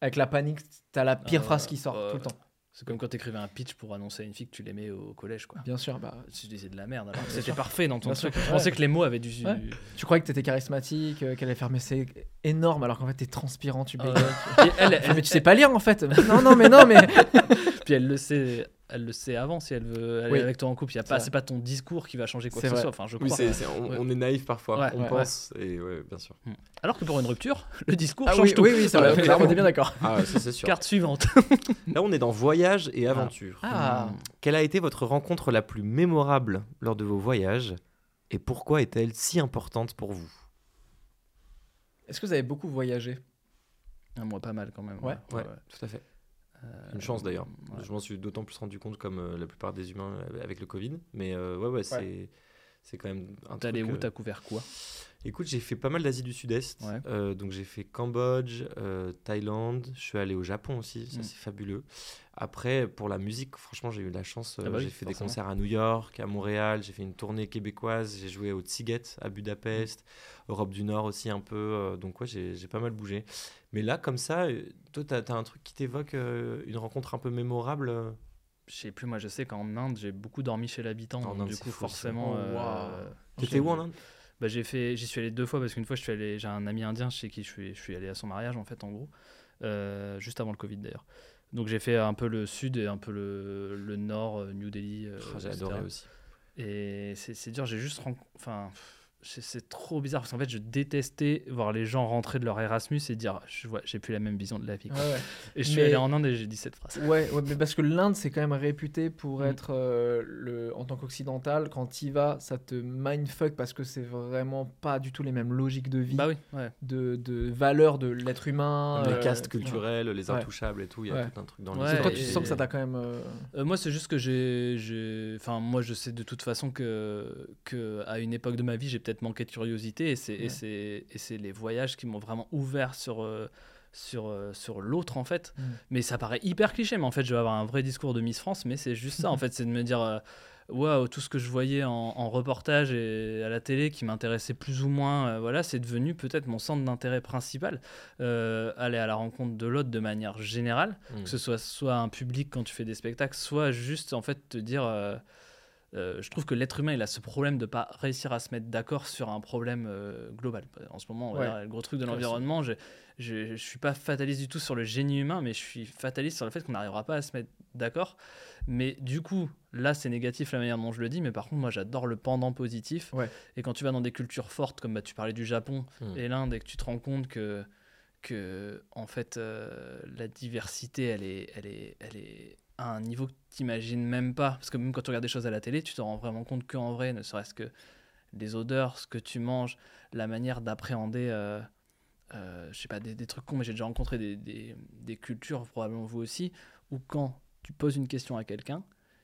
avec la panique, t'as la pire Euh, phrase qui sort euh, tout le temps. C'est comme quand tu écrivais un pitch pour annoncer à une fille que tu l'aimais au collège. quoi. Bien sûr, bah, Tu disais de la merde. C'était parfait dans ton truc. Je Ouais. pensais que les mots avaient du. Ouais. tu croyais que t'étais charismatique, euh, qu'elle allait faire, mais c'est énorme alors qu'en fait t'es transpirant, tu Ah bégayes. elle- mais tu sais pas lire en fait. non, non, mais non, mais. Puis elle le sait elle le sait avant si elle veut aller Oui. avec toi en couple. Il y a pas, c'est pas ton discours qui va changer quoi C'est que ce vrai. soit. Enfin, je Oui, crois. on, Ouais. on est naïf parfois, Ouais, on ouais. pense, et ouais, bien sûr. Alors que pour une rupture, le discours Ah change oui, tout. oui, oui, ça va. Voilà. on est bien d'accord. Ah, ouais, ça, c'est sûr. Carte suivante. Là, on est dans voyage et aventure. Ah, Quelle a été votre rencontre la plus mémorable lors de vos voyages et pourquoi est-elle si importante pour vous? Est-ce que vous avez beaucoup voyagé? Ah, Moi, pas mal quand même. Ouais. Ouais, tout à fait. Euh, Une chance d'ailleurs. ouais. Je m'en suis d'autant plus rendu compte comme euh, la plupart des humains euh, avec le Covid. Mais euh, ouais, ouais, c'est c'est quand même un T'es truc. allé où? euh, T'as couvert quoi? Écoute, j'ai fait pas mal d'Asie du Sud-Est. Ouais. Euh, donc j'ai fait Cambodge, euh, Thaïlande. Je suis allé au Japon aussi. Ça Mm. c'est fabuleux. Après, pour la musique, franchement, j'ai eu la chance. Ah bah oui, j'ai fait des concerts à New York, à Montréal. J'ai fait une tournée québécoise. J'ai joué au Tsiget à Budapest, Mm. Europe du Nord aussi un peu. donc ouais, j'ai j'ai pas mal bougé. Mais là, comme ça, euh, toi, t'as as un truc qui t'évoque euh, une rencontre un peu mémorable euh Je sais plus, moi je sais qu'en Inde j'ai beaucoup dormi chez l'habitant, En donc Inde, du c'est coup fou, forcément. Oh, euh. T'étais où en Inde? Bah, j'ai fait, j'y suis allé deux fois parce qu'une fois je suis allé, j'ai un ami indien chez qui je suis, je suis allé à son mariage en fait en gros, euh, juste avant le Covid d'ailleurs. Donc j'ai fait un peu le sud et un peu le, le nord, New Delhi. euh, Ah, J'ai adoré aussi. Et c'est dur, j'ai juste. Enfin, pff, c'est trop bizarre parce qu'en fait, je détestais voir les gens rentrer de leur Erasmus et dire je vois, j'ai plus la même vision de la vie. quoi. Ouais, ouais. Et je suis Mais- allé en Inde et j'ai dit cette phrase. Ouais, ouais, mais parce que l'Inde, c'est quand même réputé pour Mm. être, euh, le, en tant qu'occidental, quand tu y vas, ça te mindfuck parce que c'est vraiment pas du tout les mêmes logiques de vie, Bah oui, ouais. de, de valeur de l'être humain. les euh, castes etc. culturels, les intouchables et tout, il y a Ouais. tout un truc dans Ouais, l'histoire. Toi, tu et- sens que ça t'a quand même. euh, Euh, moi, c'est juste que j'ai, j'ai- enfin, moi, je sais de toute façon que, que à une époque de ma vie, j'ai peut-être manqué de curiosité, et c'est, Ouais. les voyages qui m'ont vraiment ouvert sur, euh, sur, euh, sur l'autre en fait. Mm. Mais ça paraît hyper cliché, mais en fait, je vais avoir un vrai discours de Miss France, mais c'est juste ça, en fait, c'est de me dire. euh, Waouh, tout ce que je voyais en, en reportage et à la télé qui m'intéressait plus ou moins, euh, voilà, c'est devenu peut-être mon centre d'intérêt principal. Euh, aller à la rencontre de l'autre de manière générale, Mm. que ce soit soit un public quand tu fais des spectacles, soit juste en fait te dire. euh, euh, je trouve que l'être humain il a ce problème de pas réussir à se mettre d'accord sur un problème euh, global. En ce moment, Ouais. le gros truc de l'environnement, je, je, je suis pas fataliste du tout sur le génie humain, mais je suis fataliste sur le fait qu'on n'arrivera pas à se mettre d'accord. Mais du coup, là c'est négatif la manière dont je le dis, mais par contre moi j'adore le pendant positif. Ouais. Et quand tu vas dans des cultures fortes, comme bah, tu parlais du Japon Mm. et l'Inde, et que tu te rends compte que que en fait euh, la diversité elle est elle est elle est un niveau que tu n'imagines même pas. Parce que même quand tu regardes des choses à la télé tu te rends vraiment compte qu'en vrai ne serait-ce que les odeurs ce que tu manges la manière d'appréhender euh, euh, je sais pas des, trucs cons. Mais j'ai déjà rencontré des, des, des cultures probablement vous aussi où quand tu poses une question à quelqu'un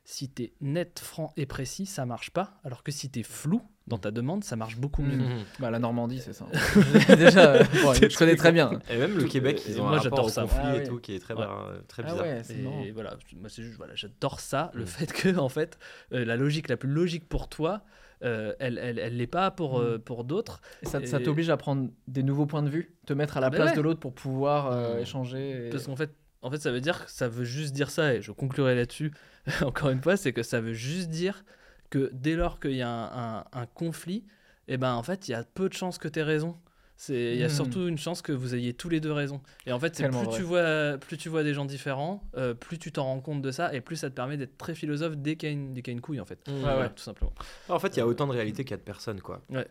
si tu es net, franc et précis, ça marche pas. Alors que si tu es flou dans ta demande, ça marche beaucoup mieux. Mhm. Bah, la Normandie, c'est ça. Déjà, euh, bon, je connais très bien. Et même le Tout- Québec, et ils ont moi, un rapport j'adore au ça. conflit Ah et ouais. tout qui est très, Ouais. bar- très Ah bizarre. ouais, c'est marrant. Et voilà, moi c'est juste voilà, j'adore ça, le Mm. fait que en fait euh, la logique la plus logique pour toi, euh, elle elle elle l'est pas pour euh, pour d'autres. Et ça, t'oblige à prendre des nouveaux points de vue, te mettre à la Bah place ouais. de l'autre pour pouvoir euh, échanger. et- Parce qu'en fait en fait ça veut dire que ça veut juste dire ça et je conclurai là-dessus encore une fois, c'est que ça veut juste dire que dès lors qu'il y a un, un- un conflit, et ben en fait il y a peu de chances que tu aies raison. C'est- Il y a Mm. surtout une chance que vous ayez tous les deux raison. Et en fait, c'est plus vrai. tu, vois, plus tu vois des gens différents, euh, plus tu t'en rends compte de ça, et plus ça te permet d'être très philosophe dès qu'il y, a une- dès qu'il y a une couille, en fait. Ouais. tout simplement. En fait, il y a autant de réalité qu'il y a de personnes, quoi. Ouais.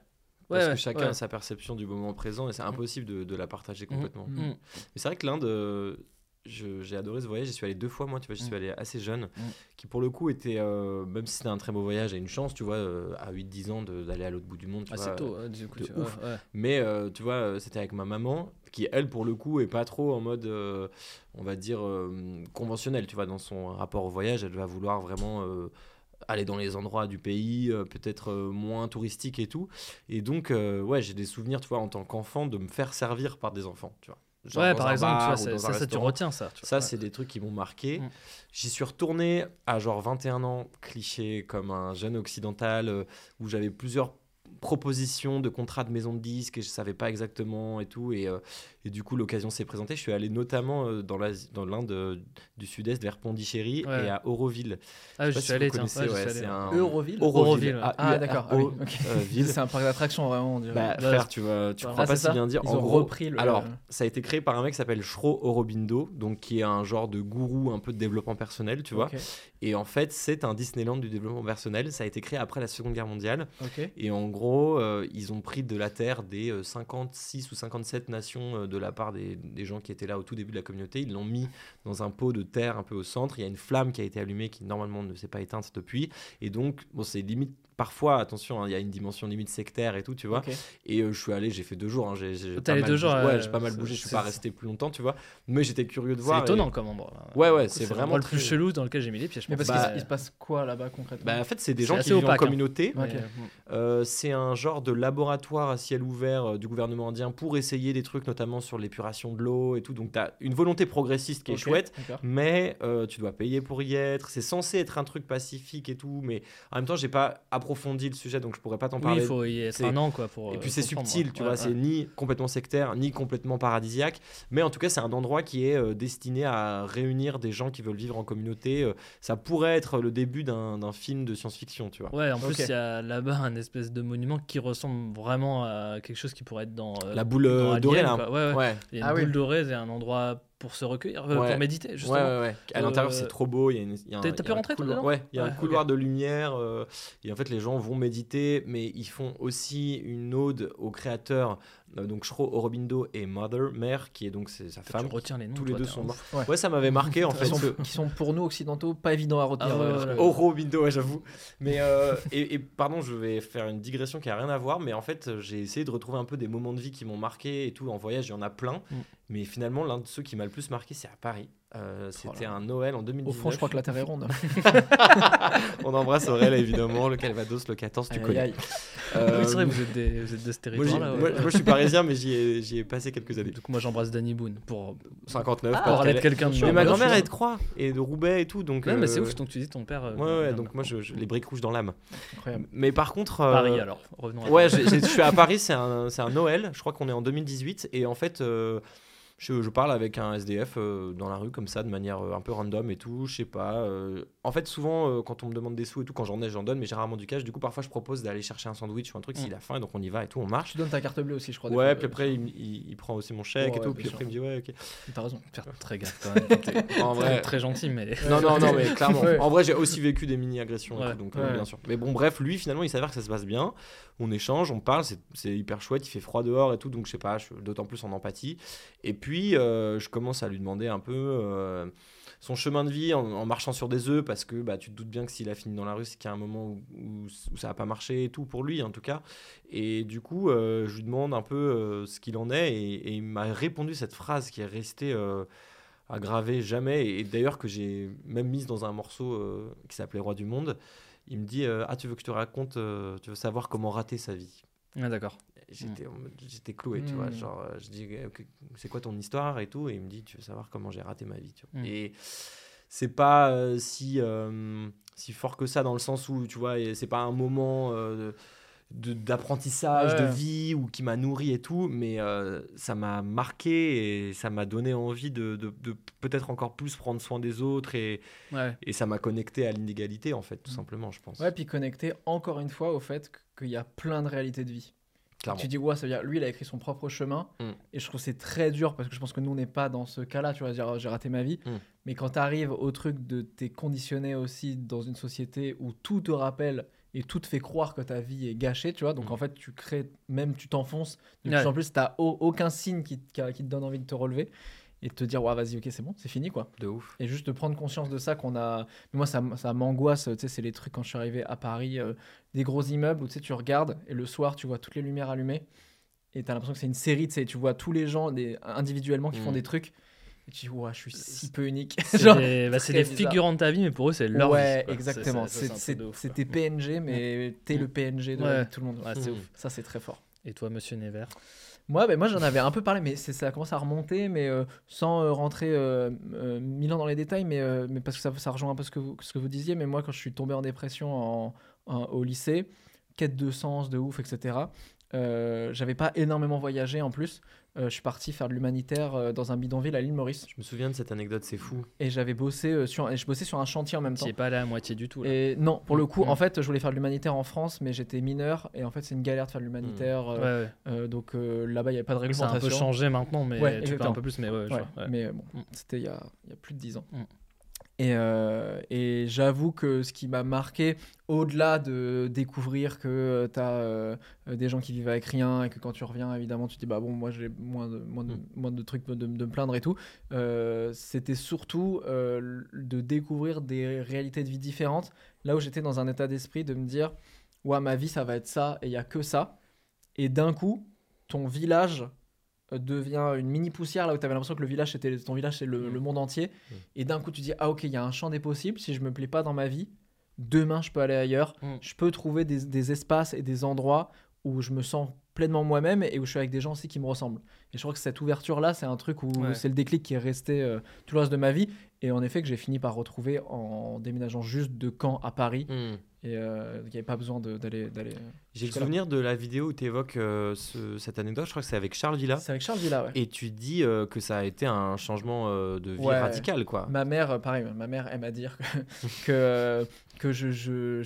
Parce Ouais, que chacun ouais. a sa perception du moment présent et c'est impossible de, de la partager complètement. Mais c'est vrai que l'Inde, euh, j'ai adoré ce voyage. J'y suis allé deux fois, moi, tu vois, j'y suis Mm. allé assez jeune, Mm. qui pour le coup était, euh, même si c'était un très beau voyage, et une chance, tu vois, euh, à 8-10 ans d'aller à l'autre bout du monde. Tu Ah, vois, tôt, hein, du coup. de tu vois, ouf. ouais. Mais euh, tu vois, euh, c'était avec ma maman, qui elle, pour le coup, est pas trop en mode, euh, on va dire, euh, conventionnel, tu vois, dans son rapport au voyage. Elle va vouloir vraiment euh, aller dans les endroits du pays, euh, peut-être euh, moins touristiques et tout. Et donc, euh, ouais, j'ai des souvenirs, tu vois, en tant qu'enfant, de me faire servir par des enfants, tu vois. Ouais, par exemple, tu vois, ça, ça, ça, tu retiens ça. tu vois. Ça, Ouais. c'est des trucs qui m'ont marqué. Mm. J'y suis retourné à genre 21 ans, cliché, comme un jeune occidental, euh, où j'avais plusieurs propositions de contrats de maison de disques et je savais pas exactement et tout. Et, euh, et du coup, l'occasion s'est présentée. Je suis allé notamment euh, dans l'Inde euh, du Sud-Est, vers Pondichéry Ouais. et à Auroville. Ah, Je je sais suis pas allé, si vous tiens. connaissez, Ouais, ouais, allé. un... Euroville Auroville, ouais. Ah, d'accord. Ah, oui, euh. C'est un parc d'attractions, vraiment. dirait. Bah, frère, tu, vois, tu Ah, crois pas c'est si bien dire. Ils en ont gros, repris le- Alors, ça a été créé par un mec qui s'appelle Shro Aurobindo, donc qui est un genre de gourou un peu de développement personnel, tu vois. Et en fait, c'est un Disneyland du développement personnel. Ça a été créé après la Seconde Guerre mondiale. Et en gros, euh, ils ont pris de la terre des euh, 56 ou 57 nations euh, de la part des, des gens qui étaient là au tout début de la communauté. Ils l'ont mis dans un pot de terre un peu au centre. Il y a une flamme qui a été allumée qui normalement ne s'est pas éteinte depuis. Et donc, bon, c'est limite. Parfois, attention, hein, il y a une dimension limite sectaire et tout, tu vois. Et euh, je suis allé, j'ai fait deux jours. hein, j'ai, pas allé mal deux jours, bougé. euh, Ouais, j'ai pas mal c'est- bougé. Je suis c'est- pas resté plus longtemps, tu vois. Mais j'étais curieux de C'est voir. et- étonnant comme endroit. Ouais, ouais, c'est C'est vraiment vraiment le plus très- chelou dans lequel j'ai mis les pieds. je Mais pense. parce Bah, qu'il se- il se passe quoi là-bas concrètement? Bah, en fait, c'est des C'est gens qui vivent en opaque, hein. communauté. Mais, Euh, c'est un genre de laboratoire à ciel ouvert du gouvernement indien pour essayer des trucs, notamment sur l'épuration de l'eau et tout. Donc, tu as une volonté progressiste qui est chouette, d'accord. mais euh, tu dois payer pour y être. C'est censé être un truc pacifique et tout, mais en même temps, j'ai pas approfondi le sujet, donc je pourrais pas t'en Oui, parler. il faut y être c'est- un an quoi pour. Et euh, puis c'est subtil, tu Ouais, vois, c'est ni complètement sectaire, ni complètement paradisiaque, mais en tout cas c'est un endroit qui est euh, destiné à réunir des gens qui veulent vivre en communauté. euh, ça pourrait être le début d'un d'un film de science-fiction, tu vois. Ouais, en plus, il y a là-bas un espèce de monument qui ressemble vraiment à quelque chose qui pourrait être dans. euh, La boule dans Alien, dorée là. quoi. Ouais, ouais. Ouais. Il y a Ah oui. boule dorée, c'est un endroit pour se recueillir, euh, Ouais. pour méditer, justement. ouais, ouais. À l'intérieur, Euh, c'est trop beau. Il y a, une, il y a un, t'as- pu rentrer, toi, couloir- Ouais, il y a un couloir de lumière. euh, et en fait, les gens vont méditer, mais ils font aussi une ode au créateur, euh, donc Shro Aurobindo et Mother, mère, qui est donc sa femme. Tu retiens les noms. Tous les toi, deux sont morts. Ouais. Ouais, ça m'avait marqué en Qui fait. sont, qui sont pour nous occidentaux pas évidents à retenir. Ah ouais, euh, ouais, j'avoue. Mais euh, et, et pardon, je vais faire une digression qui a rien à voir, mais en fait, j'ai essayé de retrouver un peu des moments de vie qui m'ont marqué et tout. En voyage, il y en a plein. Mm. Mais finalement, l'un de ceux qui m'a le plus marqué, c'est à Paris. Euh, C'était là. un Noël en 2019. Au fond, je crois que la Terre est ronde. On embrasse Aurel, évidemment, le Calvados, le 14, tu Aïe, connais. aïe. Euh, Oui, c'est vrai, vous êtes, des, vous êtes de ce moi, ouais. moi- moi, je suis parisien, mais j'y ai, passé quelques années. Du coup, moi, j'embrasse Danny Boone pour 59, pour Pas-de-Calais. parler de quelqu'un de Mais ma grand-mère est de Croix et de Roubaix et tout, donc. Ouais, mais c'est euh, ouf, donc tu dis ton père. euh, Ouais, donc moi, je, je- les briques rouges dans l'âme. Incroyable. Mais par contre. euh, Paris, alors. Revenons à Ouais, je suis à Paris, c'est un, Noël, je crois qu'on est en 2018, et en fait, euh, je, je parle avec un SDF euh, dans la rue comme ça, de manière euh, un peu random et tout, je sais pas. euh, en fait, souvent, quand on me demande des sous et tout, quand j'en ai, j'en donne, mais j'ai rarement du cash, du coup, parfois, je propose d'aller chercher un sandwich ou un truc Mm. s'il a faim, et donc on y va et tout, on marche. Tu donnes ta carte bleue aussi, je crois. Ouais, fois, puis après, il, il- il prend aussi mon chèque et tout, ouais, puis après, il me dit, ouais, ok. T'as raison. Faire très gaffe quand même. En vrai. très gentil, mais. Non, non, non, mais clairement. Ouais. En vrai, j'ai aussi vécu des mini-agressions, et Ouais. tout, donc bien sûr. Mais bon, bref, lui, finalement, il s'avère que ça se passe bien. On échange, on parle, c'est- hyper chouette. Il fait froid dehors et tout, donc je sais pas, je suis d'autant plus en empathie. Et puis, euh, je commence à lui demander un peu euh, son chemin de vie en, marchant sur des œufs, parce que bah, tu te doutes bien que s'il a fini dans la rue, c'est qu'il y a un moment où, ça n'a pas marché et tout, pour lui en tout cas. Et du coup, euh, je lui demande un peu ce qu'il en est, et, il m'a répondu cette phrase qui est restée. à graver jamais et d'ailleurs que j'ai même mise dans un morceau qui s'appelait Roi du Monde il me dit euh, ah tu veux que je te raconte euh, tu veux savoir comment rater sa vie Ah, d'accord. j'étais j'étais cloué tu vois Mm. genre euh, je dis c'est quoi ton histoire et tout et il me dit tu veux savoir comment j'ai raté ma vie tu vois. Mm. et c'est pas euh, si si fort que ça dans le sens où tu vois et c'est pas un moment de- d'apprentissage Ouais. de vie ou qui m'a nourri et tout mais euh, ça m'a marqué et ça m'a donné envie de, de- de peut-être encore plus prendre soin des autres et, Ouais. et ça m'a connecté à l'inégalité en fait tout Mm. simplement je pense Ouais, puis connecté encore une fois au fait qu'il y a plein de réalités de vie. Clairement. Tu dis, ouais, ça veut dire, lui, il a écrit son propre chemin. Mm. Et je trouve que c'est très dur parce que je pense que nous, on n'est pas dans ce cas-là. Tu vas dire, j'ai raté ma vie. Mm. Mais quand tu arrives au truc de t'es conditionné aussi dans une société où tout te rappelle et tout te fait croire que ta vie est gâchée, tu vois. Donc Mm. en fait, tu crées, même tu t'enfonces. De Ouais. plus en plus, tu aucun signe qui, qui, qui te donne envie de te relever et de te dire, ouais, vas-y, ok, c'est bon, c'est fini, quoi. de ouf Et juste de prendre conscience de ça qu'on a. Mais moi, ça, ça m'angoisse. Tu sais, c'est les trucs quand je suis arrivé à Paris, euh, des gros immeubles où tu sais, tu regardes et le soir, tu vois toutes les lumières allumées. Et tu as l'impression que c'est une série. Tu sais, tu vois tous les gens des, individuellement qui font Mm. des trucs. Tu dis, ouais, je suis si peu unique. C'est des, bah, des figurants de ta vie, mais pour eux, c'est leur ouais, vie, exactement. C'est- tes PNG, mais t'es Mm. le PNG de Ouais. tout le monde. Ouais, c'est Mm. ouf. Ça, c'est très fort. Et toi, monsieur Nevers? Moi, ben, moi j'en avais un peu parlé, mais ça commence à remonter, mais euh, sans euh, rentrer euh, euh, mille ans dans les détails, mais, mais parce que ça, ça rejoint un peu ce que, vous, ce que vous disiez. Mais moi, quand je suis tombé en dépression en- en- au lycée, quête de sens, de ouf, etc., j'avais pas énormément voyagé en plus. Euh, je suis parti faire de l'humanitaire euh, dans un bidonville à l'île Maurice. je me souviens de cette anecdote c'est fou Et j'avais bossé euh, sur, et je bossais sur un chantier en même temps. Tu es pas allé à moitié du tout. Là. Et non, pour le coup, en fait, je voulais faire de l'humanitaire en France, mais j'étais mineur, et en fait, c'est une galère de faire de l'humanitaire. Ouais, euh, ouais. euh, donc euh, là-bas, il n'y avait pas de Ça a un réglementation. peu changé maintenant, mais Ouais, tu un peu plus, mais ouais, je Ouais, vois, ouais. mais bon, Mm. c'était il y a, il y a plus de 10 ans. Mm. Et, euh, et j'avoue que ce qui m'a marqué, au-delà de découvrir que tu as des gens qui vivent avec rien et que quand tu reviens, évidemment, tu te dis, bah bon, moi j'ai moins de, moins, de, Mm. moins de trucs de, de me plaindre et tout, euh, c'était surtout euh, de découvrir des réalités de vie différentes. Là où j'étais dans un état d'esprit de me dire, ouais, ma vie, ça va être ça et il n'y a que ça. Et d'un coup, ton village euh, devient une mini poussière là où tu avais l'impression que le village c'était ton village c'est le, Mm. le monde entier Mm. et d'un coup tu dis ah ok il y a un champ des possibles si je me plais pas dans ma vie demain je peux aller ailleurs Mm. je peux trouver des, des espaces et des endroits où je me sens pleinement moi-même et où je suis avec des gens aussi qui me ressemblent et je crois que cette ouverture là c'est un truc où Ouais. c'est le déclic qui est resté euh, tout le reste de ma vie et en effet que j'ai fini par retrouver en déménageant juste de Caen à Paris Et euh, il n'y avait pas besoin d'aller euh, J'ai le souvenir de la vidéo où tu évoques cette anecdote, je crois que c'est avec Charles Villa. c'est avec Charles Villa ouais. Et tu dis euh, que ça a été un changement euh, de vie Ouais. radical, quoi. Ma mère, euh, pareil, ma mère aime à dire que, que, je,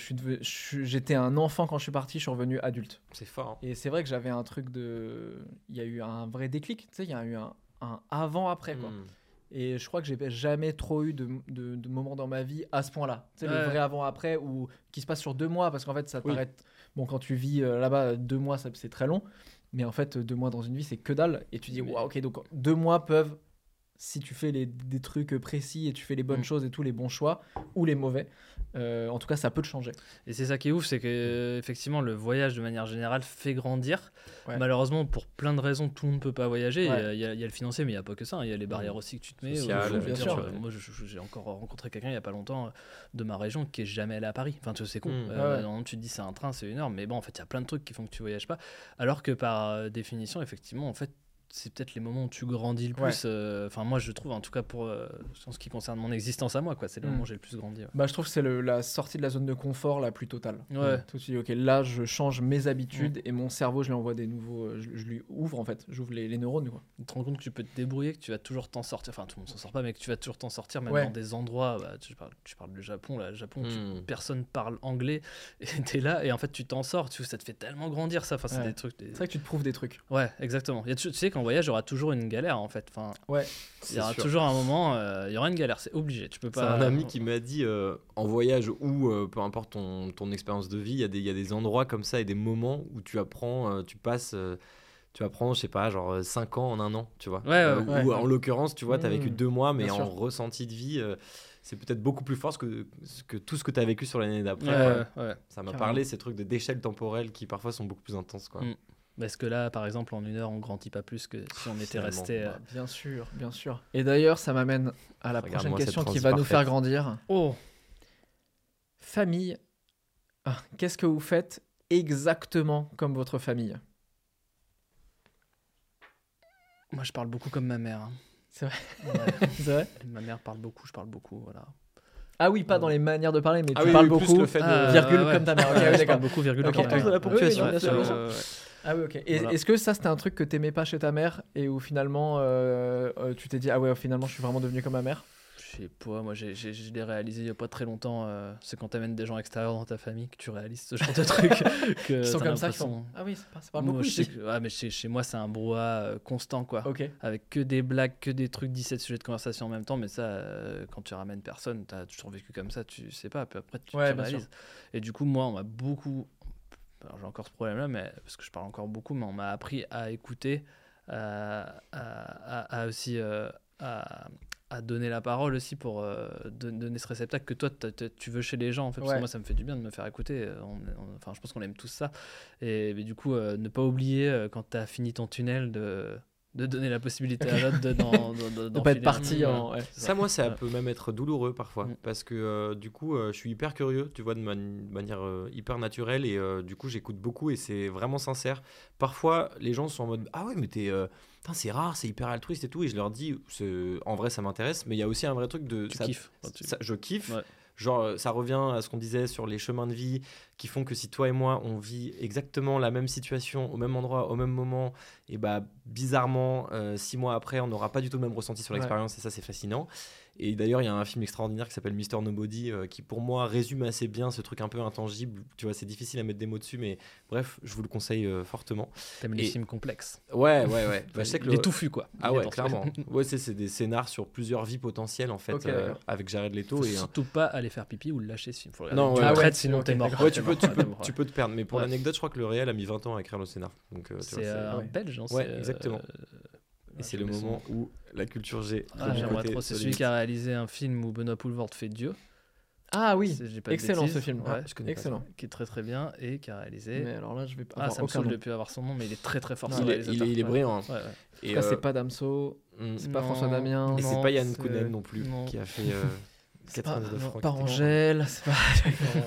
j'étais un enfant quand je suis parti, je suis revenu adulte. C'est fort. hein. Et c'est vrai que j'avais un truc de. Il y a eu un vrai déclic, tu sais, il y a eu un, un avant-après, quoi. Hmm. Et je crois que j'ai jamais trop eu de, de, de moments dans ma vie à ce point-là. Tu sais, Ouais. le vrai avant-après, ou qui se passe sur deux mois, parce qu'en fait, ça Oui. t'arrête. Bon, quand tu vis euh, là-bas, deux mois, c'est très long. Mais en fait, deux mois dans une vie, c'est que dalle. Et tu dis, waouh, ok, donc deux mois peuvent, si tu fais les, des trucs précis et tu fais les bonnes Mm. choses et tous les bons choix, ou les mauvais, euh, en tout cas, ça peut te changer. Et c'est ça qui est ouf, c'est que effectivement le voyage de manière générale fait grandir. Ouais. Malheureusement, pour plein de raisons, tout le monde ne peut pas voyager. Il y a- Ouais. il y, a- il y a le financier, mais il n'y a pas que ça. hein. Il y a les barrières aussi que tu te mets. Euh, je veux bien dire, sûr. Moi, je- je- j'ai encore rencontré quelqu'un il n'y a pas longtemps euh, de ma région qui est jamais allé à Paris. Enfin, tu sais, c'est con. Mm. Euh, Ouais, ouais. normalement, tu te dis c'est un train, c'est une heure, mais bon, en fait, il y a plein de trucs qui font que tu voyages pas. Alors que par définition, effectivement, en fait, c'est peut-être les moments où tu grandis le Ouais. plus. euh, Enfin, moi, je trouve, en tout cas, pour euh, en ce qui concerne mon existence à moi, quoi. C'est le Mm. moment où j'ai le plus grandi. ouais. Bah, je trouve que c'est le- la sortie de la zone de confort la plus totale. Ouais. Tout de suite, ok, là, je change mes habitudes et mon cerveau, je lui envoie des nouveaux. euh, Je, je lui ouvre en fait, j'ouvre les, les neurones. Quoi. tu te rends compte que tu peux te débrouiller, que tu vas toujours t'en sortir. Enfin, tout le monde s'en sort pas, mais que tu vas toujours t'en sortir, même Ouais. dans des endroits. bah, tu, parles, tu parles du Japon, là, Japon, tu- Hmm. personne parle anglais, et t'es là, et en fait, tu t'en sors. Tu, ça te fait tellement grandir, ça. Enfin, c'est Ouais. des trucs. des- C'est vrai que tu te prouves des trucs. Ouais, exactement. Il y a tu tu sais qu'en voyage, il y aura toujours une galère, en fait. Enfin, Ouais. il C'est y aura sûr. toujours un moment, euh, il y aura une galère, c'est obligé. Tu peux C'est pas. un ami qui m'a dit euh, en voyage ou euh, peu importe ton, ton expérience de vie, il y, a des- il y a des endroits comme ça et des moments où tu apprends, euh, tu passes, euh, tu apprends, je sais pas, genre 5 ans en un an, tu vois. Ouais, ouais, Euh, ouais. ou en l'occurrence, tu vois, tu as vécu Mmh. deux mois, mais Bien en sûr. ressenti de vie, euh, c'est peut-être beaucoup plus fort que, que tout ce que tu as vécu sur l'année d'après. Ouais, ouais, ouais. Ça m'a parlé, ces trucs de d'échelle temporelle qui parfois sont beaucoup plus intenses. Quoi. Mm. Parce que là, par exemple, en une heure, on grandit pas plus que si on était resté. euh, Bah, bien sûr, bien sûr. Et d'ailleurs, ça m'amène à la prochaine question qui va nous faire grandir. Oh Famille, Ah, qu'est-ce que vous faites exactement comme votre famille? Moi, je parle beaucoup comme ma mère. hein. C'est vrai Ouais. C'est vrai? Ma mère parle beaucoup, je parle beaucoup, voilà. Ah oui, pas dans les manières de parler, mais Ah tu oui, parles oui, plus beaucoup. le fait de- Ah, virgule ouais. comme ta mère. Ok, Ouais, oui, je d'accord. parle beaucoup, virgule Ok, comme ta l'importance mère. de la ponctuation, Oui, bien sûr, ouais, bien sûr. ouais, ouais. Ah oui, ok. Et Voilà. est-ce que ça, c'était un truc que t'aimais pas chez ta mère et où finalement euh, euh, tu t'es dit, ah ouais, finalement, je suis vraiment devenu comme ma mère? Je sais pas, moi j'ai- j'ai- je l'ai réalisé il y a pas très longtemps. euh, c'est quand t'amènes des gens extérieurs dans ta famille que tu réalises ce genre de truc. que Qui sont comme ça, qui font. Ah oui, ça parle, ça parle Moi, beaucoup je sais ici. que- ouais, mais chez, chez moi, c'est un brouhaha constant, quoi. Ok. Avec que des blagues, que des trucs, 17 sujets de conversation en même temps. Mais ça, euh, quand tu ramènes personne, t'as toujours vécu comme ça, tu sais pas. Puis après, tu, Ouais, tu réalises. Et du coup, moi, on m'a beaucoup. J'ai encore ce problème-là, mais parce que je parle encore beaucoup, mais on m'a appris à écouter, à, à- aussi. euh, à, à donner la parole aussi pour euh, don- donner ce réceptacle que toi tu veux chez les gens en fait parce que moi ça me fait du bien de me faire écouter euh, on- on- enfin je pense qu'on aime tous ça et mais du coup euh, ne pas oublier euh, quand tu as fini ton tunnel de, de donner la possibilité à l'autre de d'en- d'en- De pas être parti en. ouais. C'est Ça, moi, ça Ouais. peut même être douloureux parfois. Mm. Parce que euh, du coup, euh, je suis hyper curieux, tu vois, de man- manière euh, hyper naturelle. Et euh, du coup, j'écoute beaucoup et c'est vraiment sincère. Parfois, les gens sont en mode Ah ouais, mais t'es. euh, c'est rare, c'est hyper altruiste et tout. Et je leur dis En vrai, ça m'intéresse. Mais il y a aussi un vrai truc de. tu ça- kiffes tu- je kiffe. Ouais. Genre, euh, ça revient à ce qu'on disait sur les chemins de vie qui font que si toi et moi, on vit exactement la même situation, au même endroit, au même moment, et bah, bizarrement, euh, six mois après, on n'aura pas du tout le même ressenti sur Ouais. l'expérience, et ça, c'est fascinant. Et d'ailleurs, il y a un film extraordinaire qui s'appelle Mister Nobody, euh, qui pour moi résume assez bien ce truc un peu intangible. Tu vois, c'est difficile à mettre des mots dessus, mais bref, je vous le conseille euh, fortement. T'aimes les Et- films complexes. Ouais, ouais, ouais. Bah, je sais que les le- touffus, quoi. Ah Les ouais, clairement. Ouais, c'est c'est des scénars sur plusieurs vies potentielles, en fait, euh, avec Jared Leto. Faut Et, un- surtout pas aller faire pipi ou le lâcher ce film. Faut le Non, ouais, ouais. sinon t'es mort. Ouais, tu peux, tu, tu te perdre. Mais pour Ouais. l'anecdote, je crois que le réel a mis 20 ans à écrire le scénar. Donc, euh, tu vois, C'est un belge, Ouais, c'est, euh, exactement. Et c'est le j'aimais son moment où la culture G. Ah, J'aimerais trop. C'est celui qui a réalisé un film où Benoît Poulvord fait Dieu. Ah oui, pas excellent bêtises. ce film. Ouais, je connais pas excellent. qui est très très bien et qui a réalisé. Mais alors là, je vais pas Ah, ça me saoule de plus avoir son nom, mais il est très très fort. Non, Il est, il réalisateur. est, il est Ouais. brillant. hein. Ouais, ouais. En Et, tout cas, euh, c'est pas Damso, c'est pas Non, François Damien. Et c'est pas Yann Kounen non plus non. qui a fait euh, C'est pas, 99 non, francs. pas Angèle, c'est pas.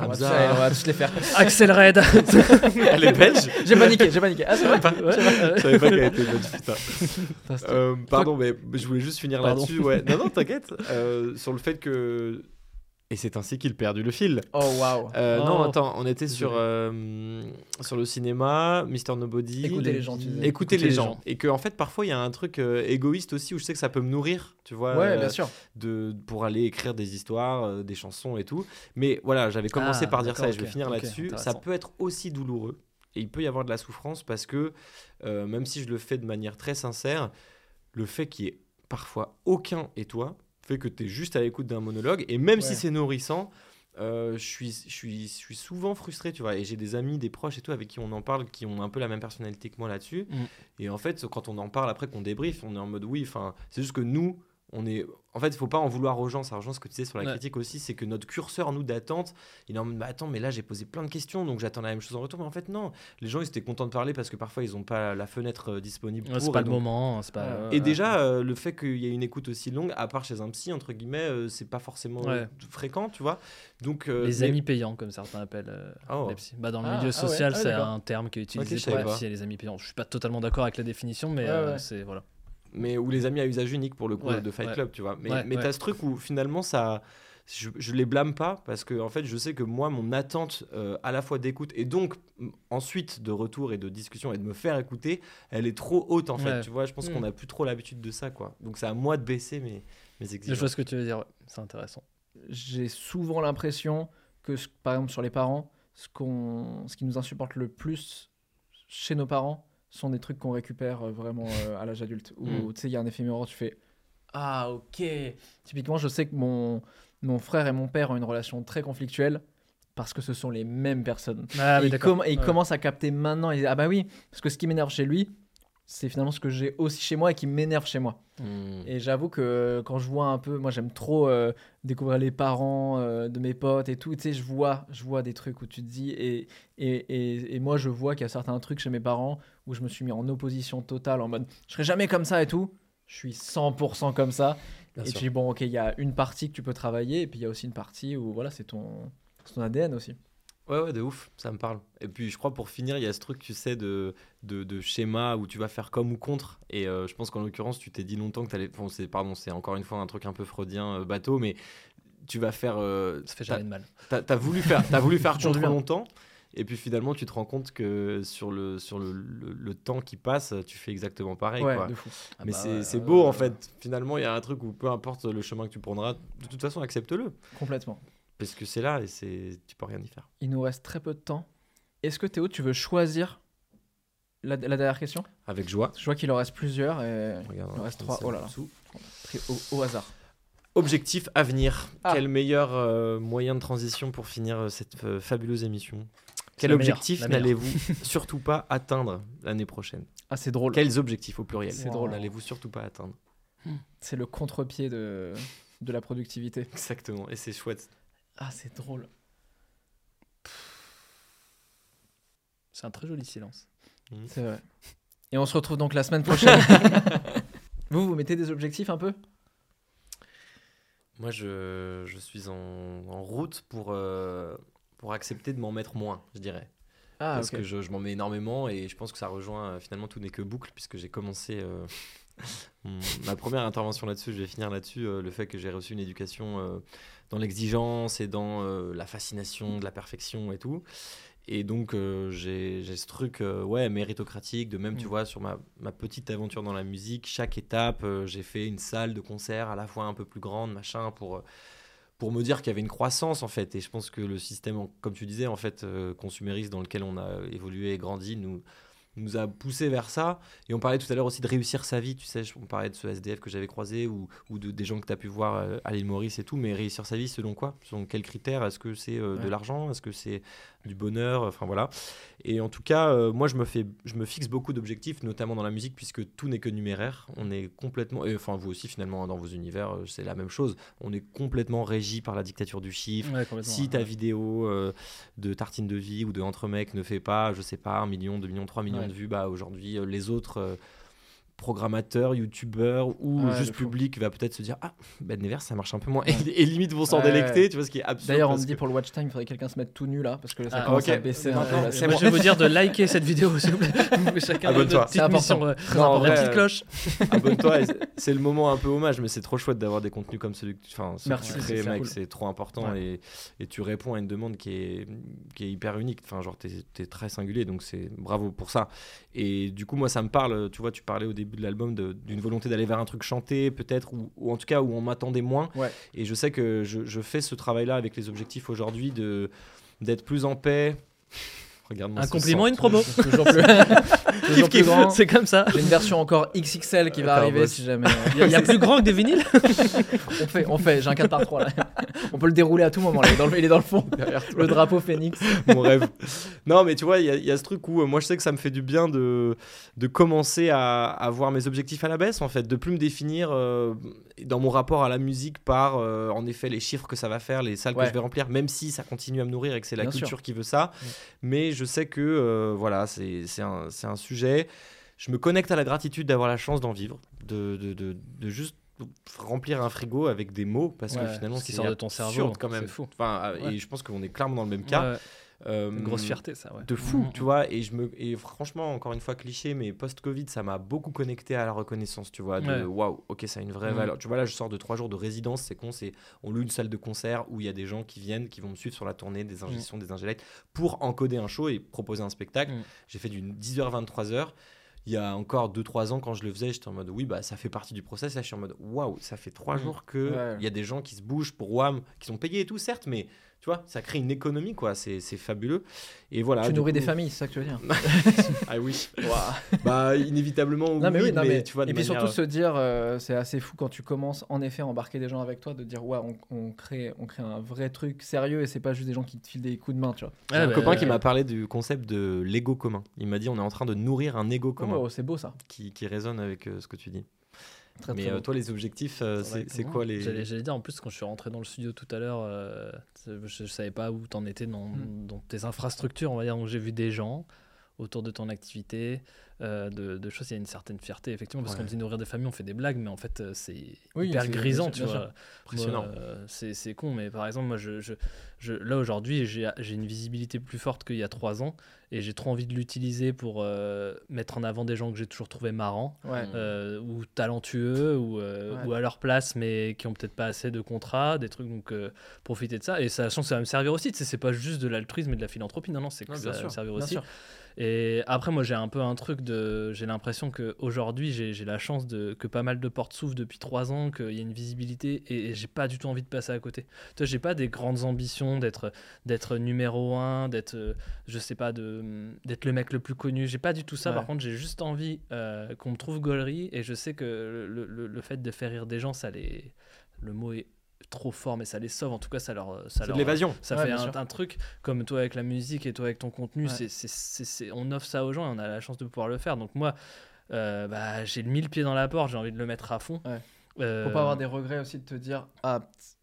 on, va tous, allez, on va tous les faire. Axel Red. Elle est belge J'ai paniqué, j'ai paniqué. Ah, c'est vrai Je savais pas qu'elle était belge, putain. Euh, pardon, mais je voulais juste finir Pardon. là-dessus. Ouais. Non, non, t'inquiète. Euh, sur le fait que. Et c'est ainsi qu'il perdu le fil. Oh waouh. Euh, Oh. Non, attends, on était sur, euh, sur le cinéma, Mister Nobody. Écoutez les gens, tu disais. Écoutez les gens. Et que, en fait, parfois, il y a un truc euh, égoïste aussi où je sais que ça peut me nourrir, tu vois. Ouais, euh, bien sûr. de, pour aller écrire des histoires, euh, des chansons et tout. Mais voilà, j'avais commencé Ah, par dire ça et je vais finir là-dessus. Ça peut être aussi douloureux et il peut y avoir de la souffrance parce que euh, même si je le fais de manière très sincère, le fait qu'il y ait parfois aucun et toi fait que tu es juste à l'écoute d'un monologue et même si c'est nourrissant, euh, je, suis, je, suis, je suis souvent frustré, tu vois, et j'ai des amis, des proches et tout avec qui on en parle, qui ont un peu la même personnalité que moi là-dessus. Mm. Et en fait, quand on en parle après, qu'on débrief, on est en mode oui, enfin, c'est juste que nous, on est. En fait, il faut pas en vouloir aux gens. Ça rejoint ce que tu disais sur la Ouais. critique aussi, c'est que notre curseur, nous, d'attente, il est en mode bah, attends, mais là, j'ai posé plein de questions, donc j'attends la même chose en retour. Mais en fait, non. Les gens, ils étaient contents de parler parce que parfois, ils n'ont pas la fenêtre euh, disponible. Ouais, c'est pas et le donc- moment. c'est pas, Et ouais. déjà, euh, le fait qu'il y ait une écoute aussi longue, à part chez un psy, entre guillemets, euh, c'est pas forcément Ouais. fréquent, tu vois. Donc, euh, les mais- amis payants, comme certains appellent euh, Oh. les psys. Bah, dans le Ah, milieu ah social, ouais, c'est un terme qui est utilisé pour pas. qualifier les amis payants. Je suis pas totalement d'accord avec la définition, mais Ouais, euh, ouais. c'est voilà. Mais ou les amis à usage unique pour le coup Ouais, de Fight ouais. Club, tu vois. Mais, Ouais, mais ouais. t'as ce truc où finalement ça. Je, je les blâme pas parce que en fait je sais que moi mon attente euh, à la fois d'écoute et donc m- ensuite de retour et de discussion et de me faire écouter elle est trop haute en fait Ouais. tu vois je pense Mm. qu'on a plus trop l'habitude de ça quoi donc c'est à moi de baisser mes, mes Je exigences vois ce que tu veux dire. C'est intéressant. J'ai souvent l'impression que, ce- par exemple, sur les parents, ce, qu'on, ce qui nous insupporte le plus chez nos parents sont des trucs qu'on récupère euh, vraiment euh, à l'âge adulte. Où Mm. tu sais, il y a un effet miroir, tu fais Ah, ok. Typiquement, je sais que mon, mon frère et mon père ont une relation très conflictuelle parce que ce sont les mêmes personnes. Ah, et il, et Ouais. commence à capter maintenant. Dit, ah bah oui, parce que ce qui m'énerve chez lui, c'est finalement ce que j'ai aussi chez moi et qui m'énerve chez moi. Mm. Et j'avoue que quand je vois un peu, moi j'aime trop euh, découvrir les parents euh, de mes potes et tout. Tu sais, je vois, je vois des trucs où tu te dis et et, et, et moi je vois qu'il y a certains trucs chez mes parents où je me suis mis en opposition totale en mode je serai jamais comme ça et tout. Je suis 100% comme ça. Bien et sûr. tu dis bon ok, il y a une partie que tu peux travailler et puis il y a aussi une partie où voilà c'est ton c'est ton ADN aussi. Ouais, ouais, de ouf, ça me parle. Et puis, je crois pour finir, il y a ce truc, tu sais, de, de, de schéma où tu vas faire comme ou contre. Et euh, je pense qu'en l'occurrence, tu t'es dit longtemps que tu allais. Bon, c'est, pardon, c'est encore une fois un truc un peu freudien, euh, bateau, mais tu vas faire. euh, Ça fait jamais de mal. T'as, t'as voulu faire, t'as voulu faire contre longtemps. Et puis finalement, tu te rends compte que sur le, sur le, le, le temps qui passe, tu fais exactement pareil. ouais, quoi. de fou. Ah Mais bah c'est, ouais, ouais, beau ouais, en fait. Finalement, il y a un truc où peu importe le chemin que tu prendras, de toute façon, accepte-le. Complètement. Parce que c'est là et c'est, tu peux rien y faire. Il nous reste très peu de temps. Est-ce que Théo, tu veux choisir la, la dernière question? Avec joie. Je vois qu'il en reste plusieurs et Regarde, Il en reste trois. Oh là en là. au, au hasard. Objectif à venir. Ah. Quel meilleur euh, moyen de transition pour finir euh, cette euh, fabuleuse émission? Quel objectif n'allez-vous surtout pas atteindre l'année prochaine? Ah, c'est drôle. Quels objectifs au pluriel? C'est drôle. N'allez-vous surtout pas atteindre? C'est le contre-pied de, de la productivité. Exactement. Et c'est chouette. Ah, c'est drôle. C'est un très joli silence. C'est vrai. Et on se retrouve donc la semaine prochaine. vous, vous mettez des objectifs un peu? Moi, je, je suis en, en route pour, euh, pour accepter de m'en mettre moins, je dirais. Ah, parce que je, je m'en mets énormément et je pense que ça rejoint euh, finalement tout n'est que boucle puisque j'ai commencé euh, Ma première intervention là-dessus, je vais finir là-dessus, euh, le fait que j'ai reçu une éducation euh, dans l'exigence et dans euh, la fascination de la perfection et tout. Et donc, j'ai ce truc, ouais, méritocratique, de même, tu Mm. vois, sur ma, ma petite aventure dans la musique, chaque étape, j'ai fait une salle de concert à la fois un peu plus grande, machin, pour, pour me dire qu'il y avait une croissance, en fait. Et je pense que le système, comme tu disais, en fait, consumériste dans lequel on a évolué et grandi, nous, nous a poussé vers ça. Et on parlait tout à l'heure aussi de réussir sa vie, tu sais, on parlait de ce SDF que j'avais croisé ou, ou de, des gens que tu as pu voir euh, à l'île Maurice et tout, mais réussir sa vie selon quoi? Selon quels critères? Est-ce que c'est euh, de l'argent? Est-ce que c'est du bonheur Enfin voilà. Et en tout cas, euh, moi je me, fais, je me fixe beaucoup d'objectifs, notamment dans la musique, puisque tout n'est que numéraire. On est complètement, et enfin vous aussi finalement dans vos univers, euh, c'est la même chose. On est complètement régi par la dictature du chiffre. Ouais, Si ouais. ta vidéo euh, de tartine de vie ou de entre mecs ne fait pas, je sais pas, un million, deux millions, trois millions Ouais. de vues, bah aujourd'hui les autres programmateurs, youtubeurs ou Ouais, juste public va peut-être se dire ah Ben Never ça marche un peu moins Ouais. et, et limite vont s'en Ouais, délecter, ouais. tu vois ce qui est absurde. D'ailleurs, on me dit que- pour le watch time, il faudrait que quelqu'un se mette tout nu là, parce que ça Ah, commence ok. à baisser maintenant. c'est bon. je vais vous dire de liker cette vidéo, s'il vous plaît. Chacun Abonne-toi. C'est mission. euh, la petite cloche. Abonne-toi, et c'est- le moment un peu hommage, mais c'est trop chouette d'avoir des contenus comme celui que tu, enfin, Merci, crées, mec, cool. c'est trop important et tu réponds à une demande qui est, qui est hyper unique. Enfin, genre, t'es es très singulier, donc c'est bravo pour ça. Et du coup, moi, ça me parle. Tu vois, tu parlais au début de l'album d'une volonté d'aller vers un truc chanté, peut-être, ou, ou en tout cas où on m'attendait moins. Ouais. Et je sais que je, je fais ce travail-là avec les objectifs aujourd'hui de d'être plus en paix. Un compliment, une promo. toujours plus, toujours plus grand. C'est comme ça. J'ai une version encore XXL qui va arriver boss. si jamais. Il y, a- il y a plus grand que des vinyles. on fait, on fait. J'ai un 4 par 3 là. On peut le dérouler à tout moment. Là. Il, est dans le, il est dans le fond. Derrière. Le drapeau phénix. mon rêve. Non, mais tu vois, il y, a- il y a ce truc où euh, moi je sais que ça me fait du bien de, de commencer à, à voir mes objectifs à la baisse, en fait, de plus me définir euh, dans mon rapport à la musique par, euh, en effet, les chiffres que ça va faire, les salles Ouais. que je vais remplir, même si ça continue à me nourrir et que c'est la Bien culture sûr. qui veut ça. Mais je sais que, euh, voilà, c'est un, un sujet. Je me connecte à la gratitude d'avoir la chance d'en vivre, de, de, de, de juste remplir un frigo avec des mots parce que finalement ce qui sort de ton cerveau, quand même fou. enfin et je pense qu'on est clairement dans le même cas une grosse fierté, ça. Ouais. de fou, Mhm. tu vois. Et, je me, et franchement, encore une fois, cliché, mais post-Covid, ça m'a beaucoup connecté à la reconnaissance, tu vois. De Ouais. waouh, ok, ça a une vraie Mhm. valeur. Tu vois, là, je sors de trois jours de résidence, c'est con, c'est on loue une salle de concert où il y a des gens qui viennent, qui vont me suivre sur la tournée, des ingénieurs, des ingélites, pour encoder un show et proposer un spectacle. J'ai fait du 10h, 23h. Il y a encore 2-3 ans, quand je le faisais, j'étais en mode oui, bah ça fait partie du process. Là, je suis en mode waouh, ça fait 3 Mhm. jours qu'il Ouais. il y a des gens qui se bougent pour WAM, qui sont payés et tout, certes, mais tu vois, ça crée une économie, quoi. C'est c'est fabuleux. Et voilà. tu nourris coup- des familles, c'est ça que tu veux dire. ah oui. bah inévitablement oui, Non mais oui, non, mais, tu vois et puis manière- surtout se dire, euh, c'est assez fou quand tu commences en effet à embarquer des gens avec toi, de dire ouais, on, on crée, on crée un vrai truc sérieux et c'est pas juste des gens qui te filent des coups de main, tu vois. Ouais, un bah, copain qui ouais. m'a parlé du concept de l'ego commun. Il m'a dit on est en train de nourrir un ego commun Oh, c'est beau ça. qui, qui résonne avec euh, ce que tu dis. Très, Mais très euh, toi les objectifs euh, c'est quoi les J'allais j'allais dire en plus quand je suis rentré dans le studio tout à l'heure, euh, je, je savais pas où t'en étais dans, Mm. dans tes infrastructures, on va dire. Donc j'ai vu des gens autour de ton activité, euh, de, de choses. Il y a une certaine fierté effectivement parce Ouais. qu'on dit nourrir des familles, on fait des blagues, mais en fait euh, c'est Oui, hyper c'est- grisant, tu vois. Impressionnant. Euh, c'est c'est con, mais par exemple, moi, je, je, je- là aujourd'hui, j'ai j'ai une visibilité plus forte qu'il y a trois ans et j'ai trop envie de l'utiliser pour euh, mettre en avant des gens que j'ai toujours trouvé marrants Ouais. euh, ou talentueux ou, euh, Ouais. ou à leur place mais qui ont peut-être pas assez de contrats, des trucs donc euh, profiter de ça et sachant que ça va me servir aussi, tu sais, c'est pas juste de l'altruisme et de la philanthropie, non non, c'est que Ouais, ça va me servir aussi. sûr. Et après, moi, j'ai un peu un truc de. J'ai l'impression qu'aujourd'hui, j'ai j'ai la chance de, que pas mal de portes s'ouvrent depuis trois ans, qu'il y a une visibilité et, et j'ai pas du tout envie de passer à côté. Tu vois, j'ai pas des grandes ambitions d'être d'être numéro un, d'être, je sais pas, de- d'être le mec le plus connu. J'ai pas du tout ça. Ouais. Par contre, j'ai juste envie euh, qu'on me trouve gaulerie et je sais que le, le- le fait de faire rire des gens, ça les. Le mot est trop fort, mais ça les sauve. En tout cas, ça leur. Ça C'est de leur- l'évasion. ça Ouais, fait un, truc comme toi avec la musique et toi avec ton contenu. Ouais. c'est on offre ça aux gens et on a la chance de pouvoir le faire. Donc moi, euh, bah, j'ai le mille pieds dans la porte, j'ai envie de le mettre à fond. Ouais. Euh, Faut pas avoir des regrets aussi de te dire ah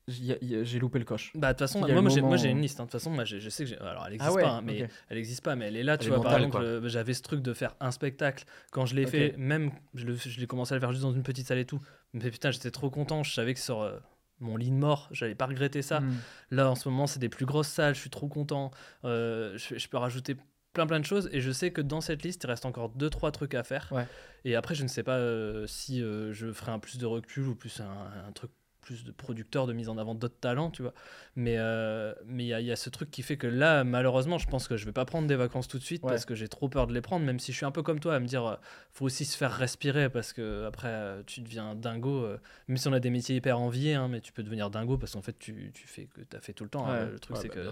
j'ai loupé le coche. Bah, de toute façon, moi, j'ai- moment une liste. hein. De toute façon, moi, je sais que j'ai- alors elle existe Ah ouais, pas, hein, mais elle existe pas, mais elle est là. Elle Tu est vois, par exemple, euh, j'avais ce truc de faire un spectacle quand je l'ai fait, même je l'ai commencé à le faire juste dans une petite salle et tout. Mais putain, j'étais trop content. Je savais que sur euh, mon lit de mort, j'allais pas regretter ça. Mm. Là, en ce moment, c'est des plus grosses salles, je suis trop content. Euh, je, je peux rajouter plein plein de choses et je sais que dans cette liste il reste encore deux trois trucs à faire Ouais. et après je ne sais pas euh, si euh, je ferai un plus de recul ou plus un, un truc plus de producteur de mise en avant d'autres talents tu vois mais euh, mais il y, a- il y a ce truc qui fait que là malheureusement je pense que je vais pas prendre des vacances tout de suite Ouais. parce que j'ai trop peur de les prendre même si je suis un peu comme toi à me dire euh, faut aussi se faire respirer parce que après euh, tu deviens dingo même si on a des métiers hyper enviés hein, mais tu peux devenir dingo parce qu'en fait tu, tu fais que tu as fait tout le temps hein. Le truc Ouais, c'est bah, que.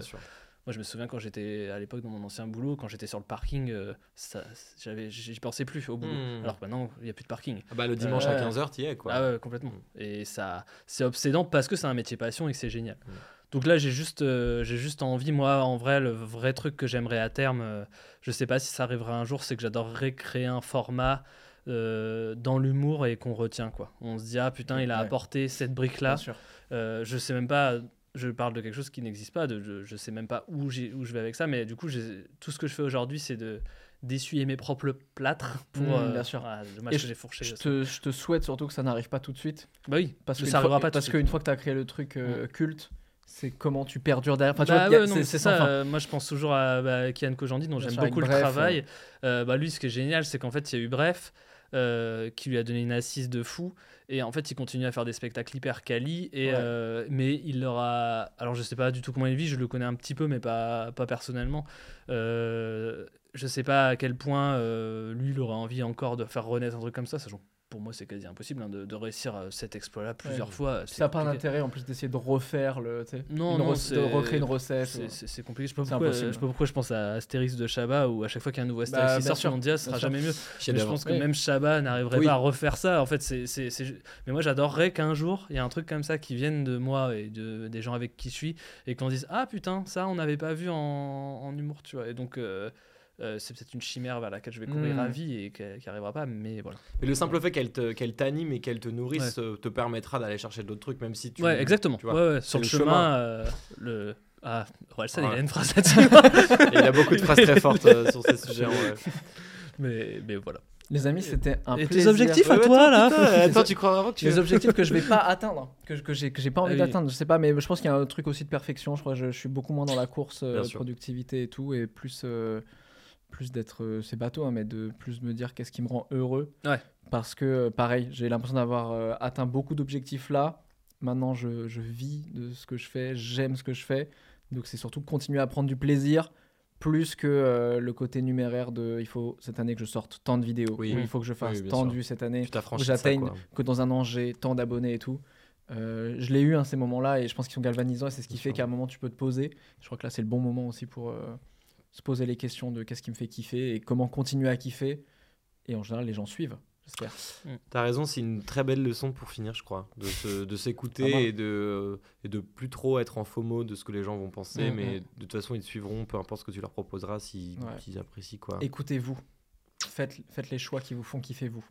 Moi, je me souviens quand j'étais à l'époque dans mon ancien boulot, quand j'étais sur le parking, euh, ça, j'avais, j'y pensais plus au boulot. Hmm. Alors que maintenant, il n'y a plus de parking. Ah bah, le dimanche à 15h, tu y es quoi. Ah ouais, complètement. Et ça, c'est obsédant parce que c'est un métier passion et que c'est génial. Mm. Donc là, j'ai juste, euh, j'ai juste envie, moi, en vrai, le vrai truc que j'aimerais à terme, euh, je sais pas si ça arrivera un jour, c'est que j'adorerais créer un format euh, dans l'humour et qu'on retient quoi. On se dit ah putain, il a Ouais. apporté cette brique là. Euh, je sais même pas, je parle de quelque chose qui n'existe pas, de, je, je sais même pas où, je vais avec ça, mais du coup, tout ce que je fais aujourd'hui, c'est de d'essuyer mes propres plâtres pour. Mm, euh, bien sûr. ah, dommage Et que j'ai fourché. Je te, je te souhaite surtout que ça n'arrive pas tout de suite. Bah oui, Parce que ça fois- arrivera pas Parce qu'une fois que tu as créé le truc euh, culte, c'est comment tu perdures derrière. Enfin, Bah ouais, c'est ça. euh, moi, je pense toujours à bah, Kian Kojandi, dont j'aime beaucoup le Bref, travail. Euh, bah, lui, ce qui est génial, c'est qu'en fait, il y a eu Bref, qui lui a donné une assise de fou. Et en fait, il continue à faire des spectacles hyper quali. Et, Ouais. euh, mais il leur a. Alors, je sais pas du tout comment il vit, je le connais un petit peu, mais pas, pas personnellement. Euh, je sais pas à quel point euh, lui, il aurait envie encore de faire renaître un truc comme ça, sachant pour moi, c'est quasi impossible hein, de, de réussir euh, cet exploit-là plusieurs fois. c'est Ça n'a pas d'intérêt en plus d'essayer de refaire le. Non, une non, de recréer une recette. C'est- C'est c'est compliqué. Je je sais pas pourquoi je pense à Astérix de Chabat où à chaque fois qu'il y a un nouveau Astérix Bah, qui sort sur Mondial, ce sera sûr. jamais mieux. Mais je pense que Oui. même Chabat n'arriverait Oui. pas à refaire ça. En fait, c'est, Mais moi, j'adorerais qu'un jour, il y a un truc comme ça qui vienne de moi et de, des gens avec qui je suis et qu'on dise Ah putain, ça, on n'avait pas vu en, en humour, tu vois. Et donc, euh, euh, c'est peut-être une chimère vers laquelle je vais courir Mm. à vie et qui qui arrivera pas, mais voilà. Mais le simple fait qu'elle te- qu'elle t'anime et qu'elle te nourrisse euh, te permettra d'aller chercher d'autres trucs, même si tu. ouais, exactement. tu vois, Ouais, ouais, Sur le le chemin, chemin. euh, le. Ah, Orelsan, il a une phrase là-dessus. Il a beaucoup de phrases très fortes euh, sur ces sujets. mais, mais voilà. Les amis, c'était un Et tes plaisir. objectifs à Ouais, toi, là putain, Attends, tu crois vraiment que tu. Les objectifs que je vais pas atteindre, que, je- que j'ai que j'ai pas envie Ah oui. d'atteindre, je sais pas, mais je pense qu'il y a un truc aussi de perfection. Je crois que je, je suis beaucoup moins dans la course euh, productivité et tout, et plus euh, plus d'être euh, c'est bateau, hein, mais de plus me dire qu'est-ce qui me rend heureux. Ouais. Parce que euh, pareil, j'ai l'impression d'avoir euh, atteint beaucoup d'objectifs là. Maintenant, je, je vis de ce que je fais, j'aime ce que je fais, donc c'est surtout continuer à prendre du plaisir. Plus que euh, le côté numéraire de il faut cette année que je sorte tant de vidéos, Oui. ou il faut que je fasse Oui, tant de vues cette année ça, j'atteigne que dans un an j'ai tant d'abonnés et tout. Euh, je l'ai eu hein, ces moments-là et je pense qu'ils sont galvanisants et c'est ce qui Bien fait qu'à un moment tu peux te poser. Je crois que là c'est le bon moment aussi pour euh, se poser les questions de qu'est-ce qui me fait kiffer et comment continuer à kiffer. Et en général les gens suivent, j'espère. T'as raison, c'est une très belle leçon pour finir, je crois, de se- de s'écouter Ah bah. et de et de plus trop être en FOMO de ce que les gens vont penser, Mm, mais de toute façon ils te suivront, peu importe ce que tu leur proposeras, s'ils Ouais. apprécient quoi. Écoutez-vous, faites, faites les choix qui vous font kiffer vous.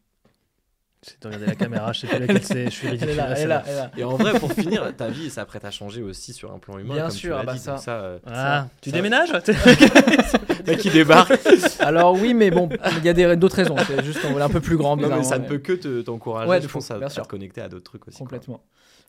J'essaie de regarder la caméra, je sais pas laquelle c'est, je suis Elle ridicule. est là, elle est là, elle est là. Et en vrai, pour finir, ta vie s'apprête à changer aussi sur un plan humain, Bien comme sûr, tu ah bah dit. ça. ça, euh, Ah, tu ça- déménages mec qui débarque. Alors oui, mais bon, il y a d'autres raisons. C'est juste qu'on voulait un peu plus grand. Non, mais ça ne peut que te- t'encourager, Ouais, de je fou, pense, à, bien à sûr. te connecter à d'autres trucs aussi. quoi.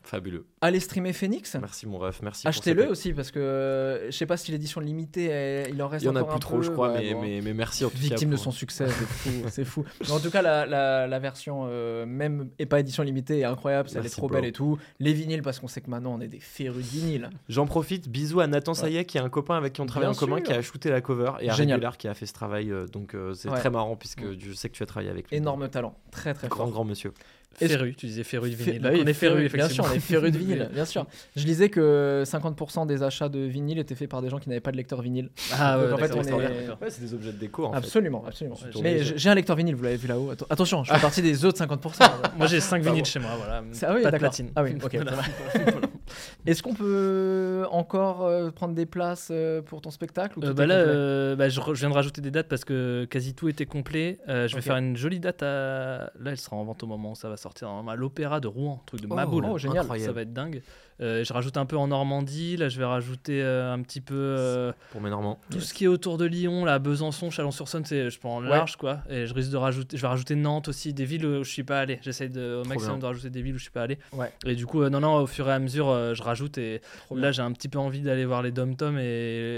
Fabuleux. Allez streamer Phoenix. Merci mon ref, merci. Achetez-le cette- aussi parce que euh, je sais pas si l'édition limitée, il en reste Il y en a plus un trop, peu. je crois, Ouais, mais, bon. mais, mais merci en tout cas. victime de son succès, c'est fou, c'est fou. En tout cas, la, la, la version euh, même et pas édition limitée est incroyable, elle est trop bro. belle et tout. Les vinyles parce qu'on sait que maintenant on est des férus vinyles. J'en profite, bisous à Nathan Sayek, qui est un copain avec qui on travaille Bien en commun, qui a shooté la cover, et à. Régular qui a fait ce travail. euh, donc euh, c'est Ouais. très marrant, puisque Mm. je sais que tu as travaillé avec lui. Énorme talent, très très Grand, fort. grand monsieur. Féru, tu disais féru de vinyle. bah oui, on est féru, Bien sûr, effectivement. on est férus de vinyle, bien sûr. Je lisais que 50% des achats de vinyle étaient faits par des gens qui n'avaient pas de lecteur vinyle. Ah ouais, en fait, on est-. Ouais, c'est des objets de déco en fait. absolument, absolument. Mais j'ai un lecteur vinyle, vous l'avez vu là-haut. Atten- Attention, je fais partie des autres 50%. Moi j'ai 5 Pardon. vinyles chez moi, voilà. C'est- Ah oui, pas de d'accord. platine. Ah oui, ok. Est-ce qu'on peut encore euh, prendre des places euh, pour ton spectacle ou Euh, bah là, euh, bah, je, viens de rajouter des dates parce que quasi tout était complet. Euh, je vais faire une jolie date à. Là, elle sera en vente au moment où ça va sortir. à l'Opéra de Rouen, truc de Oh, Maboul. oh, génial. Ça va être dingue. Euh, je rajoute un peu en Normandie. Là, je vais rajouter euh, un petit peu euh, Pour mes Normands. tout ce qui est autour de Lyon, là, Besançon, Chalon-sur-Saône, c'est je prends en large quoi. Et je risque de rajouter, je vais rajouter Nantes aussi, des villes où je suis pas allé. J'essaie de au Trop maximum bien. de rajouter des villes où je suis pas allé. Ouais. Et du coup, euh, non, non, au fur et à mesure, euh, je rajoute et Trop bien. là, j'ai un petit peu envie d'aller voir les Dom Tom et,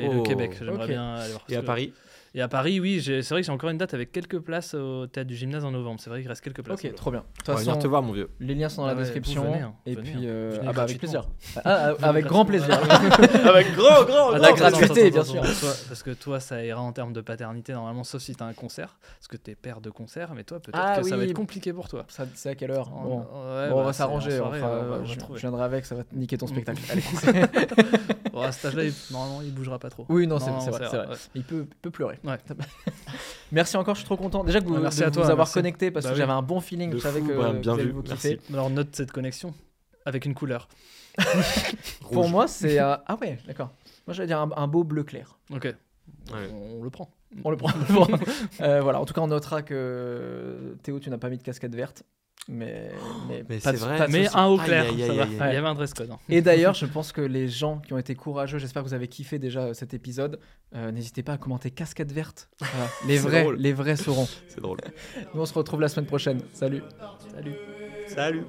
et le Oh. Québec. J'aimerais bien aller voir. Et à parce que- Paris Et à Paris, oui, c'est vrai que j'ai encore une date avec quelques places au théâtre du gymnase en novembre. C'est vrai qu'il reste quelques places. Ok, trop bien. De toute On va venir façon, te voir, mon vieux. les liens sont dans la Ah ouais, description. venez, hein, et venez, puis, euh, ah bah, avec plaisir. Ah, ah, avec grand plaisir. gratuitement. Avec grand, grand, La Attends, gratuité, bien sûr. parce que toi, ça ira en termes de paternité, normalement, sauf si tu as un concert. Parce que tu es père de concert, mais toi, peut-être Ah que ça va être compliqué pour toi. Ça, c'est à quelle heure? Bon. ouais, Bon, on bah, va s'arranger. on va- va je, viendrai avec, ça va te niquer ton spectacle. Bon, à cet âge-là, normalement, il bougera pas trop. oui, non, c'est vrai. c'est vrai. ouais. Il peut, peut pleurer. Ouais. Merci encore, je suis trop content. Déjà que vous, Ouais, merci de à toi, vous avoir merci. connecté parce Bah que oui. j'avais un bon feeling. De je savais fou, que Brian, bien vous vu, vous merci. kiffer. Alors, note cette connexion avec une couleur. Pour moi, c'est. euh, Ah ouais, d'accord. Moi, j'allais dire un, un beau bleu clair. Ok. Ouais. On, on le prend. On le prend. Euh, voilà, en tout cas, on notera que Théo, tu n'as pas mis de casquette verte. Mais, mais, c'est vrai. Mais un haut clair, aïe, ça aïe, va. aïe, Il y avait un dress code. hein. Et d'ailleurs, je pense que les gens qui ont été courageux, j'espère que vous avez kiffé déjà euh, cet épisode. euh, N'hésitez pas à commenter casquette verte. Voilà. Les vrais, drôle. les vrais sauront. C'est drôle. Nous, on se retrouve la semaine prochaine. Salut. Salut. Salut.